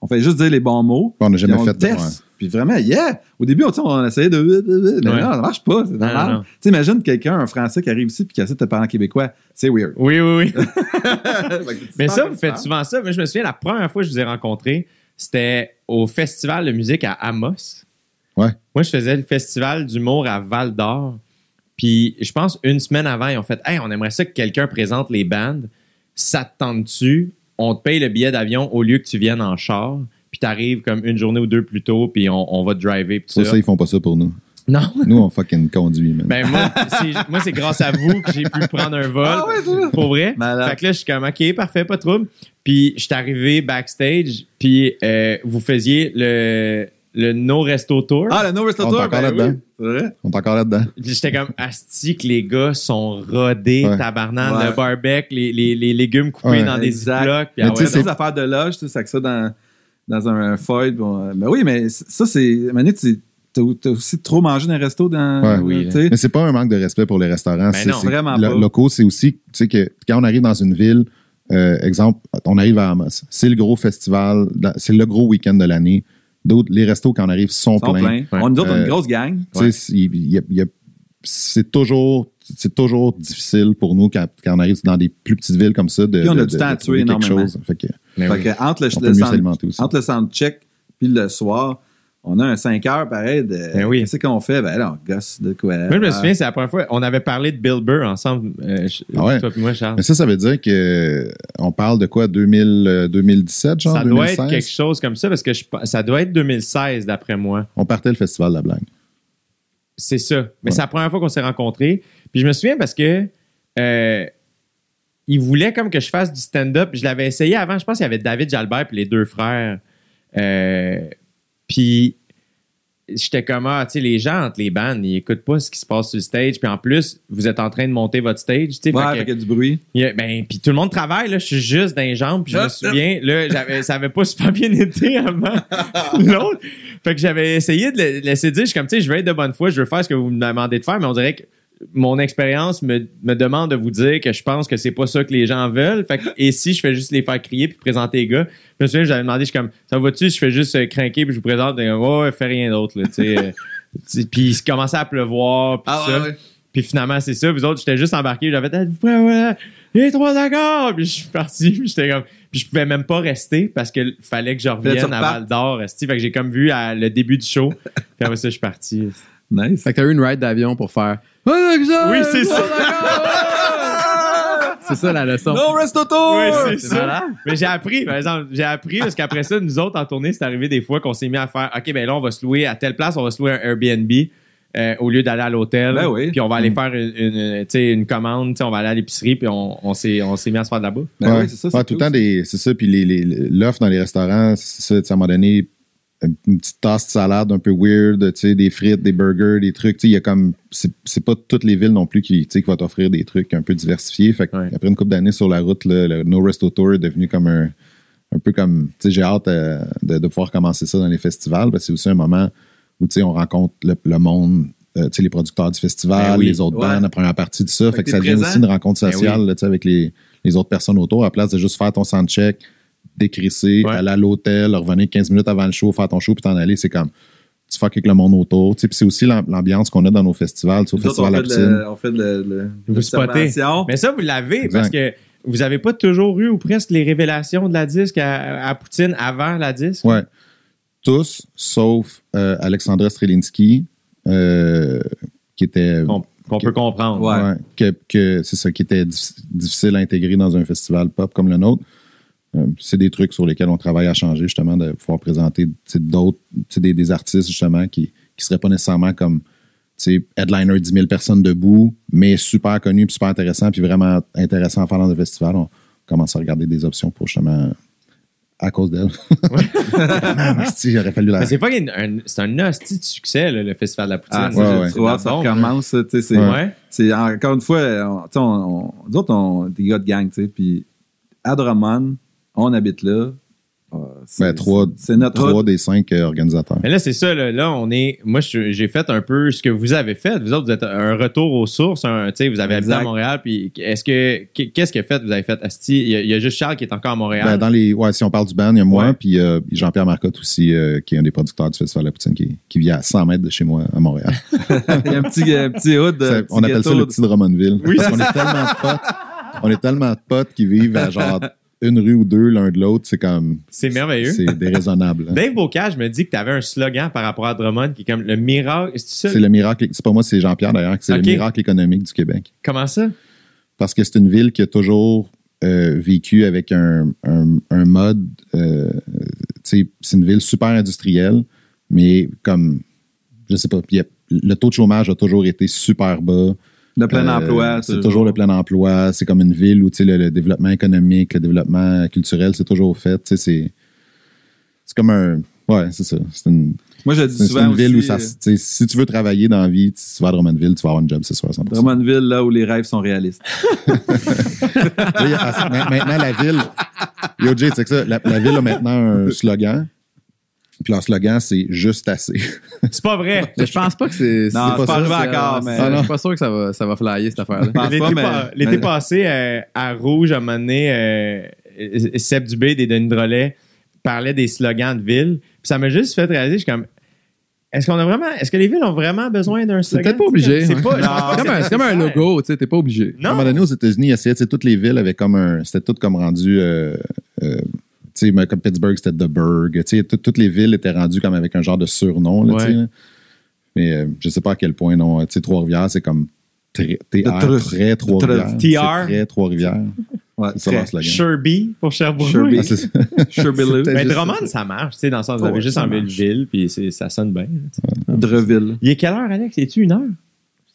On fait juste dire les bons mots. On n'a jamais on fait teste. Puis vraiment, yeah! Au début, on, essayait de. Mais Ouais. non, ça marche pas. C'est normal. Tu sais, imagine quelqu'un, un Français qui arrive ici puis qui essaie de te parler en québécois. C'est weird. Oui, oui, oui. Mais ça, vous faites souvent ça. Moi, je me souviens, la première fois que je vous ai rencontré, c'était au festival de musique à Amos. Ouais. Moi, je faisais le festival d'humour à Val d'Or. Puis, je pense, une semaine avant, ils ont fait Hey, on aimerait ça que quelqu'un présente les bandes. Ça te tente-tu? On te paye le billet d'avion au lieu que tu viennes en char. Puis, t'arrives comme une journée ou deux plus tôt, puis on, on va te driver. Puis Pour ça. ça, ils font pas ça pour nous. Non. Nous, on fucking conduit, man. Ben, moi, c'est, moi, c'est grâce à vous que j'ai pu prendre un vol. Ah ouais, c'est vrai. Pour vrai. Malade. Fait que là, je suis comme, OK, parfait, pas de trouble. Puis, je suis arrivé backstage, puis euh, vous faisiez le, le No Resto Tour. Ah, le No Rest On est Tour, encore ben là-dedans. oui, c'est vrai? On est encore là-dedans. J'étais comme, asti que les gars sont rodés, Ouais. tabarnak, Ouais. le barbecue, les, les, les légumes coupés Ouais. dans des Exact. Puis Mais ah tu sais, C'est des affaires de loge, tu sais, ça que ça dans, dans un, un foil. Bon, euh, ben oui, mais ça, c'est. Mané, tu t'as aussi trop mangé dans un resto dans. Ouais. Oui, tu sais. Mais c'est pas un manque de respect pour les restaurants. c'est, Ben non, vraiment le- pas. Locaux, c'est aussi, tu sais, que quand on arrive dans une ville, euh, exemple, on arrive à Amos, c'est le gros festival, c'est le gros week-end de l'année. D'autres, les restos, quand on arrive, sont, Ils sont pleins. pleins. Ouais. On, nous autres, on a une Euh, grosse gang. C'est toujours, c'est toujours difficile pour nous quand, quand on arrive dans des plus petites villes comme ça de, Puis on a de- du temps à de tuer quelque énormément. chose. Fait que, Mais Fait oui. que entre le, le sound- s'alimenter aussi. entre le soundcheck puis le soir, on a un 5 heures pareil de. Ben oui. Qu'est-ce qu'on fait? Ben là, on gosse de quoi? Moi, je me souviens, c'est la première fois, on avait parlé de Bill Burr ensemble, euh, je- Ah ouais? toi et moi, Charles. Mais ça, ça veut dire que on parle de quoi, 2000, euh, 2017, genre Ça doit 2016? être quelque chose comme ça, parce que je, ça doit être 2016, d'après moi. On partait le festival de la blague. C'est ça. Mais Ouais. c'est la première fois qu'on s'est rencontrés. Puis je me souviens parce que euh, il voulait comme que je fasse du stand-up. Je l'avais essayé avant. Je pense qu'il y avait David Jalbert puis les deux frères. Euh, puis j'étais comme ah, tu sais, les gens entre les bandes, ils écoutent pas ce qui se passe sur le stage. Puis en plus, vous êtes en train de monter votre stage. tu sais. Ouais, Fait que- qu'il y a du bruit. il y a- ben, puis tout le monde travaille, là. Je suis juste dans les jambes. Puis je me Ah, souviens, là, j'avais, ça avait pas super bien été avant l'autre. Fait que j'avais essayé de le- laisser dire. Je suis comme, tu sais, je veux être de bonne foi, je veux faire ce que vous me demandez de faire, mais on dirait que mon expérience me, me demande de vous dire que je pense que c'est pas ça que les gens veulent. Fait que, et si je fais juste les faire crier puis présenter les gars, je me souviens, j'avais demandé, je suis comme, ça va-tu, je fais juste euh, crinquer puis je vous présente, et, ouais, ouais, fais rien d'autre, là, tu sais. euh, tu sais, Puis il commençait à pleuvoir, puis Ah ça. ouais, ouais. Puis finalement, c'est ça. Vous autres, j'étais juste embarqué. J'avais dit, ouais, ouais, les trois accords. Puis je suis parti. Puis j'étais comme. Puis je pouvais même pas rester parce qu'il fallait que je Fallait que tu revienne à. Val d'Or. Fait que j'ai comme vu à- le début du show. Puis après ça, je suis parti. Nice. Fait que t'as eu une ride d'avion pour faire. Oui, c'est ça. C'est ça la leçon. No Resto Tour! Oui, c'est ça. malade. Mais j'ai appris, par exemple, j'ai appris parce qu'après ça, nous autres, en tournée, c'est arrivé des fois qu'on s'est mis à faire OK, ben là, on va se louer à telle place, on va se louer un Airbnb. euh, au lieu d'aller à l'hôtel, Ben oui. puis on va aller faire une, commande, on va aller à l'épicerie, puis on, on s'est on s'est mis à se faire de là-bas. Ben Ouais. oui, c'est ça. Ouais, tout le temps, des, c'est ça. Puis les, les- l'offre dans les restaurants, c'est ça, à un moment donné, une petite tasse de salade un peu weird, tu sais, des frites, des burgers, des trucs. Tu sais, il y a comme. C'est, pas toutes les villes non plus qui, tu sais, qui vont t'offrir des trucs un peu diversifiés. Fait Ouais. après une couple d'années sur la route, là, le No Resto Tour est devenu comme un. Un peu comme. Tu sais, j'ai hâte euh, de, de pouvoir commencer ça dans les festivals. Parce que c'est aussi un moment où, tu sais, on rencontre le, le monde. euh, tu sais, les producteurs du festival, Ben oui. les autres Ouais. bandes, la première partie de ça. Fait Fait, que ça devient aussi une rencontre Ben sociale là, tu sais, avec les, les autres personnes autour, à la place de juste faire ton soundcheck, décrisser, Ouais. aller à l'hôtel, revenir 15 minutes avant le show, faire ton show, puis t'en aller, c'est comme tu fuck avec le monde autour. Tu sais, Puis c'est aussi l'am- l'ambiance qu'on a dans nos festivals, tu sais, au Nous autres, festival on fait Poutine. le- on fait le- le- Vous spottez. Mais ça, vous l'avez parce que vous avez pas toujours eu ou presque les révélations de la disque à, à Poutine avant la disque? Ouais. Tous, sauf euh, Alexandra Strelinski, euh, qui était. Qu'on qu'on peut comprendre. Ouais. Ouais, que, que c'est ça qui était dif- difficile à intégrer dans un festival pop comme le nôtre. Euh, c'est des trucs sur lesquels on travaille à changer, justement, de pouvoir présenter d'autres, tu sais, des, des artistes, justement, qui ne seraient pas nécessairement comme tu sais, headliner 10 000 personnes debout, mais super connus, puis super intéressants, puis vraiment intéressants à faire dans un festival. On commence à regarder des options pour justement à cause d'elle. Asti, il aurait fallu la. C'est pas un, c'est un hostie de succès, là, le Festival de la Poutine. Ah, Ouais, ça, ouais. tu vois, de ça tu sais, C'est c'est encore une fois, on, on, on, nous autres, on des gars de gang, tu sais, puis à Drummond, on habite là. C'est- Ben, trois, c'est notre trois des cinq euh, organisateurs. Mais là, c'est ça. Là, Là, on est. Moi, j'ai fait un peu ce que vous avez fait. Vous autres, vous êtes un retour aux sources. un- tu sais, vous avez habité à Montréal. Puis, est-ce que. Qu'est-ce que fait Vous avez fait? Asti. Il y, a, il y a juste Charles qui est encore à Montréal. Ben, dans les, ouais, si on parle du band, il y a moi, Ouais. puis euh, Jean-Pierre Marcotte aussi, euh, qui est un des producteurs du Festival de la Poutine, qui, qui vit à 100 mètres de chez moi, à Montréal. Il y a un petit, un petit hood. Ça- un on appelle ça le petit Drummondville. Oui, parce qu'on est tellement de potes. On est tellement de potes qui vivent à genre une rue ou deux l'un de l'autre. C'est comme. C'est merveilleux. C'est déraisonnable. hein. Dave Bocage me dit que tu avais un slogan par rapport à Drummond qui est comme le miracle. C'est le miracle. C'est pas moi, c'est Jean-Pierre d'ailleurs, c'est le miracle économique du Québec. Comment ça? Parce que c'est une ville qui a toujours euh, vécu avec un, un, un mode. euh, c'est une ville super industrielle, mais comme. Je sais pas. le taux de chômage a toujours été super bas. Le plein Euh, emploi. C'est toujours le plein emploi. C'est comme une ville où le, le développement économique, le développement culturel, c'est toujours fait. C'est comme un. Ouais, c'est ça. C'est une, Moi, je dis c'est souvent une ville aussi, où ça. euh, Si tu veux travailler dans la vie, tu vas à Drummondville, tu vas avoir un job, c'est sûr. à 100%. Drummondville, là où les rêves sont réalistes. Là, il y a- ma- maintenant, la ville. Yo, Jay, tu sais que ça, la, la ville a maintenant un slogan. Puis leur slogan, c'est juste assez. C'est pas vrai. Je pense pas que c'est. Non, c'est c'est pas arrivé encore, c'est- mais- Je suis pas sûr que ça va, ça va flyer cette affaire-là. L'été pas, mais- pa- l'été mais- passé, euh, à Rouge, à un moment donné, euh, Seb Dubé des Denis Drolet parlait des slogans de ville. Puis ça m'a juste fait réaliser, je suis comme, est-ce qu'on a vraiment, est-ce que les villes ont vraiment besoin d'un C'est slogan? peut-être pas obligé. C'est pas, C'est que comme un- c'est comme un logo, tu sais, t'es pas obligé. À un Non. moment donné, aux États-Unis, ils essayaient, toutes les villes avaient comme un. C'était tout comme rendu. euh, euh, sais, comme Pittsburgh, c'était The Burg. Tu sais, tout- toutes les villes étaient rendues comme avec un genre de surnom. Là, tu sais, Ouais. là. Mais euh, je sais pas à quel point, non. Tu sais, Trois-Rivières, c'est comme très, TR, très Trois-Rivières. Très Trois-Rivières. Ouais. Sherby pour Sherbrooke. Sherby. Ah. C'est Mais juste- Drummond, ça marche, tu sais, dans le sens, vous Ouais, avez juste ça enlevé le marche. ville, puis ça sonne bien. Dreville. Il est quelle heure, Alex? Es-tu une heure?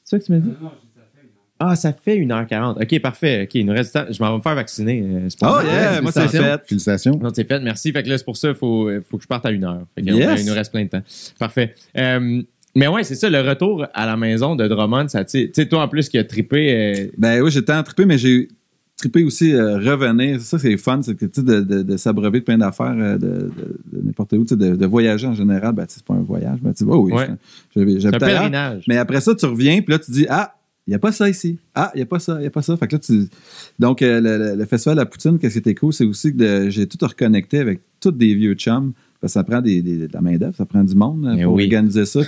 C'est ça que tu m'as dit? Ah, ça fait 1h40. OK, parfait. OK, il nous reste temps. Je m'en vais me faire vacciner. euh, Oh yeah, moi c'est fait. Félicitations. Non, c'est fait, merci. Fait que là, c'est pour ça qu'il faut, faut que je parte à une heure. Fait que, Yes. on- il nous reste plein de temps. Parfait. Euh, mais ouais, c'est ça, le retour à la maison de Drummond, ça, tu sais- toi en plus qui a trippé. euh, Ben oui, j'étais en trippé, mais j'ai trippé aussi euh, revenir. C'est ça, c'est fun, c'est que tu sais, de, de, de s'abreuver de plein d'affaires de, n'importe où, de, de voyager en général. Ben, c'est pas un voyage, ben, tu oh oui, Ouais. j'avais- un pèlerinage. Mais après ça, tu reviens, puis là, tu dis Ah, il n'y a pas ça ici. Ah, il n'y a pas ça, il n'y a pas ça. Fait que. Donc, euh, le, festival la Poutine, qu'est-ce qui était cool, c'est aussi que j'ai tout reconnecté avec tous des vieux chums. Parce que ça prend des, des- de la main-d'œuvre, ça prend du monde euh, Mais pour oui. organiser ça.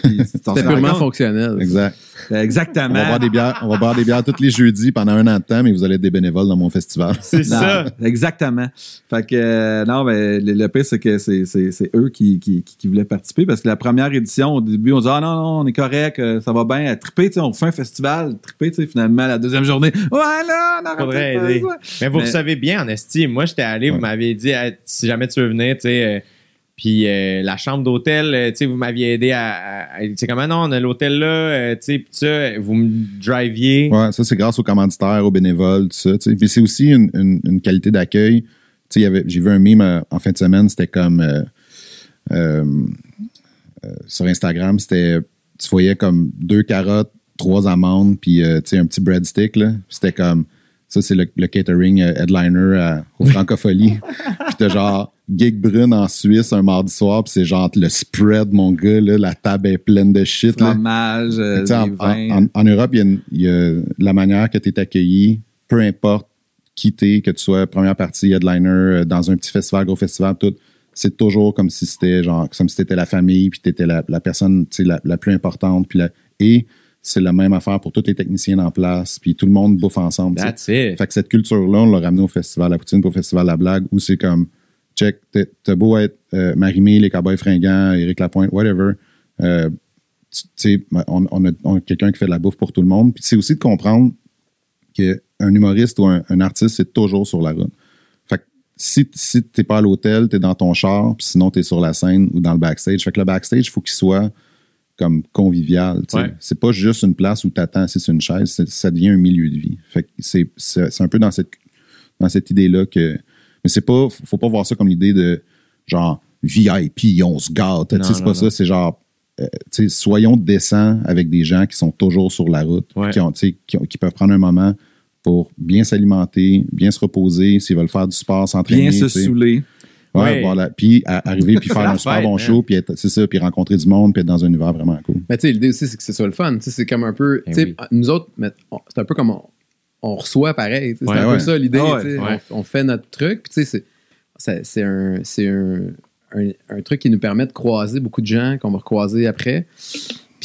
rends purement compte. fonctionnel. Exact. On Exactement. va, boire des bières, on va boire des bières tous les jeudis pendant un an de temps, mais vous allez être des bénévoles dans mon festival. C'est ça. Exactement. Fait que, euh, non, ben, le, le pire, c'est que c'est, c'est- c'est eux qui, qui, qui- qui voulaient participer parce que la première édition, au début, on disait, ah non, non, on est correct, euh, ça va bien, à triper, tu sais, on fait un festival, triper, tu sais, finalement, la deuxième journée, ouais, là, on Faudrait aider. Mais vous Mais- recevez bien en estime. Moi, j'étais allé, vous m'aviez dit, Hey, si jamais tu veux venir, tu sais. Puis euh, la chambre d'hôtel, euh, tu sais, vous m'aviez aidé à. tu sais, comment non, on a l'hôtel là, euh, tu sais, puis ça, vous me driviez. Ouais, ça, c'est grâce aux commanditaires, aux bénévoles, tout ça. tu sais. Puis c'est aussi une, une- qualité d'accueil. Tu sais, j'ai vu un euh, en fin de semaine, c'était comme sur Instagram, c'était tu voyais comme deux carottes, trois amandes, puis tu sais, un petit breadstick. là. C'était comme ça, c'est le, le catering euh, headliner à- au Francophonie. puis t'as genre gig brune en Suisse un mardi soir, puis c'est genre le spread, mon gars, là, la table est pleine de shit. là. Fromage, euh, Tu sais, en, des vins. en- en- en Europe, il y a, y la manière que tu es accueilli, peu importe qui t'es, que tu sois première partie, headliner, euh, dans un petit festival, gros festival, tout, c'est toujours comme si c'était genre, comme si t'étais la famille, puis t'étais la, la personne, la, la plus importante, puis la- et c'est la même affaire pour tous les techniciens en place, puis tout le monde bouffe ensemble. That's it. Fait que cette culture-là, on l'a ramené au Festival La Poutine, puis au Festival La Blague, où c'est comme, check, t'as beau être euh, Marimé, les Cowboys fringants, Éric Lapointe, whatever. euh, tu sais, on, on a, on a quelqu'un qui fait de la bouffe pour tout le monde. Puis c'est aussi de comprendre qu'un humoriste ou un, un artiste, c'est toujours sur la route. Fait que si, si t'es pas à l'hôtel, t'es dans ton char, puis sinon t'es sur la scène ou dans le backstage. Fait que le backstage, il faut qu'il soit comme convivial. tu. Ouais. C'est pas juste une place où t'attends assis sur une chaise, c'est- ça devient un milieu de vie. Fait que c'est, c'est, c'est un peu dans cette, dans cette idée-là que. Mais c'est pas. Faut pas voir ça comme l'idée de genre VIP, on se gâte. Tu c'est pas non. ça, c'est genre. euh, tu soyons décents avec des gens qui sont toujours sur la route, Ouais. qui, ont, tu qui, ont- qui peuvent prendre un moment pour bien s'alimenter, bien se reposer, s'ils veulent faire du sport, s'entraîner. Bien se tu saouler. Ouais, voilà. Puis arriver, puis faire un super fête, bon hein. show, puis être- c'est ça, puis rencontrer du monde, puis être dans un univers vraiment cool. Mais tu sais, l'idée aussi, c'est que c'est ça le fun. Tu sais, c'est comme un peu. Eh tu sais, oui. Nous autres, mais on- c'est un peu comme on, on reçoit pareil. tu sais, C'est un ouais. peu ça l'idée. Ah. On, on fait notre truc. Puis tu sais, c'est- c'est- c'est un, c'est un, un, un truc qui nous permet de croiser beaucoup de gens qu'on va recroiser après.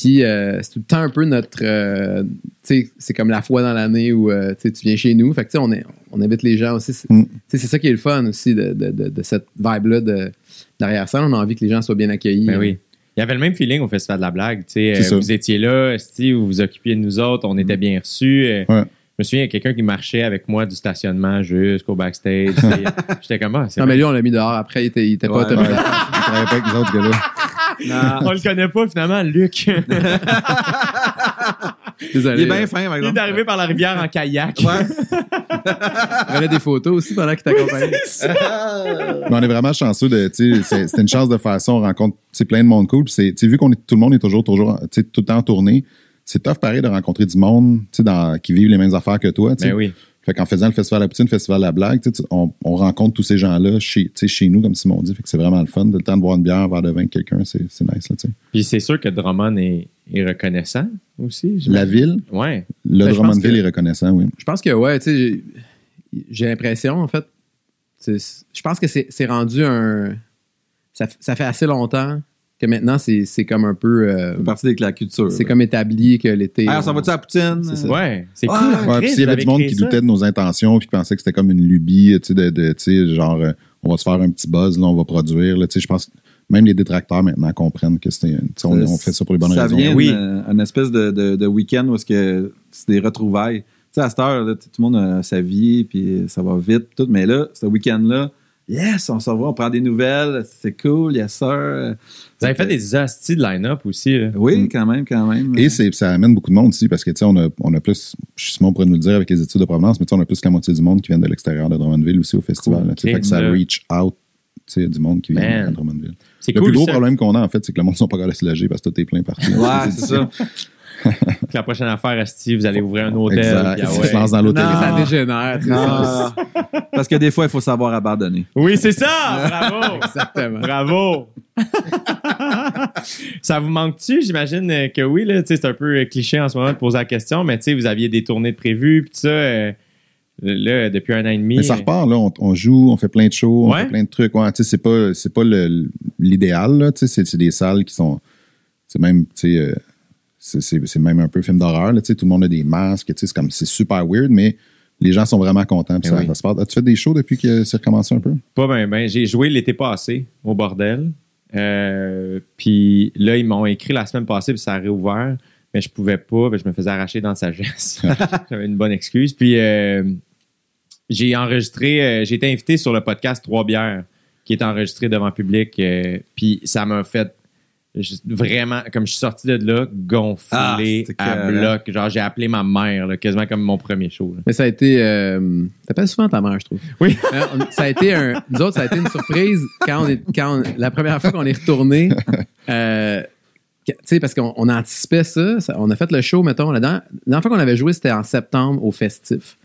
Puis euh, c'est tout le temps un peu notre. euh, tu sais, c'est comme la fois dans l'année où euh, tu viens chez nous. Fait que tu sais, on, est, on invite les gens aussi. C'est Mm. c'est ça qui est le fun aussi de, de, de, de cette vibe-là de d'arrière-scène. On a envie que les gens soient bien accueillis. Ben oui. Il y avait le même feeling au Festival de la blague. tu sais, euh, vous étiez là, esti, vous vous occupiez de nous autres, on était bien reçus. euh, Ouais. Je me souviens, il y a quelqu'un qui marchait avec moi du stationnement jusqu'au backstage. J'étais comme, ah, c'est Non, mais lui, on l'a mis dehors. Après, il était, il était Ouais, pas. Ouais. Il travaillait pas avec nous autres, gars-là. On le connaît pas finalement, Luc. il Désolé. Il est bien fin, par exemple. est arrivé par la rivière en kayak. Ouais. Il prenait des photos aussi pendant qu'il t'accompagnait. Mais on est vraiment chanceux de, tu sais, c'est- une chance de faire ça. On rencontre, plein de monde cool. Puis vu qu'on est, tout le monde est toujours, toujours, tu sais, tout le temps en tournée, c'est tough pareil de rencontrer du monde, tu sais, dans, qui vivent les mêmes affaires que toi, tu. Ben oui. Fait qu'en faisant le festival de la poutine, le festival de la blague, tu sais, tu- on, on rencontre tous ces gens-là chez, tu sais, chez nous, comme Simon dit. Fait que c'est vraiment le fun. De le temps de boire une bière, un verre de vin avec quelqu'un, c'est, c'est nice, là. Puis c'est sûr que Drummond est, est reconnaissant aussi. j'imagine. La ville, Ouais. le Ben, Drummondville que- est reconnaissant, oui. Je pense que, ouais, tu sais, j'ai- j'ai l'impression, en fait, je pense que c'est c'est rendu un. Ça, ça fait assez longtemps que maintenant, c'est c'est comme un peu. euh, C'est parti avec la culture. c'est comme établi que l'été. Ah, on s'en va-tu à la poutine? Ça. Ouais. C'est Ouais. cool. Ouais, puis s'il y avait du monde qui doutait ça. de nos intentions puis qui pensait que c'était comme une lubie, tu sais, de, de, tu sais, genre, euh, on va se faire un petit buzz, là, on va produire, là, tu sais, je pense que même les détracteurs maintenant comprennent que c'était, on, on fait ça pour les bonnes ça raisons. vient Oui. une, une espèce de, de, de week-end où c'est des retrouvailles. Tu sais, à cette heure, là, tout le monde a sa vie, puis ça va vite, tout. Mais là, ce week-end-là, yes, on se revoit, on prend des nouvelles, c'est cool, yes, sir. Vous avez fait des hosties de line-up aussi. là. Oui, quand même, quand même. Et ça amène beaucoup de monde aussi parce que, tu sais, on a, on a plus, Simon pourrait nous le dire avec les études de provenance, mais tu sais, on a plus que la moitié du monde qui vient de l'extérieur de Drummondville aussi au festival. Cool. fait que ça là. reach out, tu sais, du monde qui vient Man. de Drummondville. C'est Le cool. plus gros ça. problème qu'on a, en fait, c'est que le monde ne sont pas capables de se loger parce que tout est plein partout. Ouais, c'est ça. Que La prochaine affaire, Esti, vous allez ouvrir un hôtel. Exact. ah ouais. se dans l'hôtel. Ça dégénère. Non, parce que des fois, il faut savoir abandonner. Oui, c'est ça! Bravo! Exactement. Bravo! ça vous manque-tu? J'imagine que oui, là, c'est un peu euh, cliché en ce moment de poser la question, mais vous aviez des tournées de prévues, puis tout ça, euh, là, depuis un an et demi. Mais ça euh, repart, là. On, on joue, on fait plein de shows, on fait plein de trucs. Ouais, c'est pas, c'est pas l'idéal, là. C'est- des salles qui sont. C'est même, euh, c'est- même un peu film d'horreur, là. Tout le monde a des masques, c'est comme, c'est super weird, mais les gens sont vraiment contents. Eh ça, oui. ça se passe. As-tu fait des shows depuis que c'est recommencé un peu? Pas ben. J'ai joué l'été passé au bordel. Euh, puis là, ils m'ont écrit la semaine passée, puis ça a réouvert. Mais je pouvais pas, puis je me faisais arracher dans sa sagesse. J'avais une bonne excuse. Puis euh, j'ai enregistré, euh, j'ai été invité sur le podcast Trois bières, qui est enregistré devant public. puis ça m'a fait je- vraiment, comme je suis sorti de là, gonflé Ah, à bloc. Genre, j'ai appelé ma mère, là, quasiment comme mon premier show. là. Mais ça a été. Euh, T'appelles souvent ta mère, je trouve. Oui. Euh, on- ça a été un. Nous autres, ça a été une surprise quand on est. Quand on- la première fois qu'on est retourné. Euh, tu sais, parce qu'on on anticipait ça, ça- On a fait le show, mettons. La dernière, la dernière fois qu'on avait joué, c'était en septembre au Festif.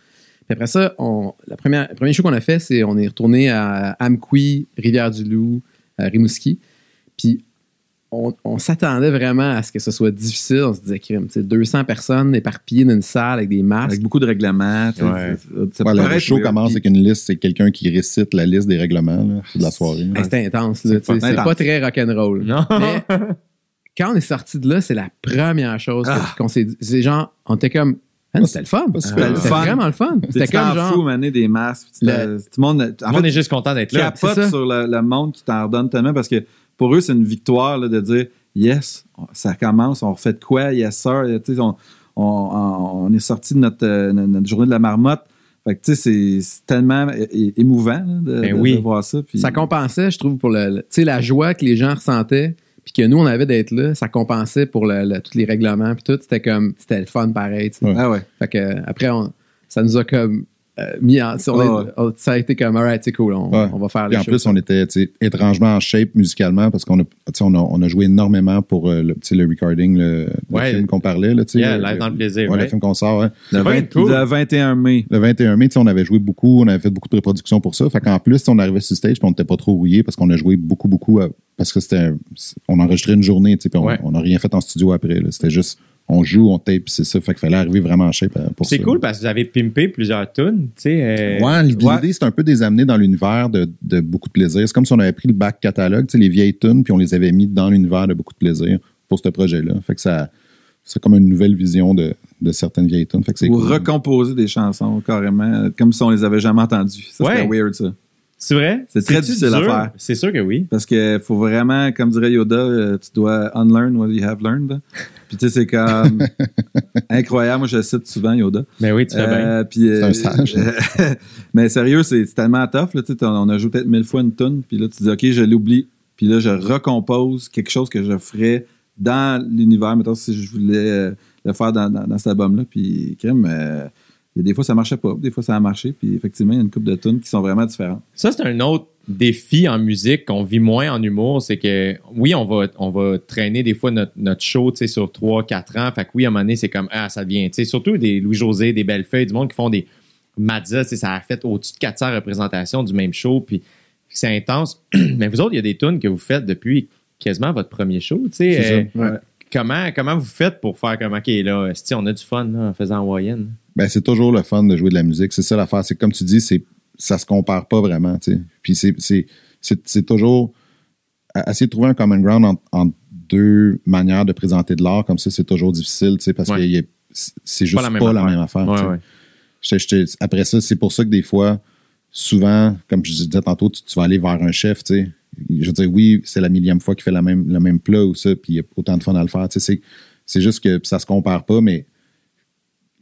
Puis après ça, on, la première, le premier show qu'on a fait, c'est on est retourné à Amqui, Rivière-du-Loup, à Rimouski. Puis on, on s'attendait vraiment à ce que ce soit difficile. On se disait, crime, tu sais, 200 personnes éparpillées dans une salle avec des masques. Avec beaucoup de règlements. tu sais, Ouais. ça- ça Ouais, peut le show commence avec une liste, c'est quelqu'un qui récite la liste des règlements là, de la soirée. C'était intense, C'est pas très rock'n'roll. Non? Mais quand on est sorti de là, c'est la première chose que- Ah. qu'on s'est dit. C'est genre, on était comme, c'était le fun. C'était super. le fun. vraiment le fun. C'était comme genre. maner des masques. Le- Tout le monde, en fait, est juste content d'être là. Capote sur le, le monde qui t'en redonne tellement parce que pour eux, c'est une victoire là, de dire yes, ça commence, on refait de quoi, yes sir. On, on, on- on est sorti de notre, euh, notre journée de la marmotte. Fait que tu sais, c'est- tellement émouvant là, de, Ben de- oui. de voir ça. Puis, Ça compensait, je trouve, pour le, le- la joie que les gens ressentaient, puis que nous, on avait d'être là, ça compensait pour le, le- tous les règlements, puis tout. C'était comme, c'était le fun pareil. Ouais. Ah ouais. Fait que, après, on- ça nous a comme mis en- on est- Ouais. on- ça a été comme, alright, c'est cool, on, Ouais. on va faire Puis les en choses. plus, on était étrangement en shape musicalement parce qu'on a, on a, on a joué énormément pour euh, le, le recording, le, film qu'on parlait. Là, Yeah, le, live dans le plaisir, ouais, le film qu'on sort. Le, Ouais, 20 cool. le 21 mai. Le 21 mai, on avait joué beaucoup, on avait fait beaucoup de reproductions pour ça. Fait qu'en plus, on arrivait sur stage, puis on n'était pas trop rouillé parce qu'on a joué beaucoup, beaucoup, à- parce que c'était, un- on enregistrait une journée, puis on n'a rien fait en studio après. là. C'était juste, on joue, on tape, c'est ça. Fait qu'il fallait arriver vraiment en shape euh, pour ça. C'est cool parce que vous avez pimpé plusieurs tunes, tu sais. euh, Ouais, l'idée, Ouais. c'est un peu de les amener dans l'univers de, de beaucoup de plaisir. C'est comme si on avait pris le back catalogue, tu sais, les vieilles tunes, puis on les avait mis dans l'univers de beaucoup de plaisir pour ce projet-là. Fait que ça, c'est comme une nouvelle vision de, de certaines vieilles tunes. Fait que c'est Ou cool. recomposer des chansons carrément, comme si on les avait jamais entendues. Ça, Ouais. c'était weird, ça. C'est vrai? C'est très difficile à dur? faire. C'est sûr que oui. Parce que faut vraiment, comme dirait Yoda, euh, tu dois unlearn what you have learned. Puis tu sais, c'est comme incroyable. Moi, je le cite souvent, Yoda. Mais oui, tu fais bien. Euh, puis, euh, C'est un sage. mais sérieux, c'est c'est tellement tough. Là, tu sais, on a joué peut-être mille fois une tune, puis là, tu dis, OK, je l'oublie. Puis là, je recompose quelque chose que je ferais dans l'univers. Mettons, si je voulais euh, le faire dans, dans, dans cet album-là. Puis, crème, il y a des fois, ça marchait pas. Des fois, ça a marché. Puis, effectivement, il y a une couple de tunes qui sont vraiment différentes. Ça, c'est un autre défi en musique qu'on vit moins en humour. C'est que, oui, on va, on va traîner des fois notre, notre show tu sais, sur 3-4 ans. Fait que oui, à un moment donné, c'est comme, ah, ça devient, tu sais, surtout des Louis-José, des Bellefeuilles, du monde qui font des Mazza, tu sais, ça a fait au-dessus de 400 représentations du même show. Puis c'est intense. Mais vous autres, il y a des tunes que vous faites depuis quasiment votre premier show. Tu sais, C'est Euh. Ouais. comment, comment vous faites pour faire comme, OK, là, si on a du fun là, en faisant Hawaïenne? Ben, c'est toujours le fun de jouer de la musique. C'est ça l'affaire. C'est comme tu dis, c'est, ça se compare pas vraiment, tu sais. Puis c'est, toujours essayer de trouver un common ground entre, entre deux manières de présenter de l'art comme ça, c'est toujours difficile, tu sais, parce Ouais. que c'est juste pas la même affaire. Ouais, tu sais. ouais. Je- je te- après ça, c'est pour ça que des fois, souvent, comme je disais tantôt, tu, tu vas aller vers un chef, tu sais. Je veux dire, oui, c'est la millième fois qu'il fait la même, le même plat ou ça, puis il y a autant de fun à le faire. Tu sais, c'est, c'est juste que ça se compare pas, mais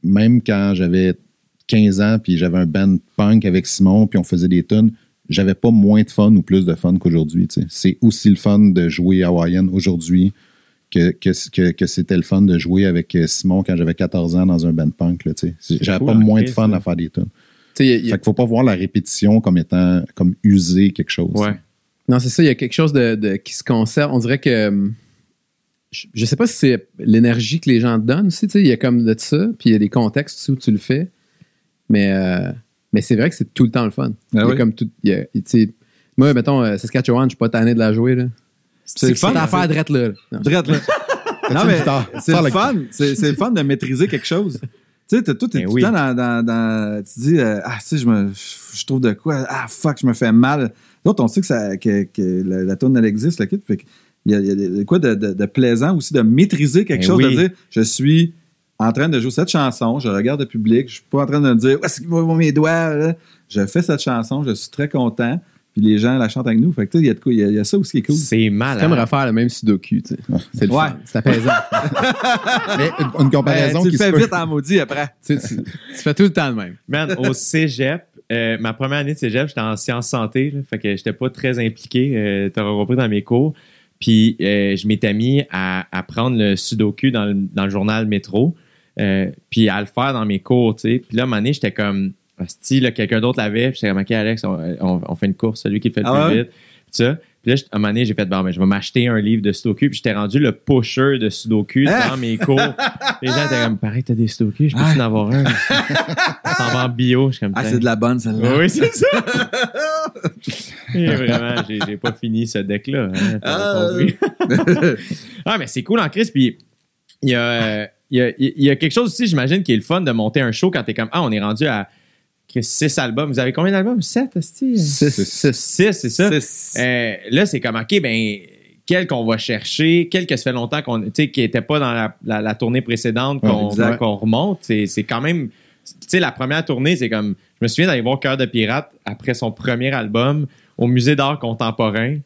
même quand j'avais 15 ans, puis j'avais un band punk avec Simon, puis on faisait des tunes, j'avais pas moins de fun ou plus de fun qu'aujourd'hui. C'est aussi le fun de jouer Hawaiian aujourd'hui que, que, que, que c'était le fun de jouer avec euh, Simon quand j'avais 14 ans dans un band punk. J'avais cool, pas moins de fun ça. à faire des tunes. Il y a- il y a- Fait qu'il faut pas voir la répétition comme étant comme user quelque chose. Ouais. Non, c'est ça, il y a quelque chose de, de- qui se conserve. On dirait que. Je, sais pas si c'est l'énergie que les gens te donnent aussi, tu sais, il y a comme de ça, puis il y a des contextes où tu le fais. Mais, euh, mais c'est vrai que c'est tout le temps le fun. il y a oui. comme tout. il y a- tu sais, moi, mettons, euh, Saskatchewan, je suis pas tanné de la jouer. Là. C'est le fun. C'est l'affaire drette là. là. Non. Drette, là. non, mais c'est le fun. C'est le fun de maîtriser quelque chose. Tu sais, t'es Ben tout le temps dans, dans, dans- Tu dis, euh, ah, tu sais, je, me, je trouve de quoi. Ah, fuck, je me fais mal. L'autre, on sait que, ça, que, que la, la tourne, elle existe, le kit. Fait que il y a, il y a de quoi de, de- de plaisant aussi de maîtriser quelque Ben chose, oui. de dire, je suis en train de jouer cette chanson, je regarde le public, je suis pas en train de me dire, où est-ce qu'ils vont mes doigts, là? Je fais cette chanson, je suis très content, puis les gens la chantent avec nous. Fait que, tu sais, il y a de quoi, il y a, il y a ça aussi qui est cool. C'est C'est malade. comme refaire le même sudoku. tu sais. C'est le Ouais. fun. C'est apaisant. Mais une, une comparaison Ben, tu qui le se fais peut- vite en maudit après. tu, tu- tu fais tout le temps le même. Man, au cégep, euh, ma première année de cégep, j'étais en sciences santé, là, fait que j'étais pas très impliqué. Euh, T'auras repris dans mes cours. Puis euh, je m'étais mis à, à prendre le sudoku dans le, dans le journal Métro, euh, puis à le faire dans mes cours, tu sais. Puis là, à un moment donné, j'étais comme, si quelqu'un d'autre l'avait, puis j'étais comme, OK, Alex, on, on- on fait une course, celui qui le fait le Ah plus ouais? vite. Puis ça. Puis là, à un moment donné, j'ai fait, bon, ben, je vais m'acheter un livre de sudoku, puis j'étais rendu le pusher de sudoku Hein? dans mes cours. Les gens étaient comme, pareil, t'as des sudoku, je peux Ah. en avoir un? Ça en va en bio, je suis comme, Ah, c'est de la bonne, celle-là. oui, c'est ça. Vraiment, j'ai, pas fini ce deck-là. hein, Ah. ah, mais c'est cool en crise. Puis il y a, il y, a, il y a quelque chose aussi, j'imagine, qui est le fun de monter un show quand t'es comme, ah, on est rendu à 6 albums. Vous avez combien d'albums? 7, Six, six. 6, c'est ça? C'est- Euh, là, c'est comme, OK, ben, quel qu'on va chercher, quel que ça fait longtemps qu'on, tu sais, qui n'était pas dans la, la- la tournée précédente, qu'on, remonte. C'est quand même, tu sais, la première tournée, c'est comme, je me souviens d'aller voir Cœur de Pirate après son premier album au Musée d'art contemporain.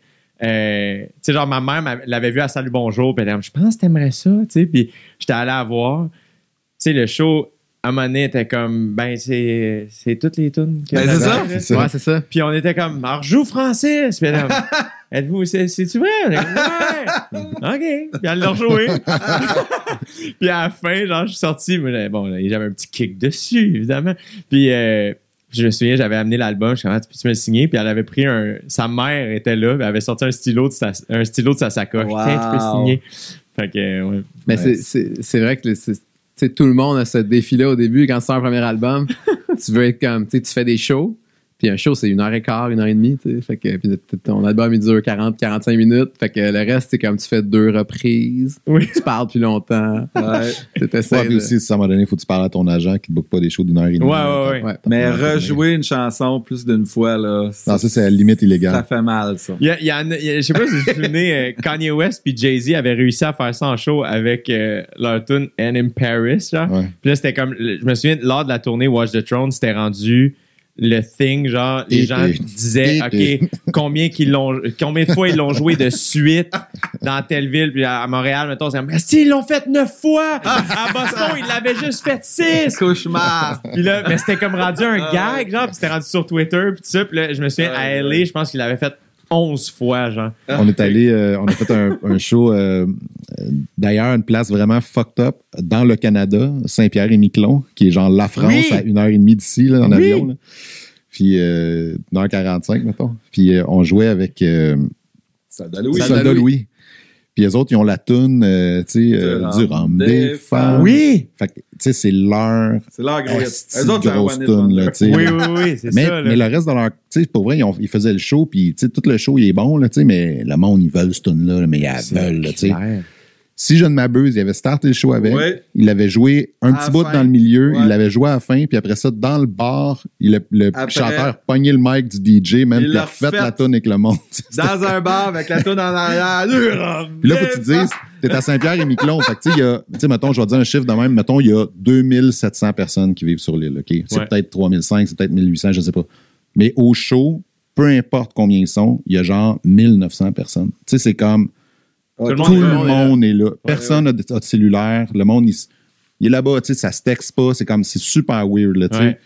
Euh, tu sais, genre, ma mère l'avait vu à Salut Bonjour, puis elle comme, je pense que t'aimerais ça, tu sais, puis j'étais allé la voir. Tu sais, le show, à un moment donné, était comme, ben, c'est, c'est toutes les tunes. que Ben, c'est ça. là. C'est ça. Ouais, c'est ça. Puis on était comme, alors joue Francis. Puis comme, êtes-vous, c'est- c'est-tu vrai? On est comme, ouais. OK. Puis elle l'a rejoué. puis à la fin, genre, je suis sorti. Mais là, bon, là, j'avais un petit kick dessus, évidemment. Puis, euh, je me souviens, j'avais amené l'album, je suis comme, ah, tu peux-tu me le signer? Puis elle avait pris un. Sa mère était là, puis elle avait sorti un stylo de sa, un stylo de sa sacoche. Wow. Tiens, tu peux signer. Fait que, ouais. Mais Ouais. c'est- c'est c'est vrai que le- c'est- tout le monde a ce défi-là au début. Quand tu sors un premier album, tu veux être comme, tu fais des shows. Puis un show, c'est une heure et quart, une heure et demie. tu sais. Fait que puis ton album, il dure 40, 45 minutes. Fait que le reste, c'est comme tu fais deux reprises. Oui. Tu parles plus longtemps. Ouais. Ouais, puis aussi, si à un moment donné, il faut que tu parles à ton agent qui ne book pas des shows d'une heure et demie. Ouais, ouais, ouais. Ouais. Mais rejouer une chanson plus d'une fois, là. Non, ça, c'est à la limite Ça illégale. fait mal, ça. Il y a, il y a- il y a- je sais pas si vous vous souvenez, euh, Kanye West puis Jay-Z avaient réussi à faire ça en show avec euh, leur tune And in Paris, genre. Ouais. Puis là, c'était comme, je me souviens, lors de la tournée Watch the Throne, c'était rendu le thing, genre, les Et- gens et- disaient, et- OK, combien, qu'ils l'ont, combien de fois ils l'ont joué de suite dans telle ville, puis à, Montréal, mettons, c'est mais si, ils l'ont fait neuf fois! À Boston, ils l'avaient juste fait six! Cauchemar. Puis là, mais c'était comme rendu un Ah gag, genre, puis c'était rendu sur Twitter, puis tout ça. Puis là, je me souviens, Ah à. LA, je pense qu'il l'avait fait 11 fois, genre. On est allé, euh, on a fait un, un show, euh, euh, d'ailleurs, une place vraiment fucked up dans le Canada, Saint-Pierre-et-Miquelon, qui est genre la France Oui. à une heure et demie d'ici, là, en Oui. avion. là. Puis, euh, une heure 45, mettons. Puis, euh, on jouait avec euh. Soldat Louis. Puis, les autres, ils ont la toune, euh, tu sais, euh, Du rhum rhum des des femmes. femmes. Oui! Fait que, tu sais, c'est leur C'est leur gros grosse tune, là, tu sais. Oui, oui, oui, c'est Mais, ça, là. mais le reste de leur. Tu sais, pour vrai, ils, ont- ils faisaient le show, puis tu sais, tout le show, il est bon, là, tu sais, mais le monde, ils veulent ce tune-là, là, mais ils la veulent, là, tu sais. Si je ne m'abuse, il avait starté le show avec. Ouais. Il avait joué un À petit bout fin. dans le milieu. Ouais. Il l'avait joué à la fin. Puis après ça, dans le bar, il, le, le Après- chanteur pognait le mic du DJ, même. Il Puis a refait la tune avec le monde. Dans un bar avec la toune en arrière. Puis là, faut que tu te dises, t'es à Saint-Pierre-et-Miquelon. fait que, tu sais, il y a, tu sais, mettons, je vais te dire un chiffre de même. Mettons, il y a 2700 personnes qui vivent sur l'île, OK? C'est Ouais. peut-être 3500, c'est peut-être 1800, je sais pas. Mais au show, peu importe combien ils sont, il y a genre 1900 personnes. Tu sais, c'est comme, Tout le tout monde le est là, monde est là. Personne n'a de, cellulaire. Le monde, il, est là-bas, tu sais, ça se texte pas. C'est comme, c'est super weird, là, tu sais.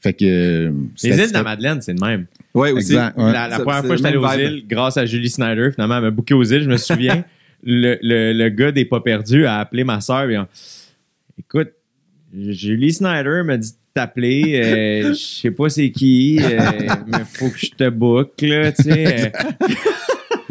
Fait que. euh, Les îles de la Madeleine, c'est le même. Oui, aussi. Exact, ouais. La, première fois que j'étais allé aux îles, grâce à Julie Snyder, finalement, elle m'a booké aux îles. Je me souviens, le, le, le gars des Pas Perdus a appelé ma soeur. Écoute, Julie Snyder m'a dit de t'appeler. euh, Je sais pas c'est qui, euh, mais faut que je te book, là, tu sais.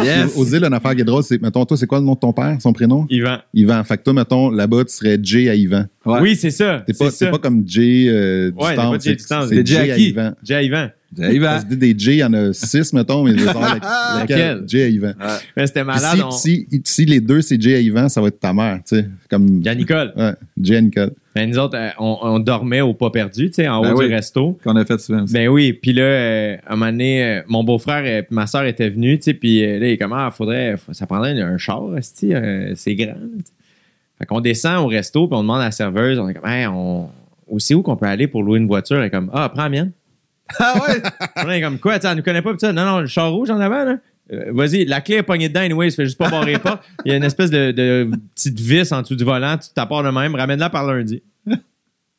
Yes. Aux îles, une affaire qui est drôle, c'est, mettons, toi, c'est quoi le nom de ton père, son prénom? Yvan. Yvan. Fait que toi, mettons, là-bas, tu serais Jay à Yvan. Ouais. Oui, c'est ça. T'es c'est pas, pas comme Jay euh, du Ouais, temps. pas Jay du temps, C'est Jay Jay à à? Yvan. Jay Yvan. Yvan. Parce que des Jay, il y en a six, mettons, mais je veux savoir la- Lequel? laquelle. Jay à Yvan. Mais c'était malade. on- si, si, si les deux, c'est Jay à Yvan, ça va être ta mère, tu sais. Comme. Il y a Nicole. Ouais, Jay à Nicole. Ben, nous autres, euh, on, on dormait au pas perdu, tu sais, en Ben haut oui. du resto. Qu'on a fait souvent aussi. Ben oui, puis là, euh, à un moment donné, euh, mon beau-frère et ma soeur étaient venus, tu sais, puis euh, là, il est comme, ah, faudrait, ça prendrait un char, euh, c'est grand. là, tu sais. Fait qu'on descend au resto, puis on demande à la serveuse, on est comme, hey, on, où c'est où qu'on peut aller pour louer une voiture? Elle est comme, ah, prends la mienne. Ah ouais? on est comme, quoi, tu nous connaît pas, pis ça, non, non, le char rouge en avant, là. Euh, Vas-y, la clé est pognée dedans, anyway, ça fait juste pas barrer pas. Il y a une espèce de, de petite vis en dessous du volant, tu t'apportes de même, ramène-la par lundi.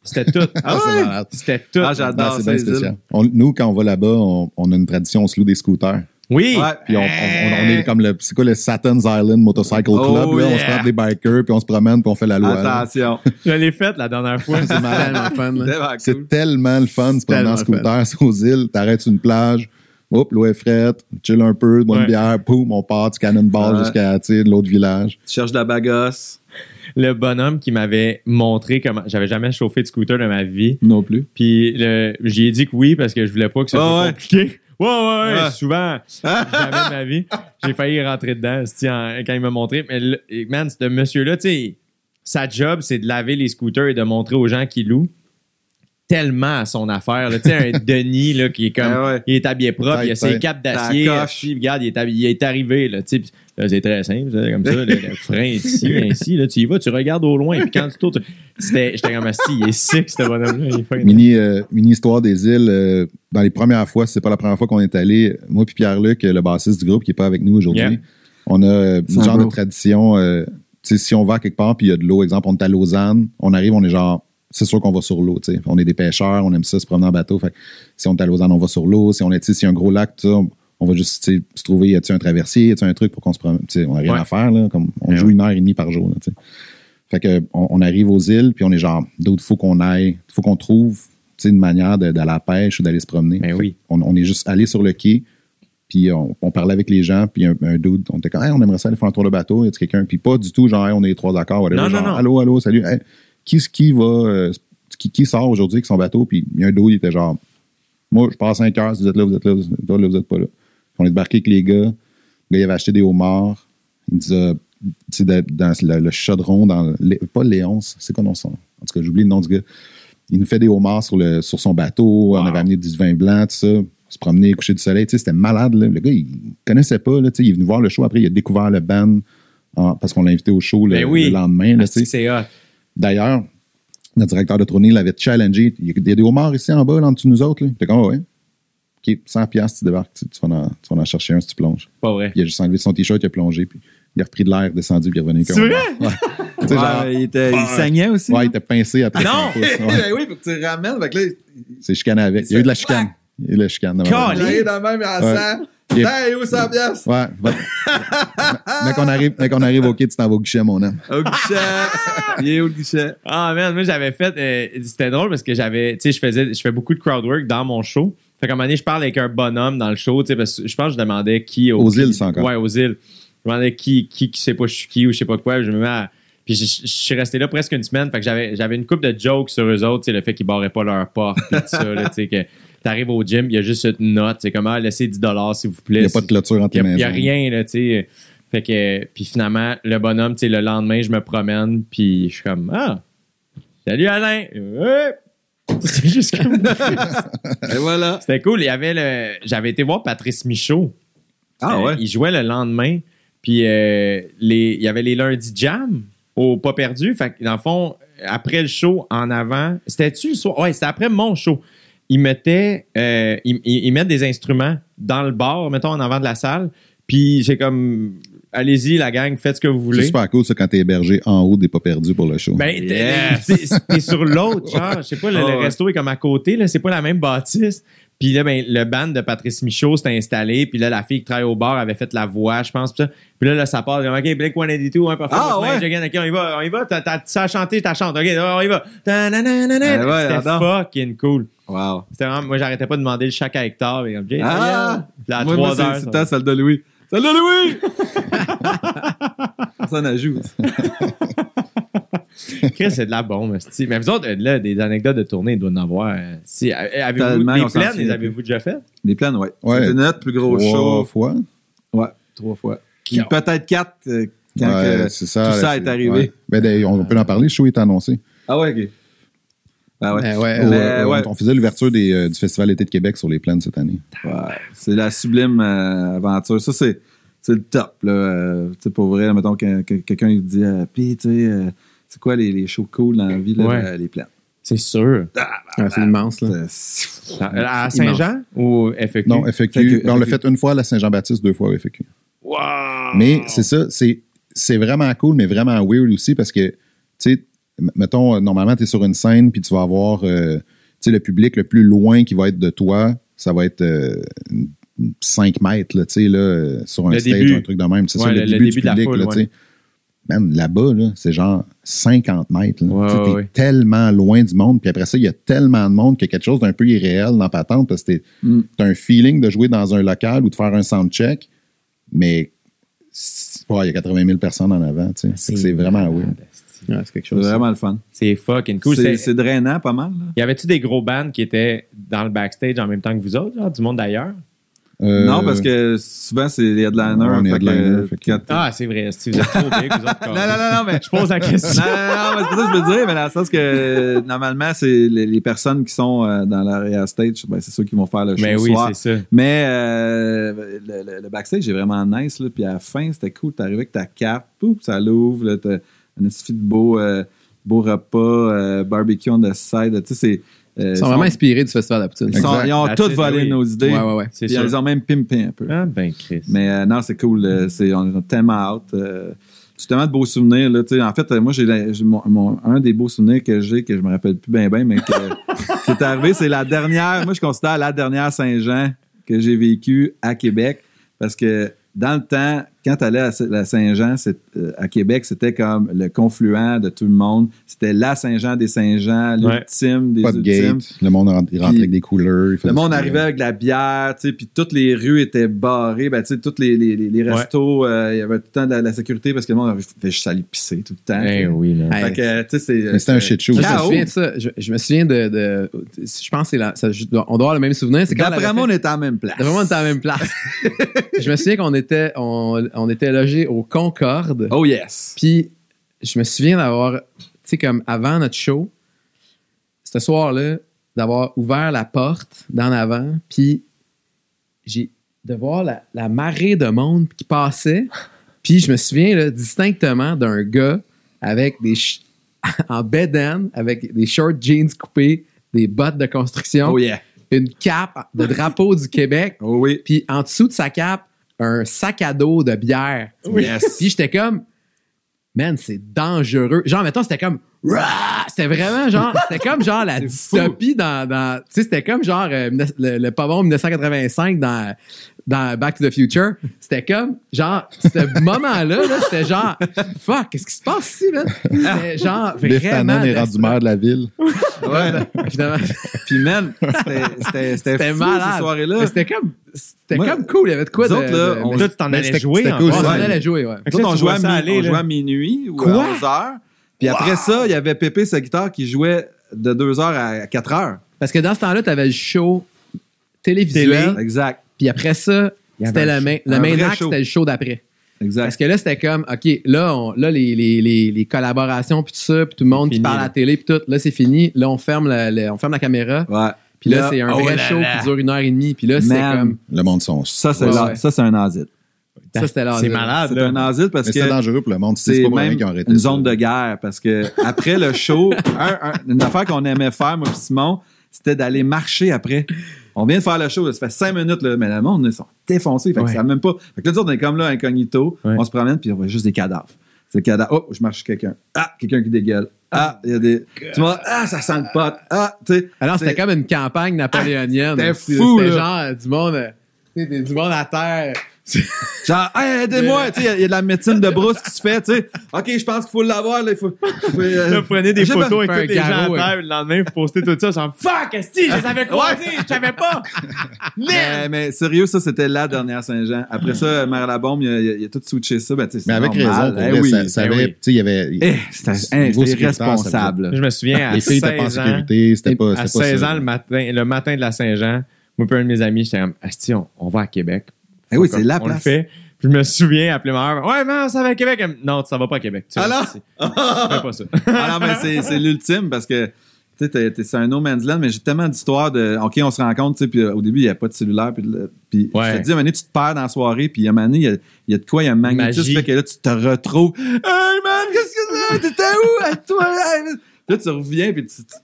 C'était tout. Ah, c'est malade. C'était tout. Ah, j'adore. C'est bien les spécial. îles. On- nous, quand on va là-bas, on, on a une tradition, on se loue des scooters. Oui. Ouais. Puis on, on- on- on est comme le, c'est quoi le Saturn's Island Motorcycle Club, Oh, là. On se prend des bikers, puis on se promène, puis on fait la loi. là. Attention. Je l'ai faite la dernière fois. C'est tellement fun. C'est cool. tellement le fun de se promener en scooter sur aux îles. T'arrêtes sur une plage, hop, l'eau est frette, chill un peu, bois une bière, poum, on part du cannonball Ouais. jusqu'à l'autre village. Tu cherches de la bagasse. le bonhomme qui m'avait montré comment. J'avais jamais chauffé de scooter de ma vie. Non plus. Puis le- j'y ai dit que oui parce que je voulais pas que ça Ah soit ouais. compliqué. Ouais, ouais, ouais, souvent. Jamais de ma vie. J'ai failli rentrer dedans en- quand il m'a montré. Mais le- man, ce monsieur-là, tu sais, sa job, c'est de laver les scooters et de montrer aux gens qui louent tellement à son affaire. Tu sais, un Denis là, qui est comme. Ah ouais. Il est habillé propre, il a ses capes d'acier. Regarde, il est, habillé- il est arrivé. Là, tu sais, puis là, c'est très simple, ça, comme ça. Le, le frein est ici, ainsi. Là, tu y vas, tu regardes au loin. Puis quand tu tournes, j'étais comme asti, il est sick, ce bonhomme-là. il est fin. Mini, euh, mini histoire des îles. euh, dans les premières fois, c'est pas la première fois qu'on est allé. Moi puis Pierre-Luc, le bassiste du groupe, qui est pas avec nous aujourd'hui, Yeah. on a euh, une un genre de tradition. euh, tu sais, si on va quelque part puis il y a de l'eau, exemple, on est à Lausanne, on arrive, on est genre, c'est sûr qu'on va sur l'eau. tu sais. On est des pêcheurs, on aime ça se promener en bateau. Fait si on est à Lausanne, on va sur l'eau. Si on est, tu sais, s'il y a un gros lac, tout ça, on va juste se trouver, y a-tu un traversier, y a-tu un truc pour qu'on se promène? On n'a rien Ouais. à faire là. Comme on Ouais, joue une heure et demie par jour. là. Fait que on, on arrive aux îles, puis on est genre, d'autres, faut qu'on aille, faut qu'on trouve, une manière d'aller à la pêche ou d'aller se promener. Ben Fait oui. on, on est juste allé sur le quai, puis on, on parlait avec les gens, puis un, un dude, on était comme, Hey, on aimerait ça aller faire un tour de bateau, y a quelqu'un? Puis pas du tout, genre, Hey, on est les trois d'accord, whatever. Non, non, non. allô, allô, salut, Hey, qui, qui va, euh, qui, qui sort aujourd'hui avec son bateau? Puis il y a un dude, il était genre, moi, je passe 5 heures, si vous êtes là, vous êtes là, vous êtes là, vous êtes pas là. On est débarqué avec les gars, le gars, il avait acheté des homards, il nous a, tu sais, de- dans le, le chaudron, dans, le- pas Léonce, c'est quoi non son? En tout cas, j'oublie le nom du gars. Il nous fait des homards sur, le, sur son bateau. On avait amené du vin blanc, tout ça. Se promener, coucher du soleil. Tu sais, c'était malade. là. Le gars, il connaissait pas. Là, tu sais, il est venu voir le show. Après, il a découvert le band en- parce qu'on l'a invité au show le, Ben oui. le lendemain. Là, Ah. D'ailleurs, notre directeur de tournée l'avait challengé. Il y a il y a des homards ici en bas, là, en dessous de nous autres. Là. Il était comme, Ah ouais. OK, 100 piastres, tu débarques. Tu, tu vas en, tu vas en chercher un si tu plonges. Pas vrai. Il a juste enlevé son t-shirt, il a plongé. Puis il a repris de l'air, descendu, puis il est revenu. un C'est homard. Ouais. Tu sais, Ouais, genre, il, était, il saignait aussi. ouais, il était pincé après Non! son pouce. Ouais. Ben oui, faut que tu le ramènes. Fait que là, C'est chicané avec. Il y a eu de la chicane. Il y a eu de la chicane. il arrive dans le même en Ouais. sang. Il est- Hey, où ça pièce? Ouais. va- mais qu'on arrive, mais qu'on arrive au quai, tu t'en vas au guichet, mon homme. Au guichet. Il est où le guichet? Ah, man, moi, j'avais fait. euh, c'était drôle parce que j'avais. Tu sais, je faisais. Je fais beaucoup de crowd work dans mon show. Fait qu'à un moment donné, je parle avec un bonhomme dans le show, tu sais, parce que je pense que je demandais qui. au- Aux qui- îles, ça encore. Ouais, aux îles. Je demandais qui, qui, qui sait pas je suis qui ou je sais pas quoi. Je me mets à. Puis je, je suis resté là presque une semaine. Fait que j'avais, j'avais une coupe de jokes sur eux autres, tu sais, le fait qu'ils barraient pas leur porte, tout ça, là, tu sais, que t'arrives au gym, il y a juste une note, c'est comme, ah, laissez 10 s'il vous plaît. Il n'y a pas de clôture entre Il les n'y a, rien, là, tu sais. Fait que, puis finalement, le bonhomme, tu sais, le lendemain, je me promène, puis je suis comme, ah, salut Alain. C'est juste comme. Et voilà. C'était cool. Il y avait le. J'avais été voir Patrice Michaud. Ah Euh, ouais. Il jouait le lendemain, puis euh, les, il y avait les lundis jam au Pas Perdu. Fait que, dans le fond, après le show, en avant, c'était-tu le soir? Ouais, c'était après mon show. Ils mettaient, euh, ils, ils- ils mettent des instruments dans le bar, mettons, en avant de la salle. Puis j'ai comme, allez-y, la gang, faites ce que vous C'est voulez. super cool, ça, quand t'es hébergé en haut des pas perdus pour le show. Ben, t'es- Yes. t'es t'es sur l'autre, genre, je sais pas, le, Ah le ouais. resto est comme à côté, là, c'est pas la même bâtisse. Puis là, ben, le band de Patrice Michaud s'était installé, puis là, la fille qui travaille au bar avait fait la voix, je pense, puis ça. Puis là, là, ça part, comme, OK, Blink 182, hein, parfait, Ah, ouais? Again, OK, on y va, on y va, t'as, t'as, ça chanté, t'as chanté, OK, on y va. C'était fucking cool. Wow. C'était vraiment, moi, j'arrêtais pas de demander le chèque à Hector, et comme, Jay, Ah! Puis à moi, moi, 3 c'est heures. c'est ça le temps, celle de Louis. De Louis! Ça en ajoute. Chris, c'est de la bombe. Mais vous autres, là, des anecdotes de tournée, il doit en avoir. euh, Si, euh, avez-vous des plaines, les avez-vous déjà faites? Les plans, ouais. Ouais. C'était notre plus gros Trois show. fois. Ouais, trois fois. Peut-être quatre euh, quand Ouais, que c'est ça, tout ça est c'est- arrivé. ouais. Ben, on peut en parler, le show est annoncé. Ah ouais, ok. Ah ouais. Ben ouais, Au- Mais, ouais. On faisait l'ouverture des, euh, du Festival Été de Québec sur les plaines cette année. Ouais, c'est la sublime euh, aventure. Ça, c'est, c'est le top. Là. Euh, pour vrai, mettons que, que quelqu'un il dit euh, Puis, tu sais, euh, c'est quoi les, les shows cool dans la vie, là, Ouais. euh, les plaines? C'est sûr. Ouais, c'est immense, là. C'est- À, Saint-Jean ou FEQ? Non, FAQ. FAQ. Ben, on l'a fait une fois à la Saint-Jean-Baptiste, deux fois au FAQ. Wow! Mais c'est ça, c'est, c'est vraiment cool, mais vraiment weird aussi parce que, tu sais, mettons, euh, normalement, tu es sur une scène puis tu vas avoir, euh, le public le plus loin qui va être de toi, ça va être 5 mètres, là, tu sais, là, euh, sur un Le stage, début. un truc de même. C'est Ouais, ça, le, début, début du de la public, foule, là, tu sais. Man, là-bas, là, c'est genre 50 mètres. Là. Ouais, ouais, t'es ouais. tellement loin du monde. Puis après ça, il y a tellement de monde qu'il y a quelque chose d'un peu irréel dans patente parce que t'es- Mm. t'as un feeling de jouer dans un local ou de faire un soundcheck, mais c'est- ouais, il y a 80 000 personnes en avant. Fait que C'est vraiment weird. Ouais, c'est quelque c'est chose. vraiment le fun. C'est fucking cool. c'est, C'est- c'est drainant pas mal. Là. Y avait-tu des gros bands qui étaient dans le backstage en même temps que vous autres, genre, du monde d'ailleurs? Euh, non, parce que souvent, c'est les headliners. On est que, headliner, que- Ah, c'est vrai. Si vous êtes trop big, vous autres. non, non, non, non, mais Je pose la question. non, non, non, mais c'est pas ça que je veux dire, mais dans le sens que euh, normalement, c'est les, les personnes qui sont euh, dans l'area stage, ben, c'est ceux qui vont faire le show Mais le oui, soir. c'est ça. Mais euh, le, le- le backstage est vraiment nice. Là, puis à la fin, c'était cool. T'arrives avec ta carte, pouf, ça l'ouvre. là, T'as un de beau, euh, beau repas, euh, barbecue on the side. Tu sais, c'est. euh, Ils sont vraiment inspirés du Festival de la Poutine. ils, sont- ils ont it, volé oui. nos idées. Ouais, ouais, ouais. C'est Puis sûr. ils ont même pimpé un peu. Ah, ben, Chris. Mais euh, non, c'est cool. euh, c'est, on a tellement hâte. euh, j'ai tellement de beaux souvenirs. Là, tu sais. en fait, euh, moi, j'ai, la- j'ai mon, mon- un des beaux souvenirs que j'ai, que je me rappelle plus bien, bien, mais que, qui est arrivé, c'est la dernière. Moi, je considère la dernière Saint-Jean que j'ai vécue à Québec. Parce que dans le temps, quand tu allais à la Saint-Jean, euh, à Québec, c'était comme le confluent de tout le monde. C'était la Saint-Jean des Saint-Jean, Ouais. l'ultime des Pas de ultimes. gate. Le monde rentrait, avec des couleurs. Le monde arrivait avec de la bière, tu sais, puis toutes les rues étaient barrées. Ben, tu sais, tous les, les, les- les restos, euh, il y avait tout le temps de la, de la sécurité parce que le monde avait fait juste aller pisser tout le temps. Eh oui, man. Hey. Fait que, tu sais, c'est. Mais c'était un shit show. Je me Chaos. souviens de ça. Je, je me souviens de. de- je pense que c'est la, ça- je dois- on doit avoir le même souvenir. C'est quand on D'après moi, on était à la même place. D'après moi, on était à la même place. je me souviens qu'on était, on, on était logés au Concorde. Oh yes. Puis, je me souviens d'avoir, tu sais, comme avant notre show, ce soir-là, d'avoir ouvert la porte d'en avant, puis j'ai de voir la, la marée de monde qui passait. Puis, je me souviens là, distinctement d'un gars avec des en bedaine, avec des short jeans coupés, des bottes de construction, Oh yeah. une cape de drapeau du Québec, Oh oui. puis en dessous de sa cape, un sac à dos de bière. Yes. Puis j'étais comme, man, c'est dangereux. Genre, mettons, c'était comme, Rah! c'était vraiment genre, c'était comme genre la dystopie dans, dans tu sais, c'était comme genre euh, le, le pas bon 1985 dans, dans Back to the Future. C'était comme, genre, ce moment-là, là, j'étais genre, fuck, qu'est-ce qui se passe ici, man? C'était genre, Biff vraiment. Tannen est rendu maire de la ville. Ouais. Finalement, Puis, man, c'était- c'était c'était c'était malade. soirées-là. Mais C'était comme, c'était comme cool. Il y avait de quoi nous de. autres, là, de- on- Là, tu t'en allais c'était- jouer c'était en cool, on allait jouer, ouais. On jouait, à, ça mi- aller, on là. jouait à minuit ou Quoi? à 11 heures. Puis après ça, il y avait Pépé sa guitare qui jouait de 2 heures à 4 heures. Parce que dans ce temps-là, tu avais le show télévisuel. Télé. Exact. Puis après ça, c'était le main, le main c'était le show d'après. Parce Exact. que là, c'était comme, OK, là, on- là les, les, les, les collaborations, puis tout ça, puis tout le monde qui parle à la télé, puis tout, là, c'est fini. Là, on ferme, la, la- on ferme la caméra. Ouais. Puis là, c'est un oh vrai là show là. qui dure une heure et demie. Puis là, c'est comme, Le monde sont. Ça, c'est Ouais, la- ouais. ça, c'est un asile. ça, c'était là. C'est malade, C'est un asile parce Mais que c'est dangereux pour le monde. C'est pas même qu'ils ont arrêté une ça. zone de guerre parce que après le show, un- un- une affaire qu'on aimait faire, moi et Simon, c'était d'aller marcher après. On vient de faire le show, là, ça fait cinq minutes, là, mais le monde, ils sont défoncés. Fait que Ouais. ça a même pas. Fait que là, on est comme là, incognito, Ouais. on se promène, puis on voit juste des cadavres. C'est le cadavre. Oh, je marche quelqu'un. Ah, quelqu'un qui dégueule. Ah, il y a des. Tu vois, ah, ça sent le pot. Ah, tu sais. Alors, c'était c'est- comme une campagne napoléonienne. c'était C'est- fou, C'était genre du monde, euh, du monde à terre. Genre, hey, aidez-moi, tu sais, il y a- il y, a de la médecine de brousse qui se fait, tu sais. OK, je pense qu'il faut l'avoir, là, il faut. euh, Là, vous prenez des photos pas, avec tous les gens à terre, le lendemain, vous postez tout ça, genre Fuck, esti, je les avais croisés, je savais pas! Mais, mais sérieux, ça, c'était la dernière Saint-Jean. Après ça, Mère la bombe, il a, il a- tout switché ça. Ben, tu sais, Mais c'est avec normal. raison, Eh oui. ça, ça eh avait, oui. tu sais, il y avait. Eh, c'était irresponsable. Je me souviens, à les filles étaient pas en 16 ans, sécurité, c'était pas. à c'était pas 16 ça. ans, le matin, le matin de la Saint-Jean, moi et un de mes amis, j'étais comme, on va à Québec. Eh oui, c'est la On le fait. Puis je me souviens, appeler ma mère, ouais, mais ça va à Québec. Elle me- Non, tu vas pas à Québec. Tu Alors? Fais pas ça. Mais c'est, c'est l'ultime parce que tu sais, c'est un no man's land, mais j'ai tellement d'histoires de. OK, on se rencontre, tu sais, puis euh, au début, il n'y a pas de cellulaire. Puis, le- puis Ouais. je te dis, à un moment donné, tu te perds dans la soirée, puis à un moment donné, il y a, il y a de quoi, il y a un magnétisme fait que là, tu te retrouves. Hey man, qu'est-ce que c'est? T'étais où? À toi? Là, tu reviens, puis tu. tu-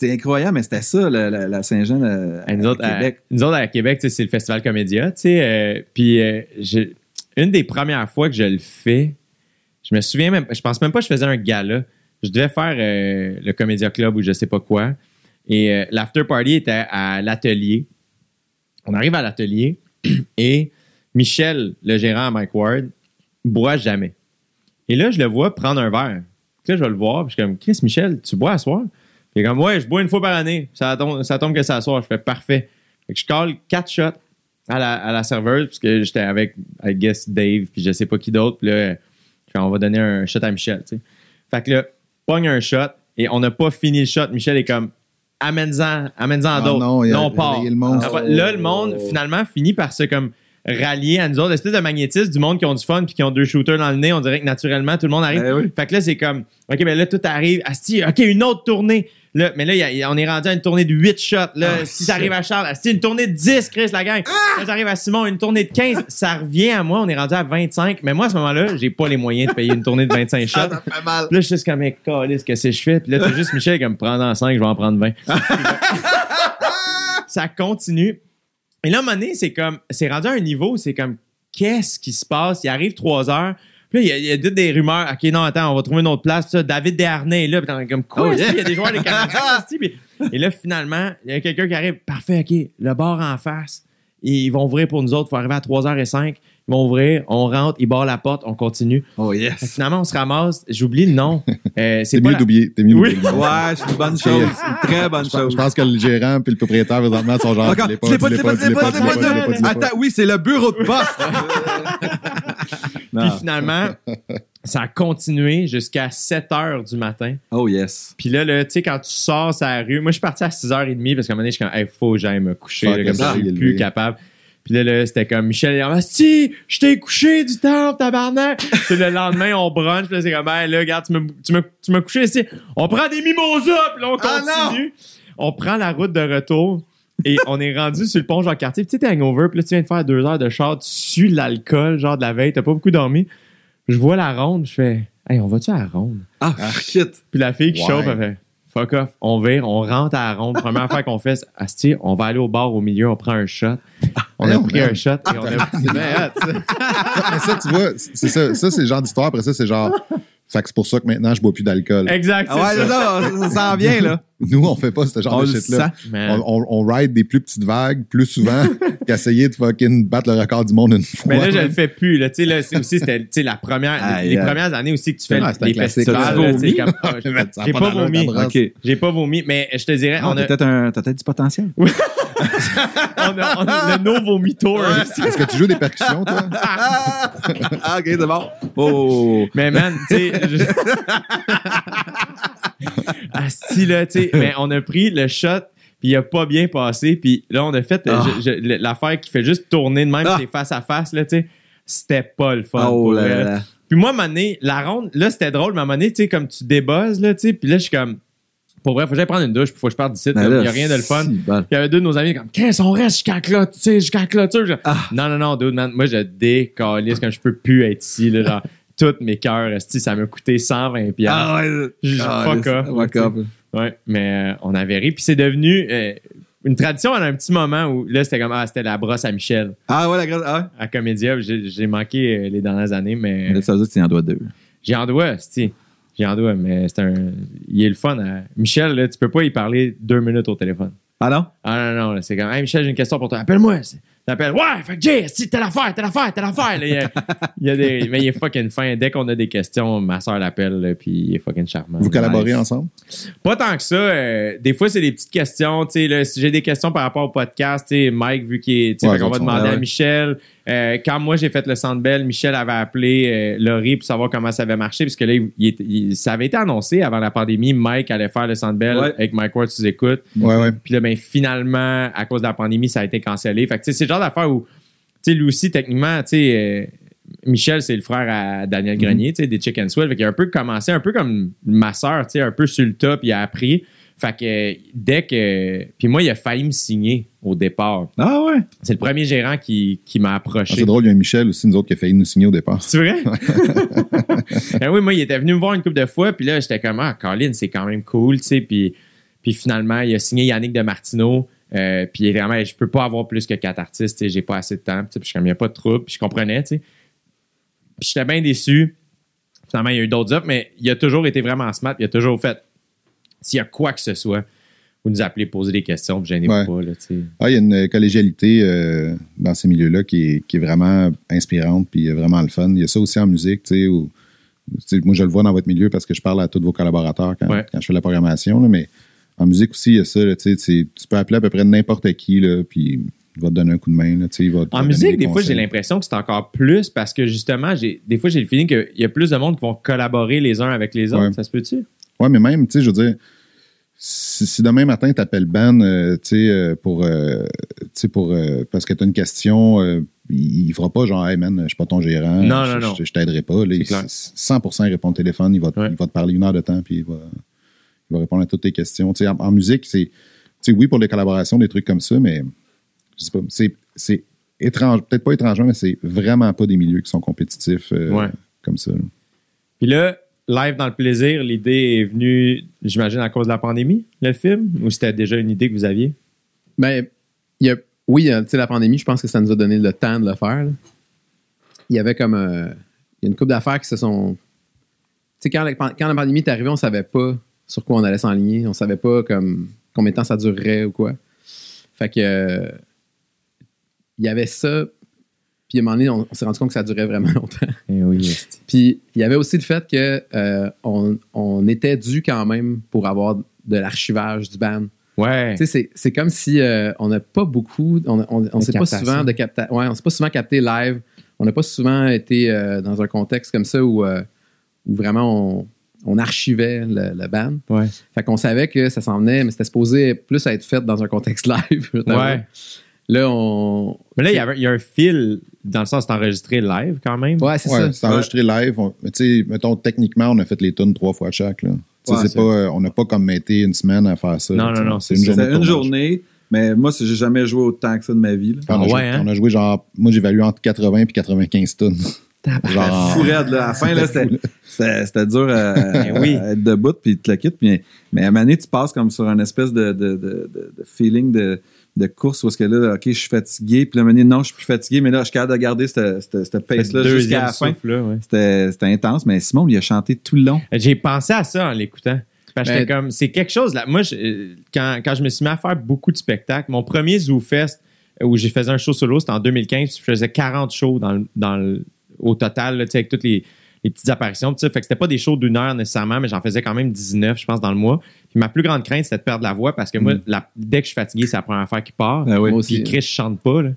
C'est incroyable, mais c'était ça, la, la- la Saint-Jean euh, à, nous, autres, à à, Québec. nous autres, à Québec, c'est le Festival Comédia. tu sais, euh, puis euh, une des premières fois que je le fais, je me souviens même, je pense même pas que je faisais un gala. Je devais faire euh, le Comédia Club ou je sais pas quoi. Et l'after party était à l'atelier. On arrive à l'atelier et Michel, le gérant à Mike Ward, boit jamais. Et là, je le vois prendre un verre. Puis là, je vais le voir, puis je suis comme, Chris, Michel, tu bois à soir? Puis il est comme, ouais, je bois une fois par année. Ça tombe, ça tombe que à soir. Je fais parfait. Fait que je colle quatre shots à la, à la serveuse, parce que j'étais avec, I guess, Dave, puis je sais pas qui d'autre. Puis là, je fais, on va donner un shot à Michel, tu sais. Fait que là, pogne un shot, et on n'a pas fini le shot. Michel est comme, amène-en, amène-en Ah d'autres. non, il a Là, on part. le monde. Après, Là, le monde, finalement, finit par se comme rallier à nous autres. Espèce de magnétisme du monde qui ont du fun puis qui ont deux shooters dans le nez. On dirait que naturellement, tout le monde arrive. Eh oui. Fait que là, c'est comme, OK, ben là, tout arrive. Asti, OK, une autre tournée. Là, mais là, il y a- il y a- on est rendu à une tournée de 8 shots. Là, Ah, si ça arrive à Charles, Asti, une tournée de 10, Chris, la gang. Là, j'arrive à Simon, une tournée de 15. ça revient à moi. On est rendu à 25. Mais moi, à ce moment-là, j'ai pas les moyens de payer une tournée de 25 shots. Ça fait mal. Là, je suis juste comme, mais qu'est-ce que je fais? Puis là, t'as juste Michel comme, prends en 5, je vais en prendre 20. ça continue. Et là, à un moment donné, c'est comme, c'est rendu à un niveau, c'est comme, qu'est-ce qui se passe? Il arrive 3 heures. Puis là, il y a, toutes des rumeurs. OK, non, attends, on va trouver une autre place. Ça, David Desharnais est là. Puis comme, quoi? Oh, yeah. Il y a des joueurs des Canadiens. Puis- et là, finalement, il y a quelqu'un qui arrive. Parfait, OK, le bar en face. Ils vont ouvrir pour nous autres. Il faut arriver à 3h05. Vont ouvrir, on rentre, ils barrent la porte, on continue. Oh Fait que yes. finalement, on se ramasse. J'oublie le nom. Euh, c'est mieux la- d'oublier. T'es mieux Oui. d'oublier. Ouais, c'est une bonne chose. Une très bonne Je chose. je pense que le gérant puis le propriétaire, présentement, sont genre. Pas, pas, pas, pas. Attends, oui, c'est le bureau de poste. Puis finalement, ça a continué jusqu'à 7 heures du matin. Oh yes. Puis là, là, tu sais, quand tu sors sur la rue, moi, je suis parti à 6h30 parce qu'à un moment donné, je suis comme, hey, faut que j'aille me coucher, là, comme ça, je suis plus capable. Puis là, là c'était comme Michel, il si, je t'ai couché du temps, tabarnak. Puis le lendemain, on brunch, puis là, c'est comme, hey, là, regarde, tu m'as couché ici. On prend des mimosas, puis là, on Ah, continue. on prend la route de retour. Et on est rendu sur le pont Jean-Cartier. Puis tu sais, t'es hangover, puis là, tu viens de faire deux heures de char, tu sues l'alcool, genre de la veille, t'as pas beaucoup dormi. Je vois la ronde, je fais, hey, on va-tu à la ronde? Ah, shit. Puis la fille qui Ouais. chauffe, elle fait fuck off, on vire, on rentre à la ronde. Première fois qu'on fait, c'est, Asti, on va aller au bar au milieu, on prend un shot. On a pris un shot et on a. Ça. Mais ça, tu vois, c'est ça, ça c'est le genre d'histoire. Après ça, c'est genre. Fait que c'est pour ça que maintenant, je bois plus d'alcool. Exact, Ah ouais, ça. c'est ça, ça, ça s'en vient, là. Nous, on fait pas ce genre On de shit-là. On, on, on ride des plus petites vagues plus souvent qu'essayer de fucking battre le record du monde une fois. Mais là, je le fais plus. Là. Tu sais, là, c'est aussi, c'était tu sais, la première, les premières années aussi que tu fais un les festivals. J'ai- pas vomi. J'ai pas vomi, mais je te dirais, On on a, peut-être un, t'as peut-être du potentiel. on a, on a le no vomi tour. Est-ce que tu joues des percussions, toi? ah, ok, c'est bon. Oh. Mais man, tu sais. Je- Asti, là, tu sais. Mais on a pris le shot, puis il a pas bien passé. Puis là, on a fait euh, Ah. l'affaire qui fait juste tourner de même, Ah. face à face, là, tu sais. C'était pas le fun. Oh pour là vrai. là. Puis moi, à un moment donné, la ronde, là, c'était drôle, mais à un moment donné, tu sais, comme tu débuzzes, là, tu sais. Puis là, je suis comme. Pour vrai, faut que j'aille prendre une douche, puis faut que je parte d'ici. Il là, y a rien de le fun. si, bon. Il y avait deux de nos amis comme Qu'est-ce on reste jusqu'à clôture, tu sais, jusqu'à clôture. Ah. Non, non, non, dude, man. Moi, je décalisse comme je peux plus être ici. Là, genre, tous mes cœurs, ça m'a coûté 120 piastres. Ah ouais. J'ai- Ah, fuck off, Fuck. Ouais, mais euh, on avait ri. Puis c'est devenu euh, une tradition à un petit moment où là, c'était comme Ah, c'était la brosse à Michel Ah ouais, la grande. Ah à Comédia. J'ai manqué euh, les dernières années, mais. Là, ça veut dire que tu en dois deux. j'ai en doigt, esti. J'ai en doigt, mais c'est un. Il est le fun. à- Michel, là, tu peux pas y parler deux minutes au téléphone. Ah non? Ah non, non, c'est comme, hey Michel, j'ai une question pour toi. Appelle-moi. T'appelles, ouais, fait que Jay, telle affaire, telle affaire, telle affaire. Là, il, y a, il y a des, mais il est fucking fin. Dès qu'on a des questions, ma soeur l'appelle, puis il est fucking charmant. Vous collaborez Nice. ensemble? Pas tant que ça. euh, des fois, c'est des petites questions. Là, si j'ai des questions par rapport au podcast, Mike, vu qu'il est. Ouais, les va demander à. Michel. Euh, quand moi, j'ai fait le Centre Bell, Michel avait appelé euh, Laurie pour savoir comment ça avait marché, puisque là, il, il- il- ça avait été annoncé avant la pandémie. Mike allait faire le Centre Bell Ouais. avec Mike Ward, tu écoutes. Ouais, ouais. Puis là, ben, finalement, à cause de la pandémie, ça a été cancellé. Fait que, c'est le genre d'affaire où, tu sais, lui aussi, techniquement, tu sais, euh, Michel, c'est le frère à Daniel Mhm. Grenier, tu sais, des Chicken Swell. Fait qu'il a un peu commencé, un peu comme ma soeur, tu sais, un peu sur le top, il a appris. Fait que dès que. Puis moi, il a failli me signer au départ. Ah ouais? C'est le premier gérant qui, qui m'a Ah, approché. c'est drôle, il y a un Michel aussi, nous autres, qui a failli nous signer au départ. C'est vrai? Ben oui, moi, il était venu me voir une couple de fois, puis là, j'étais comme, ah, Colin, c'est quand même cool, tu sais. Puis, puis finalement, il a signé Yannick de Martineau. Euh, puis il vraiment, je peux pas avoir plus que quatre artistes, tu sais, j'ai pas assez de temps. tu sais, Puis je comme, il n'y a pas de trouble, puis je comprenais, tu sais. Puis j'étais bien déçu. Finalement, il y a eu d'autres offres, mais il a toujours été vraiment smart. Il a toujours fait, s'il y a quoi que ce soit, vous nous appelez, poser des questions, gênez-vous Ouais. pas, là. Ah, il y a une collégialité euh, dans ces milieux-là qui est, qui est vraiment inspirante puis euh, vraiment le fun. Il y a ça aussi en musique, tu sais, où, moi je le vois dans votre milieu parce que je parle à tous vos collaborateurs quand, Ouais. quand je fais la programmation, là, mais en musique aussi, il y a ça, là, tu peux appeler à peu près n'importe qui, là, puis il va te donner un coup de main. Là, il va te En musique, des fois, j'ai l'impression que c'est encore plus parce que justement, des fois, j'ai le feeling qu'il y a plus de monde qui vont collaborer les uns avec les autres. Ouais. Ça se peut-tu? Ouais, mais même, tu sais, je veux dire, si, si demain matin, tu appelles Ben, euh, tu sais, euh, pour, euh, tu sais, pour, euh, parce que tu as une question, euh, il, fera pas genre, hey man, je suis pas ton gérant. Non, je, non, non. Je, je t'aiderai pas. Là, Il- clair. 100% il répond au téléphone, il va, Ouais. il va te parler une heure de temps, puis il va, il va répondre à toutes tes questions. Tu sais, en, en musique, c'est, tu sais, oui, pour les collaborations, des trucs comme ça, mais je sais pas, c'est, c'est étrange, peut-être pas étrange, mais c'est vraiment pas des milieux qui sont compétitifs euh, Ouais. comme ça. Puis là, live dans le plaisir, l'idée est venue, j'imagine, à cause de la pandémie, le film, ou c'était déjà une idée que vous aviez? Ben, y a, oui, euh, tu la pandémie, je pense que ça nous a donné le temps de le faire. Il y avait comme. euh, y a une couple d'affaires qui se sont. Tu sais, quand, la- pandémie est arrivée, on savait pas sur quoi on allait s'enligner. On savait pas comme combien de temps ça durerait ou quoi. Fait que. euh, y avait ça. Puis à un moment donné, on, on s'est rendu compte que ça durait vraiment longtemps. Eh oui. Puis il y avait aussi le fait que euh, on, on était dû quand même pour avoir de l'archivage du band. Ouais. Tu sais, c'est- comme si euh, on n'a pas beaucoup, on, on, on De s'est pas souvent de ouais, on s'est pas souvent capté live. On n'a pas souvent été euh, dans un contexte comme ça où, où vraiment on, on archivait le, le band. Ouais. Fait qu'on savait que ça s'en venait, mais c'était supposé plus être fait dans un contexte live. Ouais. Là, on. Mais là, il y, avait- il y a un fil, dans le sens, c'est enregistré live quand même. Ouais, c'est Ouais, ça. c'est enregistré live. On- mais tu sais, mettons, techniquement, on a fait les tunes trois fois chaque. Là. Tu sais, Ouais, c'est c'est- pas, euh, on n'a pas comme été une semaine à faire ça. Non, non, non, C'est une journée. C'est une journée, mais moi, j'ai jamais joué autant que ça de ma vie. là. On, a Ah joué, hein? on a joué genre, moi j'évalue entre 80 et 95 tonnes. genre, Fou raide, là. À la fin, là, c'était, dur à, Ben oui. à être debout puis te le quittes. Puis, mais à un moment donné, tu passes comme sur une espèce de, de, de, de- de feeling de, de course où est-ce que là, OK, je suis fatigué. Puis là, donné, non, je suis plus fatigué, mais là, je suis capable de garder cette, cette, cette pace-là jusqu'à la fin. ouais. C'était, intense, mais Simon, il a chanté tout le long. J'ai pensé à ça en l'écoutant. Parce que Ben- comme, c'est quelque chose là. Moi, je- euh, quand, quand je me suis mis à faire beaucoup de spectacles, mon premier Zoo Fest euh, où j'ai fait un show solo, c'était en 2015. Je faisais 40 shows dans, le- dans le- au total, là, avec toutes les, les petites apparitions. Fait que c'était pas des shows d'une heure nécessairement, mais j'en faisais quand même 19, je pense, dans le mois. Puis ma plus grande crainte, c'était de perdre la voix parce que moi, la- dès que je suis fatigué, c'est la première affaire qui part. Ah oui. Moi aussi. Puis Chris, je chante pas. Là.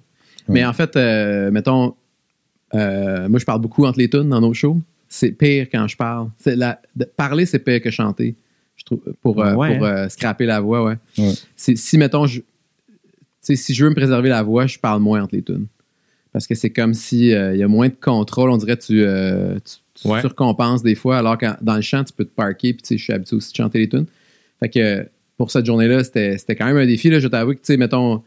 Mais en fait, euh, mettons, euh, moi, je parle beaucoup entre les tunes dans nos shows. C'est pire quand je parle. C'est la, de- parler, c'est pire que chanter. Je trouve, pour, euh, Ouais, pour euh, scraper la voix, ouais. Ouais. C'est- Si, mettons, je, si je veux me préserver la voix, je parle moins entre les tunes. Parce que c'est comme si euh, il y a moins de contrôle. On dirait que tu, euh, tu, tu Ouais. surcompenses des fois, alors que dans le chant, tu peux te parker. Puis, je suis habitué aussi de chanter les tunes. Fait que pour cette journée-là, c'était quand même un défi. Là. Je t'avoue que, tu sais, mettons,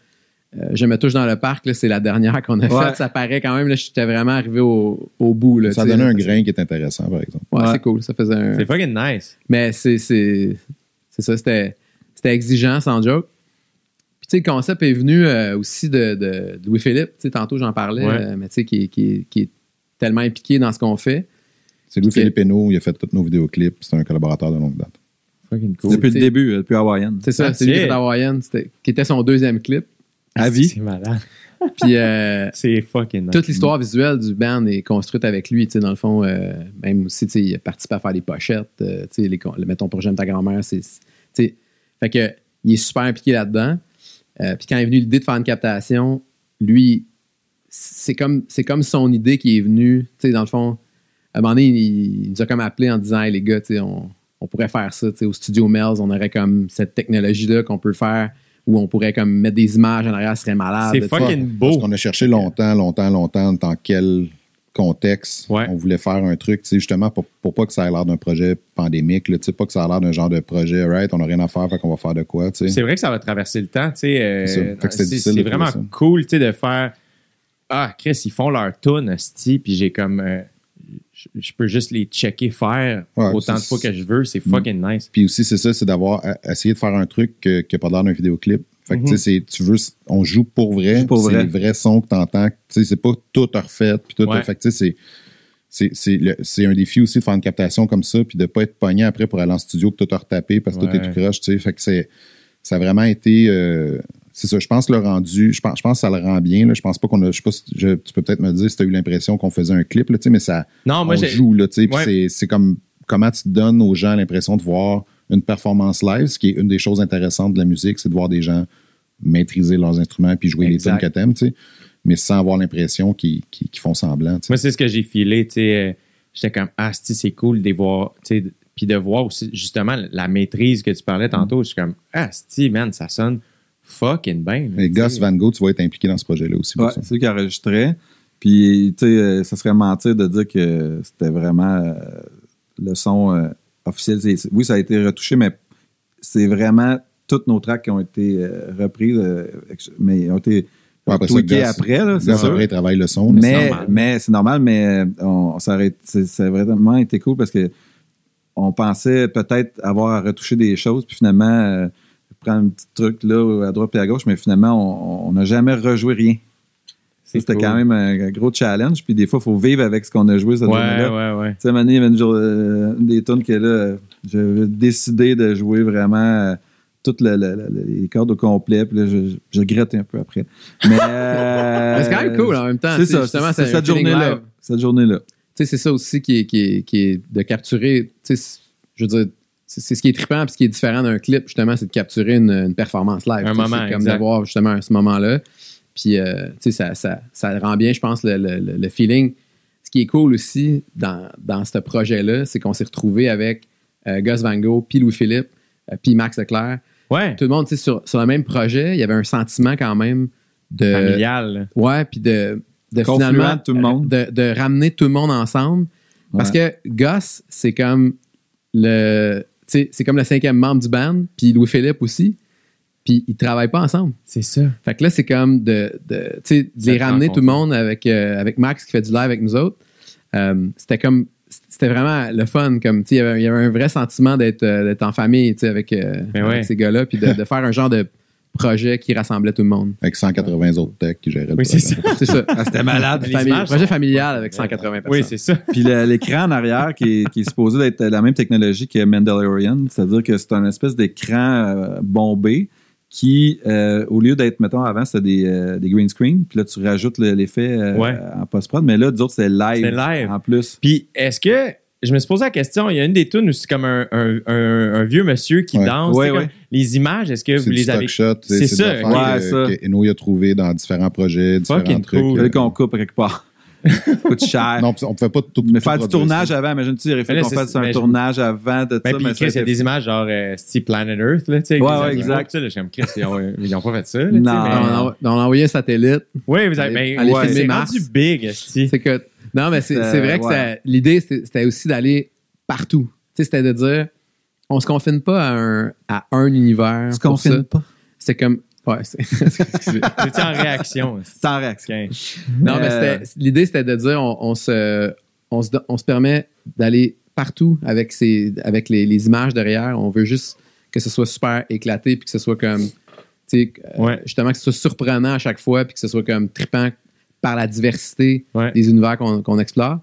euh, je me touche dans le parc, c'est la dernière qu'on a Ouais. faite. Ça paraît quand même, j'étais vraiment arrivé au, au bout. Là, Ça donnait un grain qui est intéressant, par exemple. Ouais, Ouais. c'est cool. Ça faisait un. C'est fucking nice. Mais c'est ça, c'était exigeant sans joke. Puis tu sais, le concept est venu euh, aussi de, Louis-Philippe. Tu sais, tantôt j'en parlais, Ouais. euh, mais tu sais, qui, est- qui, est- qui est tellement impliqué dans ce qu'on fait. C'est Louis-Philippe Hénaud, il a fait tous nos vidéoclips. C'est un collaborateur de longue date. Fucking cool. Depuis le début, depuis Hawaiian. C'est ça, Ah, c'est lui qui était qui était son deuxième clip. À vie. C'est malade. Puis euh, C'est fucking nice. toute l'histoire visuelle du band est construite avec lui. Tu sais, dans le fond, euh, même aussi, tu sais, il a participé à faire les pochettes. euh, tu sais, les, mettons pour J'aime ta grand-mère. C'est, tu sais, fait que il est super impliqué là-dedans. Euh, puis quand est venue l'idée de faire une captation, lui, c'est comme, c'est comme son idée qui est venue. Tu sais, dans le fond, à un moment donné, il, il nous a comme appelé en disant Hey, les gars, tu sais, on, on pourrait faire ça. tu sais, Au studio Melz, on aurait comme cette technologie-là qu'on peut faire où on pourrait comme mettre des images en arrière, ce serait malade. C'est fucking Parce beau. qu'on a cherché longtemps, longtemps, longtemps dans quel contexte Ouais. on voulait faire un truc, tu sais, justement, pour, pour pas que ça ait l'air d'un projet pandémique, là, tu sais, pas que ça ait l'air d'un genre de projet, right, on n'a rien à faire, fait qu'on va faire de quoi, tu sais. C'est vrai que ça va traverser le temps, tu sais. euh, C'est vraiment cool, tu sais, de faire Ah, Chris, ils font leur tune, puis j'ai comme. euh, je je peux juste les checker faire Ouais, autant de fois que je veux. C'est fucking nice. Puis aussi, c'est ça, c'est d'avoir à- essayé de faire un truc que- qui n'a pas l'air d'un vidéoclip. Fait que, tu sais, c'est- tu veux, on joue pour vrai. Pour c'est vrai. les vrais sons que tu entends. Tu sais, c'est pas tout refait. Puis tout, Ouais. fait que, tu sais, c'est- c'est- c'est le- c'est un défi aussi de faire une captation comme ça, puis de pas être pogné après pour aller en studio que tout a retapé parce que tout est tout croche. tu sais. Fait que c'est, ça a vraiment été. euh, c'est ça, je pense le rendu, je pense, je pense que ça le rend bien. Là. Je pense pas qu'on a. Je sais pas si je- tu peux peut-être me dire si tu as eu l'impression qu'on faisait un clip, là, mais ça Non, moi, on joue là, Ouais. c'est- comme comment tu donnes aux gens l'impression de voir une performance live, ce qui est une des choses intéressantes de la musique, c'est de voir des gens maîtriser leurs instruments puis jouer Exact. les tunes que t'aimes, tu sais, mais sans avoir l'impression qu'ils font semblant, tu sais. Moi, c'est ce que j'ai filé, tu sais. euh, J'étais comme, ah, c'est cool de voir, tu sais. Puis de voir aussi, justement, la maîtrise que tu parlais tantôt. Je suis comme, ah, man, ça sonne fucking bien. sais. Gus Van Gogh, tu vas être impliqué dans ce projet-là aussi. Ouais, c'est lui qui enregistrait. Puis, tu sais, euh, ça serait mentir de dire que c'était vraiment euh, le son euh, officiel. Oui, ça a été retouché, mais c'est vraiment toutes nos tracks qui ont été euh, reprises, euh, mais ils ont été Ouais, après ça, Gus- après, là, c'est sûr. après, il travaille le son. Mais, normal. mais c'est normal, mais on, ça, aurait, c'est- ça a vraiment été cool parce que on pensait peut-être avoir à retoucher des choses, puis finalement, prendre un petit truc là, à droite et à gauche, mais finalement, on- n'a jamais rejoué rien. C'était cool. quand même un gros challenge, puis des fois, il faut vivre avec ce qu'on a joué cette Ouais, journée-là. ouais, ouais. Tu sais, il y avait une, jour- euh, des tunes que là, j'avais décidé de jouer vraiment euh, toutes le- le- le- les cordes au complet. Puis là, je, je regrette un peu après. Mais, euh, Mais c'est quand même cool en même temps. C'est ça, justement, c'est cette journée-là. Cette journée-là. Tu sais, c'est ça aussi qui est, qui est, qui est de capturer. Tu sais, je veux dire, c'est ce qui est trippant puis ce qui est différent d'un clip, justement, c'est de capturer une, une performance live. Un moment, C'est comme d'avoir justement ce moment-là. Puis, euh, tu sais, ça, ça, ça rend bien, je pense, le, le- le- feeling. Ce qui est cool aussi dans, dans ce projet-là, c'est qu'on s'est retrouvé avec euh, Gus Van Gogh, puis Louis-Philippe, euh, puis Max Leclerc. Ouais. Tout le monde, tu sais, sur, sur le même projet, il y avait un sentiment quand même de. Familial. Ouais, puis de, de Confluent finalement de tout le monde. De, de ramener tout le monde ensemble. Parce que Gus, c'est comme le. Tu sais, C'est comme le cinquième membre du band, puis Louis-Philippe aussi. Puis ils travaillent pas ensemble. C'est ça. Fait que là, c'est comme de, de, tu sais, de les ramener tout le monde avec, euh, avec Max qui fait du live avec nous autres. Euh, c'était comme. C'était vraiment le fun. Comme, tu sais, il y avait- il y avait un vrai sentiment d'être euh, d'être en famille tu sais, avec, euh, Mais avec ouais. ces gars-là, puis de, de faire un genre de projet qui rassemblait tout le monde. Avec 180 autres techs qui géraient le Oui, c'est ça. C'est ça. Ah, c'était malade. Les Famille- images projet sont- familial avec 180 personnes. Oui, c'est ça. Puis le- l'écran en arrière qui est, qui est supposé être la même technologie que Mandalorian, c'est-à-dire que c'est un espèce d'écran euh, bombé qui, euh, au lieu d'être, mettons, avant, c'était des, euh, des green screen, puis là, tu rajoutes le- l'effet euh, Ouais. en post-prod, mais là, d'autres, c'est live, C'est live. en plus. Puis, est-ce que. Je me suis posé la question, il y a une des tunes où c'est comme un, un- un- un vieux monsieur qui Ouais. danse. Ouais, comme- ouais. Les images, est-ce que vous du les stock avez. shot. C'est ça, ouais, que- ça. que Eno a trouvé dans différents projets, différents trucs. cool. Fallait qu'on coupe quelque part. Ça coûte cher. Non, on ne pouvait pas tout mais tout faire du tournage ça. avant, imagine-tu, il aurait Mais fallu là, qu'on c'est- fasse un tournage avant de Ben, ça. puis mais Chris, il y a des images genre euh, style Planet Earth, là, tu sais. Ouais, exact. là, comme Chris, ils ont, ils ont pas fait ça. là, Non. On a, on a envoyé un satellite. Oui, vous avez. Allez- ben, ouais, c'est rendu big. C'est que. Non, mais c'est Euh, vrai que ouais. l'idée, c'était c'était aussi d'aller partout. C'était de dire, on se confine pas à un, à un univers. se pour ça. confine pas. C'est comme. Ouais. J'étais en réaction. C'est en réaction. Non, mais Euh, c'était- l'idée, c'était de dire, on, on se, on, se, on se permet d'aller partout avec, ces, avec les, les images derrière. On veut juste que ce soit super éclaté puis que ce soit comme, tu sais, euh, Ouais. justement, que ce soit surprenant à chaque fois puis que ce soit comme trippant par la diversité Ouais. des univers qu'on qu'on explore.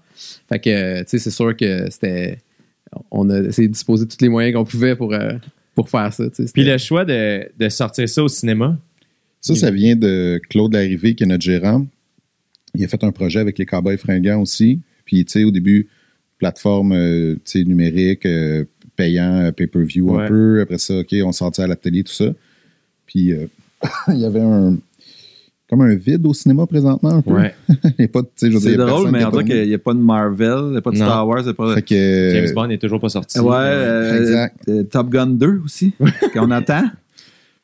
Fait que, euh, tu sais, c'est sûr que c'était. On a essayé de disposer de tous les moyens qu'on pouvait pour, euh, pour faire ça. Puis le choix de, de sortir ça au cinéma? Ça, ça vient de Claude Larrivée, qui est notre gérant. Il a fait un projet avec les Cowboys fringants aussi. Puis, tu sais, au début, plateforme euh, tu sais, numérique, euh, payant, pay-per-view Ouais. un peu. Après ça, OK, on sortait à la télé, tout ça. Puis, euh, il y avait un... Comme un vide au cinéma présentement, un peu. Il y a pas de- tu sais, je veux dire, C'est drôle, mais qui on dirait qu'il n'y a pas de Marvel, il n'y a pas de Non. Star Wars, il n'y a pas de. Que, James Bond n'est toujours pas sorti. Ouais, euh, Exact. euh, Top Gun 2 aussi, qu'on attend.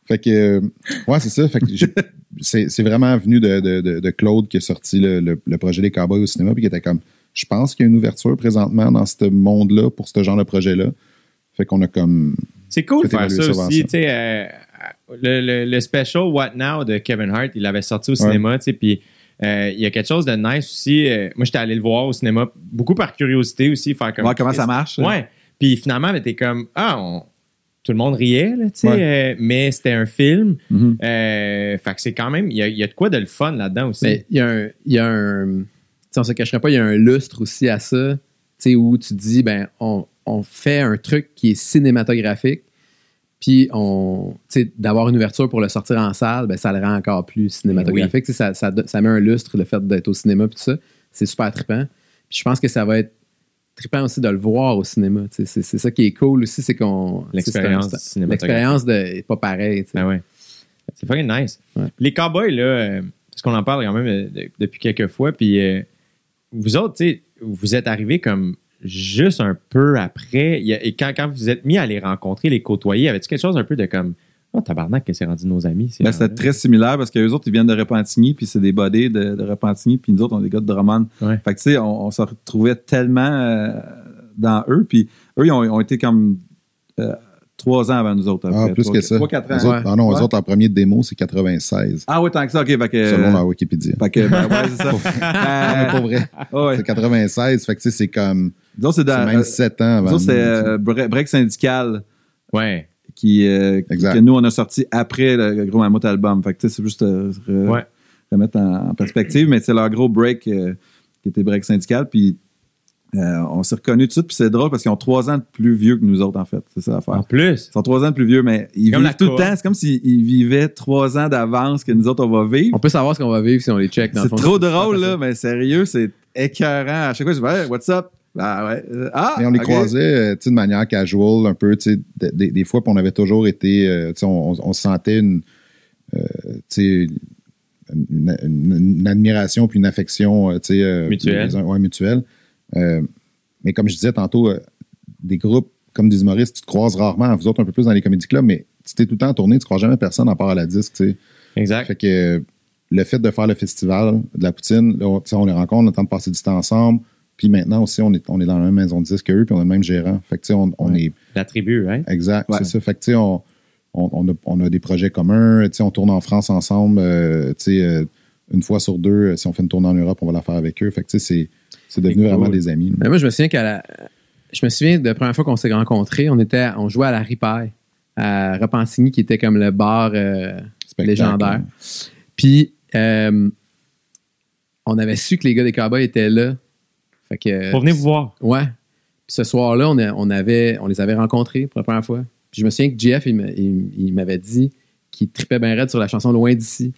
Fait que, euh, ouais, c'est ça. Fait que c'est c'est vraiment venu de, de- de- de Claude qui a sorti le, le- le projet des Cowboys au cinéma, puis qui était comme, je pense qu'il y a une ouverture présentement dans ce monde-là pour ce genre de projet-là. Fait qu'on a comme, C'est cool de faire ça aussi. tu sais, euh, le, le- le special What Now de Kevin Hart, il l'avait sorti au Ouais. cinéma. tu sais, Puis euh, il y a quelque chose de nice aussi. euh, moi, j'étais allé le voir au cinéma, beaucoup par curiosité aussi. Faire comme Voir comment ça marche. Ouais. Puis finalement, t'es comme Ah, on- tout le monde riait, là, tu sais, Ouais. euh, mais c'était un film. Mhm. Euh, fait que c'est quand même, il y y a de quoi de le fun là-dedans aussi. Il y a un. Y a un on se cacherait pas, il y a un lustre aussi à ça, tu sais, où tu dis, ben, on, on fait un truc qui est cinématographique, puis on, d'avoir une ouverture pour le sortir en salle, ben, ça le rend encore plus cinématographique. Tu sais, Ça, ça, ça met un lustre, le fait d'être au cinéma, puis tout ça. C'est super trippant. Puis je pense que ça va être trippant aussi de le voir au cinéma. C'est c'est ça qui est cool aussi, c'est qu'on. L'expérience cinématographique. L'expérience de- est pas pareille. Ben ouais. C'est fucking nice. Ouais. Les cowboys, là, euh, parce qu'on en parle quand même euh, de- depuis quelques fois, puis euh, vous autres, vous êtes arrivés comme juste un peu après. Il y a- et quand, quand vous êtes mis à les rencontrer, les côtoyer, avait-tu quelque chose un peu de comme Oh, tabarnak, que c'est rendu nos amis? Ben, c'était très similaire parce qu'eux autres, ils viennent de Repentigny, puis c'est des bodés de, de Repentigny, puis nous autres, on est des gars de Drummond. Ouais. Fait que, tu sais, on, on se retrouvait tellement euh, dans eux, puis eux, ils ont, ils ont été comme euh, trois ans avant nous autres. ah, plus que ça. Trois, quatre ans. Autres- ah non, eux Ouais. autres, en premier démo, c'est 96, Ah oui, tant que ça, OK. Fait que, selon la Wikipédia. fait que, ben, ouais, c'est ça. Non, mais Euh, pas vrai. ouais. C'est 96, fait que tu sais, c'est comme, autres, c'est c'est même euh, 7 ans nous avant. autres, c'est nous, tu sais. euh, Bre- Break Syndical Ouais. qui, euh, que nous, on a sorti après le Gros Mammouth album. Fait que, tu sais, c'est juste euh, re- Ouais. remettre en, en perspective, mais c'est leur gros break euh, qui était Break Syndical. Puis Euh, on s'est reconnus tout de suite, puis c'est drôle parce qu'ils ont trois ans de plus vieux que nous autres, en fait. C'est ça l'affaire. En plus? Ils sont trois ans de plus vieux, mais ils Comme vivent tout le temps. C'est comme s'ils vivaient trois ans d'avance que nous autres, on va vivre. On peut savoir ce qu'on va vivre si on les check. dans le C'est fond. trop drôle, là, mais sérieux, c'est écœurant. À chaque fois, je dis, hey, what's up? Ah, ouais. Euh, Ah, Mais on les ok. croisait euh, tu sais, de manière casual, un peu, tu sais, des- des, des fois, puis on avait toujours été, euh, tu sais, on, on- on sentait une, euh, une, une- une admiration puis une affection, euh, tu sais, euh, Mutuelle. les uns- ouais, mutuelle. Euh, mais comme je disais tantôt, euh, des groupes comme des humoristes, tu te croises rarement, vous autres un peu plus dans les comédie clubs, mais tu t'es tout le temps en tournée, tu crois jamais personne à part à la disque, tu sais. Exact. Fait que euh, le fait de faire le festival de la poutine, là, on, tu sais, on les rencontre, on a le temps de passer du temps ensemble. Puis maintenant aussi, on est, on est dans la même maison de disque qu'eux, puis on a le même gérant. Fait que tu sais, on, on est La tribu, hein? exact, Ouais. c'est ça. Fait que tu sais, on, on, on a, on a des projets communs. Tu sais, on tourne en France ensemble. euh, tu sais, euh, une fois sur deux, si on fait une tournée en Europe, on va la faire avec eux. Fait que tu sais, c'est, c'est devenu cool. vraiment des amis. Mais moi, je me souviens qu'à la... Je me souviens de la première fois qu'on s'est rencontrés, on était, on jouait à la Ripaille, à Repentigny, qui était comme le bar euh, légendaire. Puis, euh, on avait su que les gars des Cowboys étaient là. Fait que, Pour venir vous voir. Ouais. Puis ce soir-là, on, a- on, avait, on les avait rencontrés pour la première fois. Puis je me souviens que Jeff, il, m'avait dit qu'il tripait bien raide sur la chanson Loin d'ici.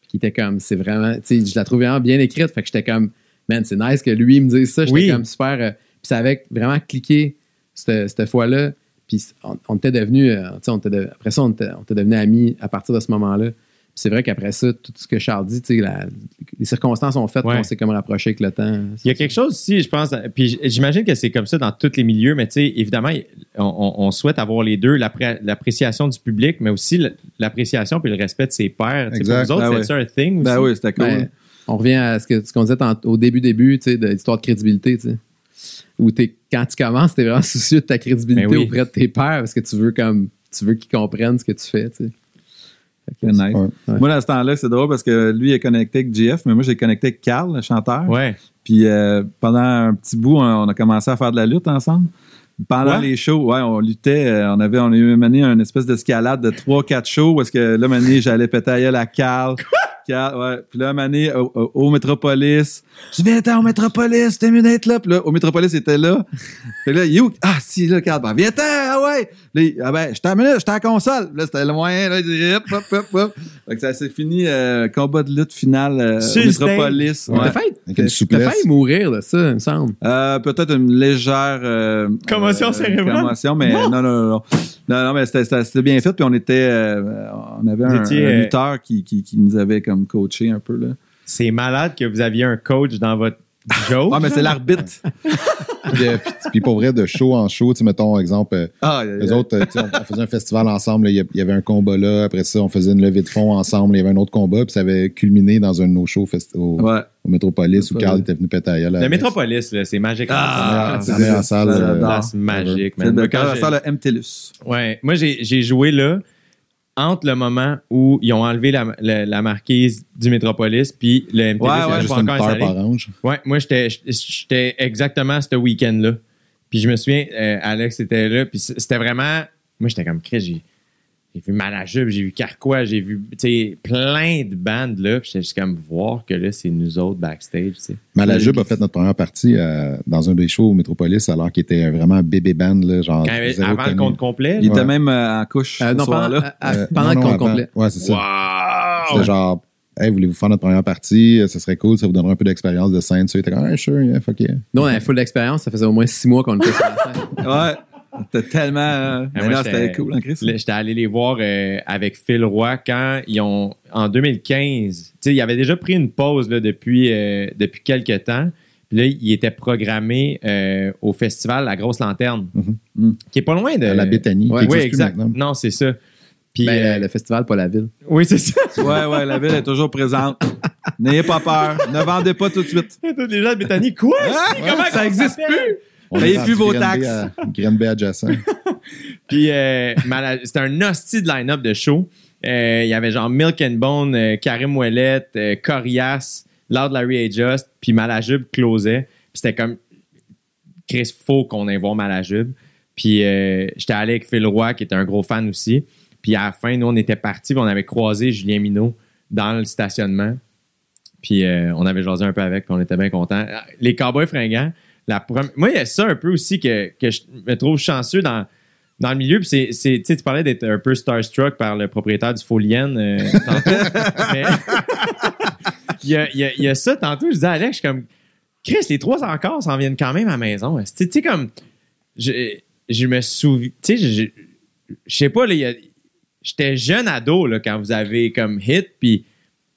Puis qu'il était comme, c'est vraiment, tu sais, je la trouvais vraiment bien écrite. Fait que j'étais comme, man, c'est nice que lui il me dise ça. J'étais Oui. comme super. euh, puis ça avait vraiment cliqué cette, cette fois-là. Puis on, on était devenus, euh, tu sais, on était de- après ça, on était, on était devenus amis à partir de ce moment-là. Puis c'est vrai qu'après ça, tout ce que Charles dit, la- les circonstances ont fait Ouais. qu'on s'est comme rapproché avec le temps. Il y a quelque chose aussi, je pense, puis j'imagine que c'est comme ça dans tous les milieux, mais tu sais, évidemment, on, souhaite avoir les deux, l'appré- l'appréciation du public, mais aussi l'appréciation puis le respect de ses pairs. Pour vous autres, Ben c'est ouais. ça un thing aussi? Ben oui, c'était cool. Ben, on revient à ce qu'on disait au début, début, tu sais, de l'histoire de crédibilité, tu sais. Où t'es- quand tu commences, t'es vraiment soucieux de ta crédibilité Ben oui. auprès de tes pairs parce que tu veux comme tu veux qu'ils comprennent ce que tu fais, tu sais. Nice. Ouais. Moi, dans ce temps-là, c'est drôle parce que lui est connecté avec GF, mais moi, j'ai connecté avec Carl, le chanteur. Ouais. Puis euh, pendant un petit bout, on, a commencé à faire de la lutte ensemble. Pendant Ouais. les shows, ouais, on luttait. euh, on avait, on a eu mené une espèce d'escalade de 3-4 shows parce que là, mané, j'allais péter à à Carl. Carl, ouais. Puis là, mané, au, au, au Métropolis. Je viens t'en au Métropolis, d'être là. Puis là, au Métropolis, était là. You, ah, si, là, Carl, ben, viens t'en, ah ouais. Là, il- ah ben, j'étais à minute, j'étais à la console. Là, c'était loin, là, il dit, hop, hop, hop, hop. Fait que ça s'est fini, euh, combat de lutte finale euh, au le. T'as Ouais. failli, t'as failli mourir de ça, il me semble. Euh, peut-être une légère euh, Commotion euh, cérébrale? commotion, mais non, non, non, non. Non, non, mais c'était- bien fait. Puis on était, euh, on avait un, étiez, un lutteur qui, qui, qui nous avait comme coaché un peu là. C'est malade que vous aviez un coach dans votre joke? Ah, mais c'est l'arbitre. Puis, euh, puis- puis pour vrai, de show en show, tu sais, mettons, exemple, euh, Ah, Les autres, euh, on, on faisait un festival ensemble, il y avait un combat là, après ça, on faisait une levée de fonds ensemble, il y avait un autre combat, puis ça avait culminé dans un de nos shows festi- au, ouais. au Métropolis où. Carl était venu péter à gueule Le. Métropolis, là, c'est magique. Ah, C'est la salle, place magique, C'est man. Quand quand j'ai- ça le MTLUS. Ouais, moi j'ai j'ai joué là entre le moment où ils ont enlevé la, la- la marquise du Métropolis puis le MTV Ouais, ouais, pas juste une encore installé. orange. Ouais, moi j'étais j'étais exactement ce week-end-là. Puis je me souviens, euh, Alex était là, puis c'était vraiment. Moi j'étais comme Chris, j'ai vu Malajube, j'ai vu Carquois, j'ai vu tu plein de bandes là. J'étais juste comme voir que là c'est nous autres backstage. tu. Malajube a fait notre première partie euh, dans un des shows au Métropolis alors qu'il était vraiment bébé band, là, genre. Quand avant le compte complet. Il était même euh, en couche Euh, non, pendant, Euh, pendant non, le non, compte avant. complet. Ouais, c'est ça. Wow! C'était genre, hey, voulez-vous faire notre première partie? Ça serait cool, ça vous donnerait un peu d'expérience de scène. Il était comme, hey, sure, yeah, fuck yeah. Nous, on avait full d'expérience, ça faisait au moins six mois qu'on était sur la scène. Ouais. C'était tellement. euh, mais moi, là, j'étais- c'était cool, hein, Chris? Là, J'étais allé les voir euh, avec Phil Roy quand ils ont, en 2015, tu sais, ils avaient déjà pris une pause là, depuis, euh, depuis quelques temps. Puis là, il était programmé euh, au festival La Grosse Lanterne, Mhm. qui est pas loin de. La Béthanie. Ouais. Oui, exact. maintenant. Non, c'est ça. Puis, Ben, euh, le, festival, pas la ville. oui, c'est ça. Ouais, ouais, la ville est toujours présente. N'ayez pas peur. Ne vendez pas tout de suite. Les gens de Béthanie, quoi? Comment ça qu'on existe s'appelle? plus? On Payez plus vos taxes? à- Granby adjacent. Puis euh, Mala- c'était un hostie de line-up de show. Euh, Il y avait genre Milk and Bone, euh, Karim Ouellette, euh, Corias, Loud Larry Just, puis Malajube closait. Puis c'était comme Chris, faut qu'on aille voir Malajube. Puis euh, j'étais allé avec Phil Roy, qui était un gros fan aussi. Puis à la fin, nous, on était partis, puis on avait croisé Julien Minot dans le stationnement. Puis euh, on avait jasé un peu avec, puis on était bien contents. Les Cowboys fringants, la première. Moi, il y a ça un peu aussi que, que je me trouve chanceux dans, dans le milieu. Puis c'est, tu parlais d'être un peu starstruck par le propriétaire du Folien euh, tantôt. Mais il y a, il y a- il y a ça tantôt. Je disais à Alex, je suis comme, Chris, les trois encore s'en viennent quand même à la maison. Tu sais, comme, je, je me souviens, tu sais, je, je, sais pas, j'étais jeune ado là, quand vous avez comme hit, puis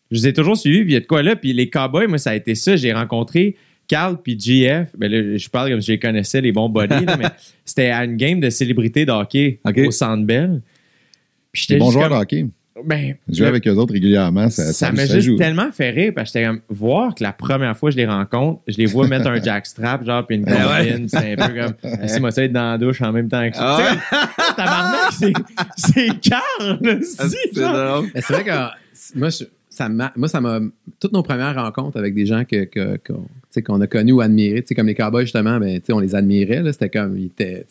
je vous ai toujours suivi, puis il y a de quoi là. Puis les Cowboys, moi, ça a été ça. J'ai rencontré Carl puis GF. Ben là, je parle comme si je les connaissais, les bons bodies, là, mais c'était à une game de célébrité de hockey au Centre Bell. Puis j'étais joueurs de comme- hockey. Ben, Jouer avec eux autres régulièrement, ça, ça ça, m'a juste joue. tellement fait rire parce que j'étais comme voir que la première fois que je les rencontre, je les vois mettre un jackstrap, genre, puis une Ben ouais. combine. C'est un peu comme si moi ça être dans la douche en même temps que ça. Tabarnak, c'est, c'est Carl, Ah, si, C'est genre. drôle. Mais c'est vrai que moi, je- ça m'a, moi, ça m'a. Toutes nos premières rencontres avec des gens que, qu'on, qu'on a connus ou sais, comme les Cowboys, justement, ben, on les admirait. Là, c'était comme. Ils étaient,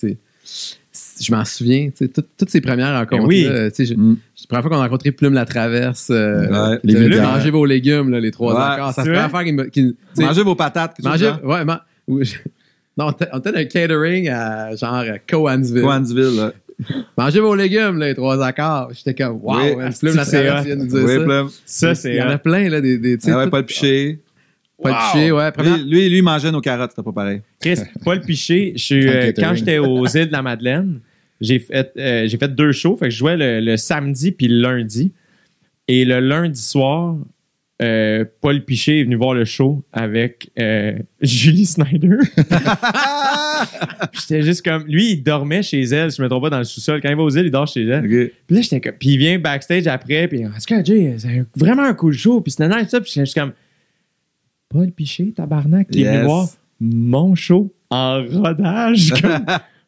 je m'en souviens. toutes- ces premières rencontres. oui. là, je- Mm. c'est la première fois qu'on a rencontré Plume la Traverse. euh, Ouais. les mangez vos légumes, là, les trois Ouais, accords. Ça se peut faire qu'ils Mangez vos patates. quelque chose Manger, de genre. ouais, man- ou- je- non, on était- un catering à genre Coansville. Coansville, là. Mangez vos légumes, là, les trois accords. J'étais comme, wow, Oui, man, Plume la traverse vient de nous dire Oui, ça. Plum. Ça, c'est. Il y en a plein, là, des. des Ah ouais, tout- Paul Piché. Paul Wow. Piché, ouais. Première- Lui, lui, lui, il mangeait nos carottes, c'était pas pareil. Chris, Paul Piché, je suis, euh, quand j'étais aux îles de la Madeleine, j'ai fait, euh, j'ai fait deux shows. Fait que je jouais le, le samedi puis le lundi. Et le lundi soir, euh, Paul Piché est venu voir le show avec euh, Julie Snyder. Puis j'étais juste comme. Lui, il dormait chez elle, si je me trompe pas, dans le sous-sol. Quand il va aux îles, il dort chez elle. Puis là, j'étais comme. Puis il vient backstage après, puis est-ce que Jay, c'est un- vraiment un cool show, puis c'était nice, ça. Puis j'étais juste comme. Paul Piché, tabarnak, qui est venu Yes. voir mon show en rodage. Comme,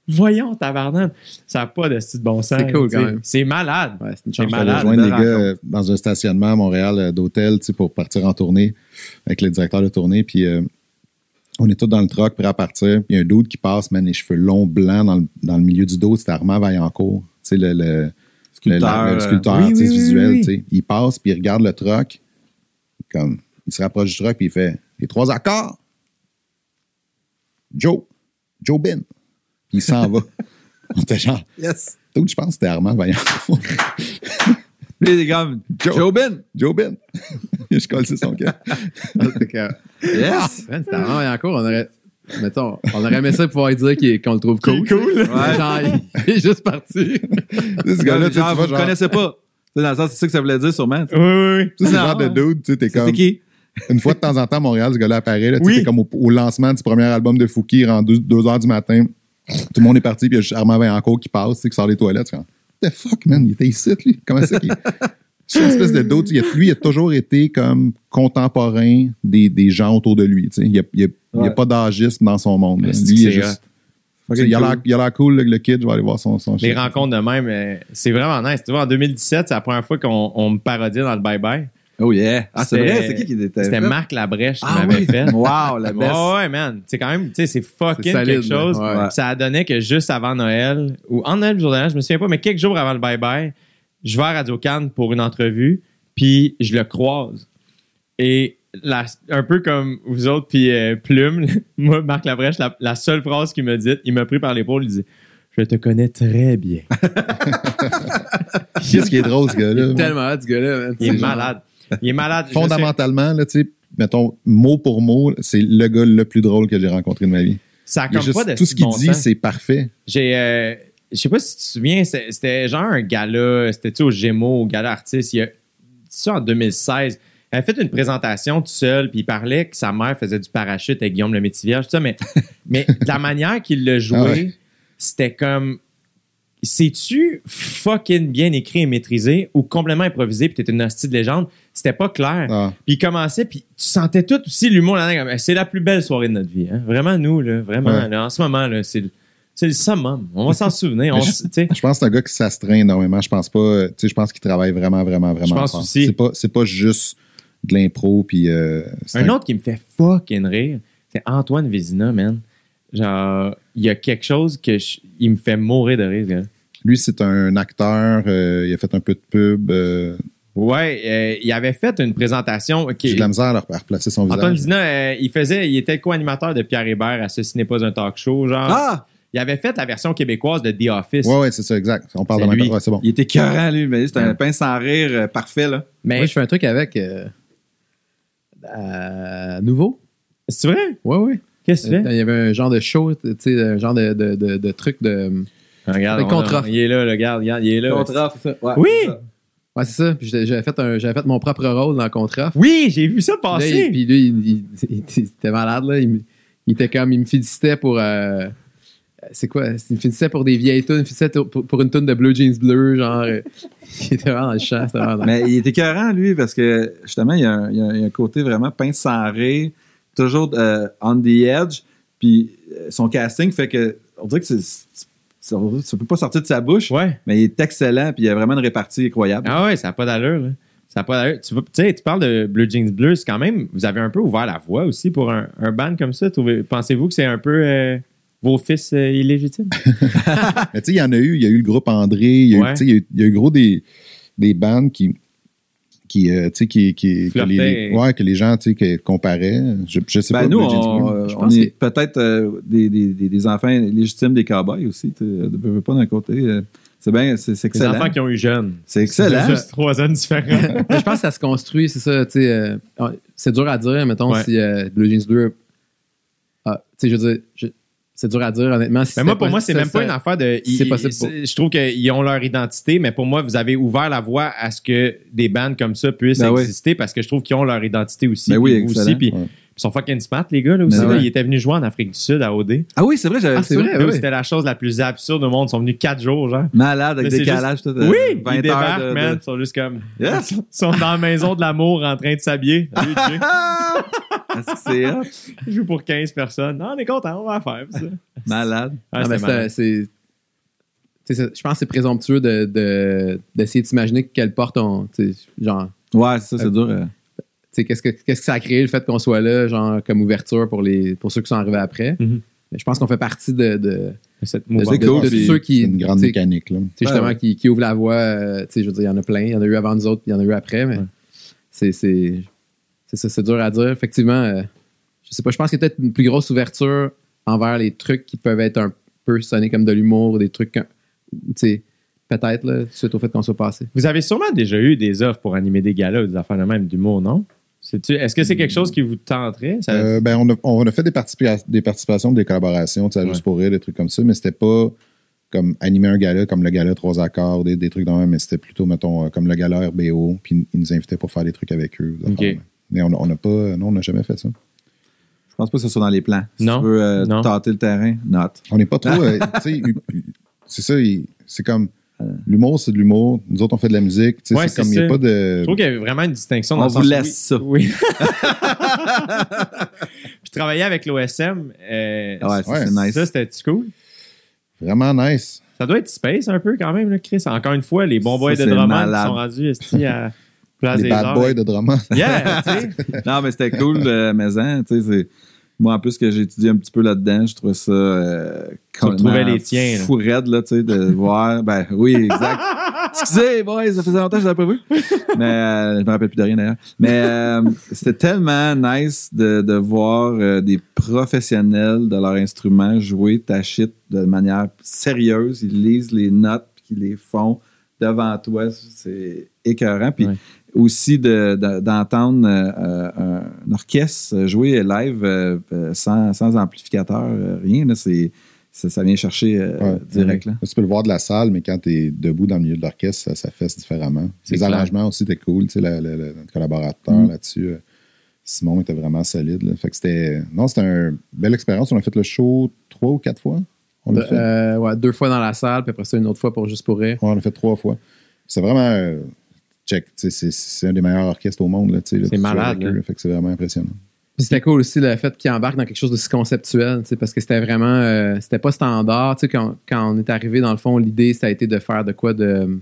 voyons, tabarnak. Ça n'a pas de style de bon sens. C'est cool, quand même. C'est malade. Ouais, c'est C'est malade. rejoindre les gars euh, dans un stationnement à Montréal euh, d'hôtel tu sais, pour partir en tournée avec le directeur de tournée. Puis euh, on est tous dans le truck, prêts à partir. Puis il y a un dude qui passe, man, les cheveux longs, blancs dans le, dans le milieu du dos. C'était Armand Vaillancourt. Tu sais, le, le, Sculpteur, le- le sculpteur oui, artiste oui, oui, visuel. oui. tu sais. Il passe, puis il regarde le truck. Comme, il se rapproche du truck, puis il fait Les trois accords. Joe. Joe Ben. Puis il s'en va. On était genre, Yes. Dude, je pense que c'était Armand Vaillancourt. Lui, les gars, Joe. Joe Ben. Joe Ben. je colle c'est son cœur. C'était Yes. Man, C'était vraiment bien cool. On aurait, mettons, on aurait aimé ça pouvoir dire est- qu'on le trouve cool. cool. Genre, il est juste parti. Ce gars-là, tu sais, genre, tu vous ne genre, connaissez pas. Tu sais, Dans le sens, c'est ça que ça voulait dire, sûrement. tu sais. Oui, oui, oui. tu sais, c'est le genre de dude, tu sais, t'es C'est comme, qui? Une fois de temps en temps, à Montréal, ce gars-là apparaît, là, tu sais, Oui. comme au, au lancement du premier album de Fouki, il rend 2 heures du matin, tout le monde est parti, puis il y a juste Armand Vaillancourt qui passe, qui sort des toilettes, What the fuck, man, il était ici, lui, comment ça qu'il C'est une espèce de a- lui, il a toujours été comme contemporain des, des gens autour de lui, tu sais, il n'y a, il a- il y a Ouais. pas d'agisme dans son monde, lui, il est juste, sais, il a il a l'air cool, le, le kid, je vais aller voir son, son Les rencontres de même, euh, c'est vraiment nice. Tu vois, en 2017, c'est la première fois qu'on on me parodiait dans le bye-bye. Oh yeah. Ah, c'est vrai, c'est qui qui était C'était? Marc Labrèche qui Ah m'avait oui. fait. Wow, la best. Ouais, ouais, man. C'est quand même, tu sais, c'est fucking solide, quelque chose. Ouais. Ça a donné que juste avant Noël, ou en Noël, le jour de Noël, je me souviens pas, mais quelques jours avant le bye-bye, je vais à Radio Cannes pour une entrevue, puis je le croise. Et la- un peu comme vous autres, puis euh, Plume, moi, Marc Labrèche, la, la seule phrase qu'il m'a dite, il m'a pris par l'épaule, il dit Je te connais très bien. Qu'est-ce qui est drôle, ce gars-là? Tellement hâte, ce gars-là. Il est malade. Il est malade. Fondamentalement, là, tu sais, mettons, mot pour mot, c'est le gars le plus drôle que j'ai rencontré de ma vie. Ça a a comme juste- pas de tout ce qu'il bon dit, c'est parfait. J'ai. euh, je sais pas si tu te souviens, c'était genre un gala, c'était-tu au Gémeaux, au gala artiste, il y a. Ça en 2016. Il avait fait une présentation tout seul, puis il parlait que sa mère faisait du parachute avec Guillaume le Métivierge, tout ça, mais, mais de la manière qu'il l'a joué, Ah ouais. c'était comme. C'est-tu fucking bien écrit et maîtrisé ou complètement improvisé, puis t'es une hostie de légende? C'était pas clair. Ah. Puis il commençait, puis tu sentais tout aussi l'humour là-dedans. comme, C'est la plus belle soirée de notre vie. hein. Vraiment, nous, là, vraiment, Ouais. là, en ce moment, là, c'est le, c'est le summum. On va s'en souvenir. On, je- pense que c'est un gars qui s'astreint énormément. Je pense pas, je pense qu'il travaille vraiment, vraiment, vraiment. Je pense fort. aussi. C'est pas, c'est pas juste de l'impro, puis. euh, Un autre qui me fait fucking rire, c'est Antoine Vézina, man. Genre, il y a quelque chose que je- il me fait mourir de rire, gars. Lui, c'est un acteur. euh, il a fait un peu de pub. euh, Ouais, euh, il avait fait une présentation. J'ai de la misère à, leur- replacer son Antoine visage. Vina, euh, il faisait, il était le co-animateur de Pierre Hébert à Ceci n'est pas un talk show, genre. Ah! Il avait fait la version québécoise de The Office. Ouais, ouais, c'est ça, exact. On parle de même ouais, c'est bon. Il était carré, lui, mais c'était un pain sans rire euh, parfait, là. Mais Moi, je fais un truc avec. euh, euh, nouveau. c'est vrai? Ouais, ouais. Qu'est-ce que tu fais? Il y avait un genre de show, tu sais, un genre de, de, de, de truc de. Regarde, le. Il est là, le regarde, regarde, il est là. Contre-offre, c'est ça. Ouais. Oui! Ouais, c'est ça. J'avais fait, un- j'avais fait mon propre rôle dans le contre-offre. Oui, j'ai vu ça Là, passer. il- Puis lui, il, il- il- il était malade, là. Il, était comme, il me félicitait pour. euh, c'est quoi? Il me félicitait pour des vieilles tunes. Il me félicitait pour, pour une tune de Blue Jeans Bleu, genre. euh, il était vraiment dans le champ. C'était vraiment dans- Mais il était carré, lui, parce que justement, il y a un, il y a un- il y a un côté vraiment pain sans rire, toujours euh, on the edge. Puis son casting fait que, on dirait que c'est- ça ne peut pas sortir de sa bouche, Ouais. mais il est excellent, puis il y a vraiment une répartie incroyable. Ah ouais, ça n'a pas d'allure. Ça a pas d'allure. Tu, vois- tu sais, tu parles de Blue Jeans Bleu, c'est quand même. Vous avez un peu ouvert la voie aussi pour un, un band comme ça. Pensez-vous que c'est un peu euh, vos fils euh, illégitimes? Mais tu sais, il y en a eu. Il y a eu le groupe André. Il y a eu, Ouais. il y a eu, il y a eu gros des, des bandes qui. Qui, euh, tu sais, qui, qui, que les, ouais, que les gens, tu sais, comparaient. Je, je sais Ben pas. nous, on, Bleu. Je on pense est que- peut-être euh, des, des- des- des enfants légitimes des cowboys aussi. tu Ne veux pas d'un côté. euh, c'est bien, c'est c'est Les excellent. enfants qui ont eu jeunes. C'est excellent. C'est juste trois zones différentes. Mais je pense que ça se construit, c'est ça. tu sais, euh, c'est dur à dire, mettons, Ouais. si euh, Blue Jeans Bleu. Ah, tu sais, je veux dire, je- c'est dur à dire, honnêtement. si Mais moi, pour moi, c'est même pas une affaire de. c'est possible Je trouve qu'ils ont leur identité, mais pour moi, vous avez ouvert la voie à ce que des bands comme ça puissent Ben oui. exister parce que je trouve qu'ils ont leur identité aussi. Ben oui, excellent. aussi. Puis Ouais. Ils sont fucking smart, les gars, là aussi. Ben là. Ils étaient venus jouer en Afrique du Sud, à OD. Ah oui, c'est vrai, j'avais Ah, c'est vrai. C'était la chose la plus absurde au monde. Ils sont venus quatre jours, genre. Malade avec c'est décalage. tout, euh, Oui, 20 ils heures débarquent, de- de- man. Ils sont juste comme. Yes. Ils sont dans la maison de l'amour en train de s'habiller. Que c'est? Ils jouent pour 15 personnes. Non, on est content, on va faire ça. Malade. Ah, Non, mais c'est c'est- Je pense que c'est présomptueux de, de- d'essayer d'imaginer quelle porte on. Genre, Ouais, c'est ça, c'est dur. euh. Qu'est-ce que, qu'est-ce que ça a créé le fait qu'on soit là, genre, comme ouverture pour, les, pour ceux qui sont arrivés après? Mhm. Mais je pense qu'on fait partie de, de, Cette de, mouvance. de- cool, de puis ceux qui. C'est une grande mécanique, là. tu sais, justement, Ouais. Qui, qui ouvrent la voie. euh, tu sais, je veux dire, il y en a plein. Il y en a eu avant nous autres, puis il y en a eu après, mais Ouais. c'est, c'est, c'est ça, c'est dur à dire. Effectivement, euh, je sais pas, je pense qu'il y a peut-être une plus grosse ouverture envers les trucs qui peuvent être un peu sonnés comme de l'humour, des trucs, tu sais, peut-être, là, suite au fait qu'on soit passé. Vous avez sûrement déjà eu des offres pour animer des galas ou des affaires de même d'humour, non? C'est-tu- Est-ce que c'est quelque chose qui vous tenterait? Ça- Euh, ben, on, a, on a fait des, participa- des participations, des collaborations, tu sais, à Ouais. juste pour rire, des trucs comme ça, mais c'était pas comme animer un gala comme le gala Trois Accords, des, des trucs dans même, mais c'était plutôt, mettons, euh, comme le gala RBO, puis ils nous invitaient pour faire des trucs avec eux. Mais on n'a pas, non, on n'a jamais fait ça. Je pense pas que ce soit dans les plans. Si Non. tu veux euh, Non. tâter le terrain, note. On n'est pas trop, euh, tu sais, c'est ça, c'est comme, l'humour, c'est de l'humour, nous autres, on fait de la musique, tu sais, Ouais, c'est comme, il n'y a pas de... Je trouve qu'il y a vraiment une distinction dans On le vous sens où- laisse ça. Oui. Puis travailler avec l'OSM, euh, Ouais, Ouais, c'est nice. ça, c'était cool? Vraiment nice. Ça doit être space un peu quand même, là, Chris. Encore une fois, les bons boys Ça, de Drummond sont rendus esti, à Place Les des bad Arts. boys de Drummond. Yeah, tu sais. non, mais c'était cool, euh, mais hein, tu sais, c'est- Moi, en plus que j'ai étudié un petit peu là-dedans, je trouvais ça euh, les tiens, là. fou raide, là, tu sais, de voir. Ben oui, exact. Excusez, boys, ça faisait longtemps que je l'avais pas vu. Mais euh, je me rappelle plus de rien d'ailleurs. Mais euh, c'était tellement nice de, de voir euh, des professionnels de leur instrument jouer ta shit de manière sérieuse. Ils lisent les notes puis qu'ils les font devant toi. C'est écœurant. Puis Ouais. Aussi de- de- d'entendre euh, euh, un orchestre jouer live euh, sans, sans amplificateur, rien. Là, c'est, ça, ça vient chercher euh, Ouais. direct. Là. Tu peux le voir de la salle, mais quand tu es debout dans le milieu de l'orchestre, ça, ça fesse différemment. C'est Les clair. arrangements aussi étaient cool. Tu sais, notre collaborateur Mm. là-dessus, euh, Simon, était vraiment solide. là. Fait que c'était. Non, c'était une belle expérience. On a fait le show trois ou quatre fois? On a fait? Euh, ouais, deux fois dans la salle, puis après ça, une autre fois pour juste pour rire. Ouais, on a fait trois fois. C'est vraiment. Check. C'est c'est un des meilleurs orchestres au monde. C'est malade, là. là. Fait que c'est vraiment impressionnant. Puis c'était cool aussi le fait qu'il embarque dans quelque chose de si conceptuel, parce que c'était vraiment, euh, c'était pas standard. Tu sais, quand, quand on est arrivé, dans le fond, l'idée, ça a été de faire de quoi de,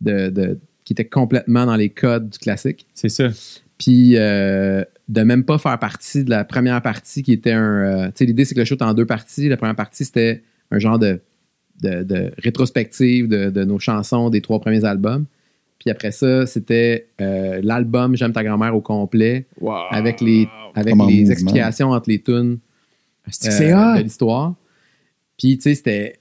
de, de- qui était complètement dans les codes du classique. C'est ça. Puis euh, de même pas faire partie de la première partie qui était un. euh, tu sais, l'idée, c'est que le show est en deux parties. La première partie, c'était un genre de, de, de rétrospective de, de nos chansons des trois premiers albums. Puis après ça, c'était euh, l'album J'aime ta grand-mère au complet, avec les, avec Comme en les mouvement. explications entre les tunes C'est euh, de l'histoire. Puis, tu sais, c'était.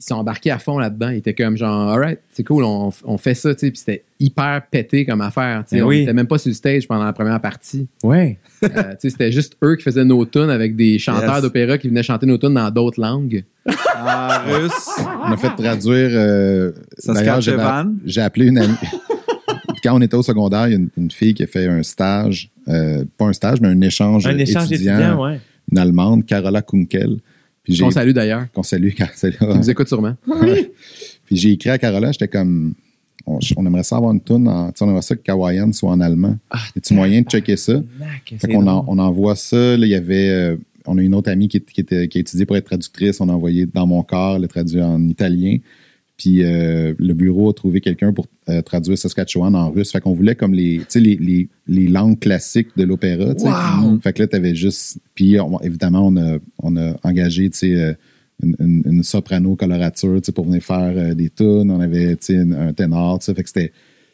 Ils sont embarqués à fond là-dedans. Ils étaient comme genre, alright, c'est cool, on, on fait ça, tu sais. Puis c'était hyper pété comme affaire. tu sais. Ben on oui. était même pas sur le stage pendant la première partie. Ouais. Euh, tu sais, c'était juste eux qui faisaient nos tunes avec des chanteurs Yes. d'opéra qui venaient chanter nos tunes dans d'autres langues. En russe, On a fait traduire. euh. J'ai appelé une amie. Quand on était au secondaire, il y a une, une fille qui a fait un stage, euh, pas un stage, mais un échange, Un échange étudiant, d'étudiants, ouais. une Allemande, Carola Kunkel. Puis j'ai On salue d'ailleurs. qu'on salue, Ils nous écoutent sûrement. Puis j'ai écrit à Carola, j'étais comme, on, on aimerait ça avoir une tune, en, tu sais, on aimerait ça que Kawayan soit en allemand. Ah, moyen de checker ça? Fait qu'on en- on envoie ça. Là, il y avait, euh, on a une autre amie qui, qui, était, qui a étudié pour être traductrice. On a envoyé dans mon corps, le traduit en italien. Puis euh, le bureau a trouvé quelqu'un pour euh, traduire Saskatchewan en russe. Fait qu'on voulait comme les, les, les, les langues classiques de l'opéra. sais. Fait que là, t'avais juste. Puis on- évidemment, on a, on a engagé, tu sais, euh, une, une- une soprano colorature, pour venir faire euh, des tunes. On avait, un, ténor. Fait que c'était,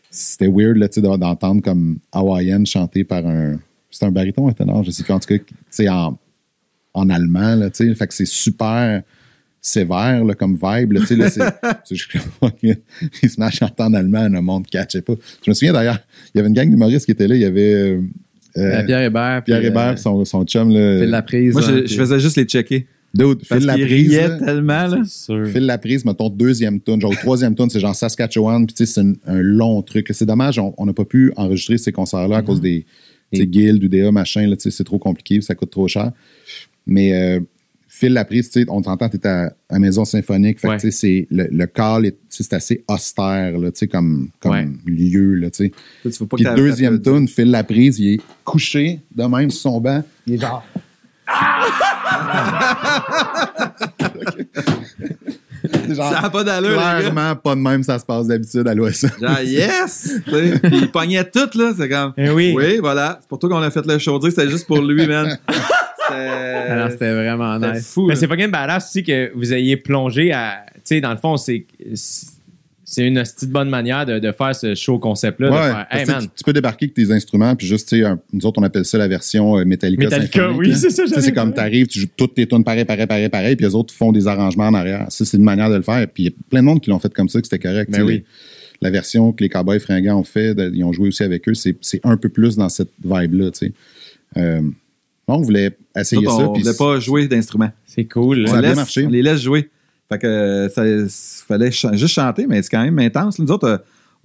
c'était weird, là, d'entendre comme Hawaiian chanté par un. C'est un baryton, un ténor, je sais pas. En tout cas, en, en allemand, là. Fait que c'est super sévère, là, comme vibe, là, tu sais, là, c'est. comme, il se met à chanter en allemand, le monde ne catchait pas. Je me souviens d'ailleurs, il y avait une gang d'humoristes qui était là, il y avait. euh, euh, Pierre Hébert. Pierre puis, Hébert, euh, son, son chum, là. Phil Laprise. Moi, je, je faisais juste les checker. Dude, Parce file la prise. riait là. tellement, là. File la prise, mettons, deuxième tune. Genre, troisième tune, c'est genre Saskatchewan. Puis, tu sais, c'est un, un long truc. C'est dommage, on n'a pas pu enregistrer ces concerts-là à cause des guildes, UDA, machin. Là, tu sais, c'est trop compliqué, ça coûte trop cher. Mais, euh, file la prise, tu sais, on t'entend, t'es à, à Maison Symphonique. Fait que, Ouais. tu sais, c'est- le, le call, est- tu sais, c'est assez austère, là, tu sais, comme, comme Ouais. lieu, là, tu sais. Tu Puis, deuxième tune, file la prise, il est couché de même sur son banc. Il est genre. Ça n'a pas d'allure, les gars. Clairement, pas de même ça se passe d'habitude à l'Ouest. Genre, yes! Tu Puis il pognait tout, là. C'est comme. Eh oui. Oui, voilà. C'est pour toi qu'on a fait le show. C'était juste pour lui, man. Alors, C'était c'était vraiment nice. fou. Mais c'est fucking badass aussi que vous ayez plongé à. Tu sais, dans le fond, c'est. C'est une de bonne manière de, de faire ce show concept-là. Ouais, faire, parce hey que man, tu, tu peux débarquer avec tes instruments, puis juste, tu sais, nous autres, on appelle ça la version euh, Metallica. Metallica, symphonique, oui, c'est ça, Tu sais, j'allais C'est comme t'arrives, tu joues toutes tes tunes pareil, pareil, pareil, pareil, puis les autres font des arrangements en arrière. Ça, c'est une manière de le faire. Puis il y a plein de monde qui l'ont fait comme ça, que c'était correct. Ben tu sais, oui. les- La version que les Cowboys fringants ont fait, ils ont joué aussi avec eux, c'est c'est un peu plus dans cette vibe-là, tu sais. Euh, on voulait essayer autres, ça. on puis voulait pas jouer d'instruments. c'est cool. Ça On, a bien laisse- marché. on les laisse jouer. Fait que euh, ça, il fallait ch- juste chanter, mais c'est quand même intense. Nous autres, euh,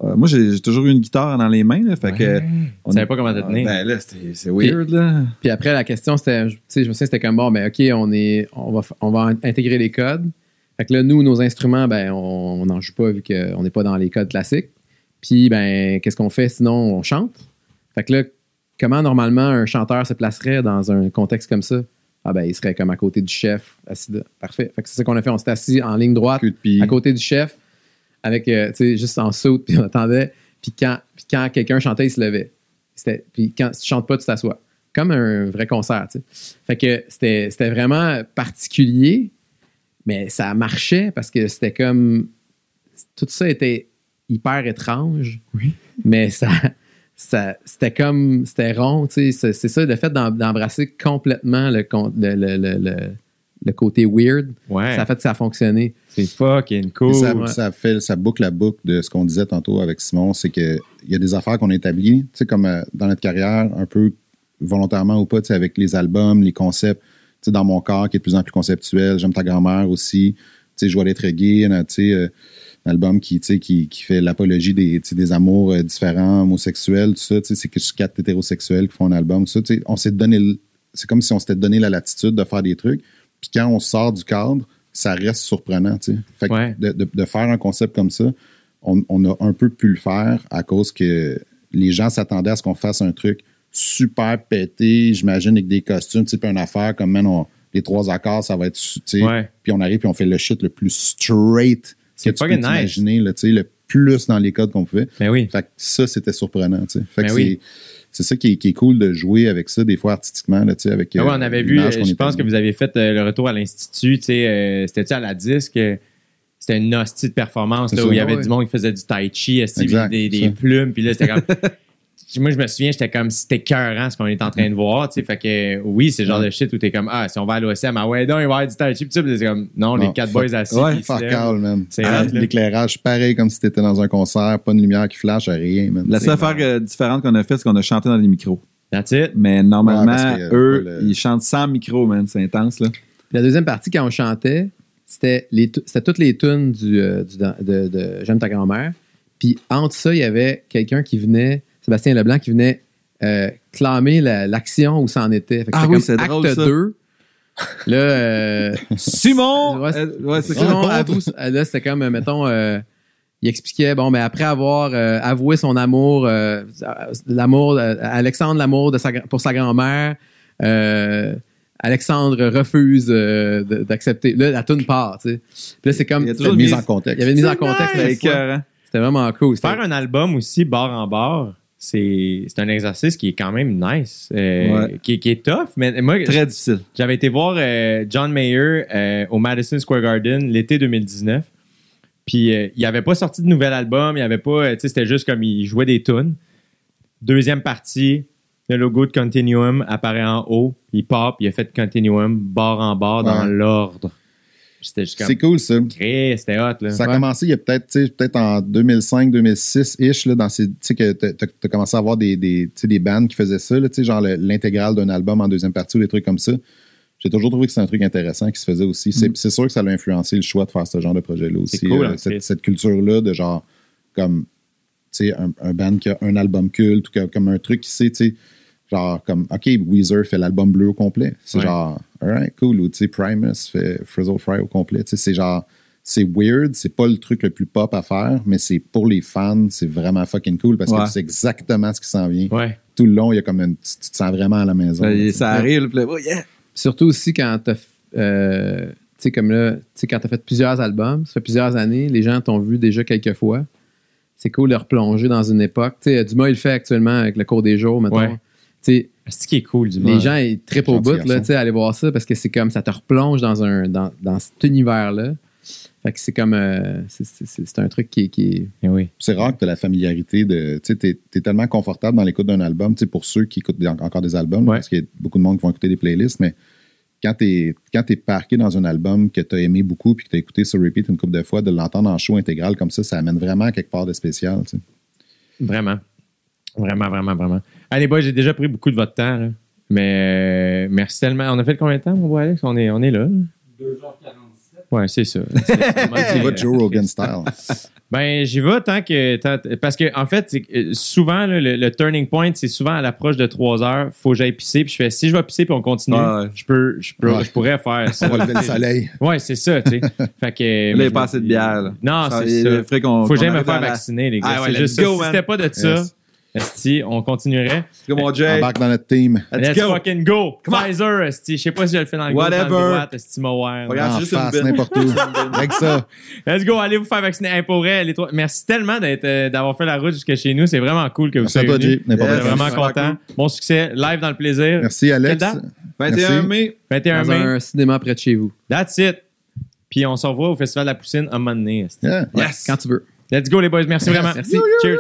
euh, moi, j'ai toujours eu une guitare dans les mains. Là, fait que, On savait pas comment te tenir. Ben là, c'était- c'est weird. Là. Puis après, la question, c'était, tu sais, je me souviens, c'était comme, bon, ben, OK, on, est, on, va, on va intégrer les codes. Fait que là, nous, nos instruments, ben, on n'en joue pas vu qu'on n'est pas dans les codes classiques. Puis, ben, qu'est-ce qu'on fait? Sinon? On chante. Fait que là, comment normalement un chanteur se placerait dans un contexte comme ça? Ah, ben, il serait comme à côté du chef, assis là. Parfait. Fait que c'est ça qu'on a fait. On s'est assis en ligne droite de à côté du chef, avec, euh, tu sais, juste en saute, puis on attendait. Puis quand, puis quand quelqu'un chantait, il se levait. C'était- Puis quand tu chantes pas, tu t'assois. Comme un vrai concert, tu sais. Fait que c'était c'était vraiment particulier, mais ça marchait parce que c'était comme. Tout ça était hyper étrange. Mais ça. Ça c'était comme. C'était rond, tu sais. C'est c'est ça, le fait d'em- d'embrasser complètement le, le, le, le, le- le côté weird, Ouais. ça a fait que ça a fonctionné. C'est fucking cool. ça, ouais. ça fait, ça boucle la boucle de ce qu'on disait tantôt avec Simon, c'est que il y a des affaires qu'on a établies, tu sais, comme euh, dans notre carrière, un peu volontairement ou pas, tu sais, avec les albums, les concepts, tu sais, dans mon corps qui est de plus en plus conceptuel. J'aime ta grand-mère aussi. Tu sais, je vois d'être gay, tu sais, euh, un album qui, qui, qui fait l'apologie des, des amours euh, différents, homosexuels, tout ça. C'est quatre hétérosexuels qui font un album, tout ça. On s'est donné, c'est comme si on s'était donné la latitude de faire des trucs. Puis quand on sort du cadre, ça reste surprenant, tu sais. Fait que Ouais. de, de- de faire un concept comme ça, on, on a un peu pu le faire à cause que les gens s'attendaient à ce qu'on fasse un truc super pété, j'imagine, avec des costumes, puis une affaire comme, man, on- les trois accords, ça va être, puis on arrive puis on fait le shit le plus straight C'est peux fucking nice. tu sais, le plus dans les codes qu'on pouvait. Mais oui. Fait que ça, c'était surprenant, tu sais. Fait que Ben oui. c'est- ça qui est, qui est cool de jouer avec ça, des fois artistiquement, là, tu sais, avec. Ah ouais, euh, on avait vu, euh, je pense que vous avez fait euh, le retour à l'Institut, tu sais, euh, c'était-tu à la disque? euh, c'était une hostie de performance C'est là, ça. où il y avait Ouais. du monde qui faisait du tai chi, des, des plumes, puis là c'était comme moi je me souviens j'étais comme c'était cœurant ce qu'on est en train de voir, tu sais, fait que oui, c'est le genre Ouais. de shit où t'es comme ah si on va à l'OSM, ah ouais donc il va y avoir du puis ça, puis c'est comme non, les quatre fuck- boys assis, Ouais, Fuck all, man. C'est Ah. L'éclairage, pareil comme si t'étais dans un concert, pas de lumière qui flash, rien, man. La seule affaire euh, différente qu'on a fait, c'est qu'on a chanté dans les micros. That's it. Mais normalement, eux, ils chantent sans micro, man. C'est intense, là. La deuxième partie, quand on chantait, c'était les tu- c'était toutes les tunes du, euh, du- de, de J'aime ta grand-mère. Puis entre ça, il y avait quelqu'un qui venait, Sébastien Leblanc, qui venait euh, clamer la- l'action où ça en était. Fait que Ah oui, c'est acte drôle, ça. 2. Là, euh, Simon! Ouais, c'est- Euh, ouais, c'est Simon avoue, là, c'était comme, mettons, euh, il expliquait, bon, mais après avoir euh, avoué son amour, euh, l'amour, Alexandre, l'amour de sa gra- pour sa grand-mère, euh, Alexandre refuse euh, d'accepter. Là, la tune part, tu sais. Puis là, c'est comme. Il y a Il toujours Une mise en contexte. y avait une mise en contexte. nice. C'était vraiment cool. Faire un album aussi, bar en bar, c'est un exercice qui est quand même nice, euh, Ouais. qui, qui est tough. Mais moi, Très difficile. j'avais été voir euh, John Mayer euh, au Madison Square Garden l'été 2019. Puis il avait pas sorti de nouvel album, il avait pas, tu sais, c'était juste comme il jouait des tunes. Deuxième partie, le logo de Continuum apparaît en haut, il pop, il a fait Continuum bar en bar dans l'ordre. C'est cool, ça. C'était hot là. Ça a Ouais. commencé il y a peut-être tu peut-être en 2005-2006-ish, là, dans ces, tu sais, que t'as as commencé à avoir des, des, tu des bands qui faisaient ça, là, tu sais, genre le- l'intégrale d'un album en deuxième partie ou des trucs comme ça. J'ai toujours trouvé que c'est un truc intéressant qui se faisait aussi. C'est c'est sûr que ça a influencé le choix de faire ce genre de projet-là aussi. C'est cool, euh, en cette, culture-là de genre, comme, tu sais, un, un band qui a un album culte ou comme un truc qui sait, tu sais, genre, comme, OK, Weezer fait l'album bleu au complet. C'est Ouais. genre, alright, cool. Ou, tu sais, Primus fait Frizzle Fry au complet. Tu sais, c'est genre, c'est weird, c'est pas le truc le plus pop à faire, mais c'est pour les fans, c'est vraiment fucking cool parce Ouais. que c'est exactement ce qui s'en vient. Ouais. Tout le long, il y a comme une, tu, tu te sens vraiment à la maison. Ça, là, tu sais. ça arrive, là, oh, yeah! Surtout aussi quand t'as. euh, tu sais, comme là, tu sais, quand t'as fait plusieurs albums, ça fait plusieurs années, les gens t'ont vu déjà quelques fois. C'est cool de replonger dans une époque. Tu sais, Dumas, il le fait actuellement avec le cours des jours, mettons. Ouais. C'est ce qui est cool du les gens, ils trippent au bout, là, garçon. tu sais, aller voir ça parce que c'est comme ça te replonge dans, un, dans, dans cet univers-là. Fait que c'est comme. euh, c'est- c'est c'est- c'est un truc qui, est- qui est. Eh oui. C'est rare que tu as la familiarité de. Tu sais, t'es es tellement confortable dans l'écoute d'un album, tu sais, pour ceux qui écoutent des- encore des albums, Ouais. parce qu'il y a beaucoup de monde qui vont écouter des playlists, mais quand tu es, quand t'es parqué dans un album que tu as aimé beaucoup puis que tu as écouté sur repeat une couple de fois, de l'entendre en show intégral comme ça, ça amène vraiment à quelque part de spécial. tu sais. Vraiment. Vraiment, vraiment, vraiment. Allez, boys, j'ai déjà pris beaucoup de votre temps. là. Mais euh, merci tellement. On a fait combien de temps, mon beau Alex? On est, on est là. 2h47. Ouais, c'est ça. Tu vas Joe Rogan style. Ben, j'y vais tant que. tant- parce que, en fait, que, euh, souvent, là, le, le turning point, c'est souvent à l'approche de 3 heures. Faut que j'aille pisser. Puis je fais, si je vais pisser puis on continue, Ouais, je, peux, je, peux, Ouais. je pourrais faire ça. On va lever le soleil. Ouais, c'est ça, tu sais. fait que. Là, il n'y a pas assez de bière. là. Non, Ça, c'est il ça. Faut qu'on jamais me faire la- vacciner, les gars. Ah ouais, c'est ça. Si c'était pas de ça, Yes. Esti, on continuerait. Comme mon Jay. Embarque dans notre team. Let's Let's go. fucking go. Come. Pfizer, esti. Je sais pas si je le fais dans le Whatever. dans le droite, esti, ma ouais. Regarde, c'est juste une n'importe où. Avec ça. Let's go, allez vous faire vacciner. Hey, pour vrai, les trois. Merci tellement d'être, euh, d'avoir fait la route jusque chez nous. C'est vraiment cool que vous Merci à soyez toi, venus. Jay. N'importe On est Yes. vraiment content. Bon succès. Live dans le plaisir. Merci, Alex. Quelle date? 21 Merci. mai. 21 Dans mai. un cinéma près de chez vous. That's it. Puis on se revoit au Festival de la Poutine à un moment donné. Yeah. Yes. Quand tu veux. Let's go, les boys. Merci vraiment. Merci. Cheers.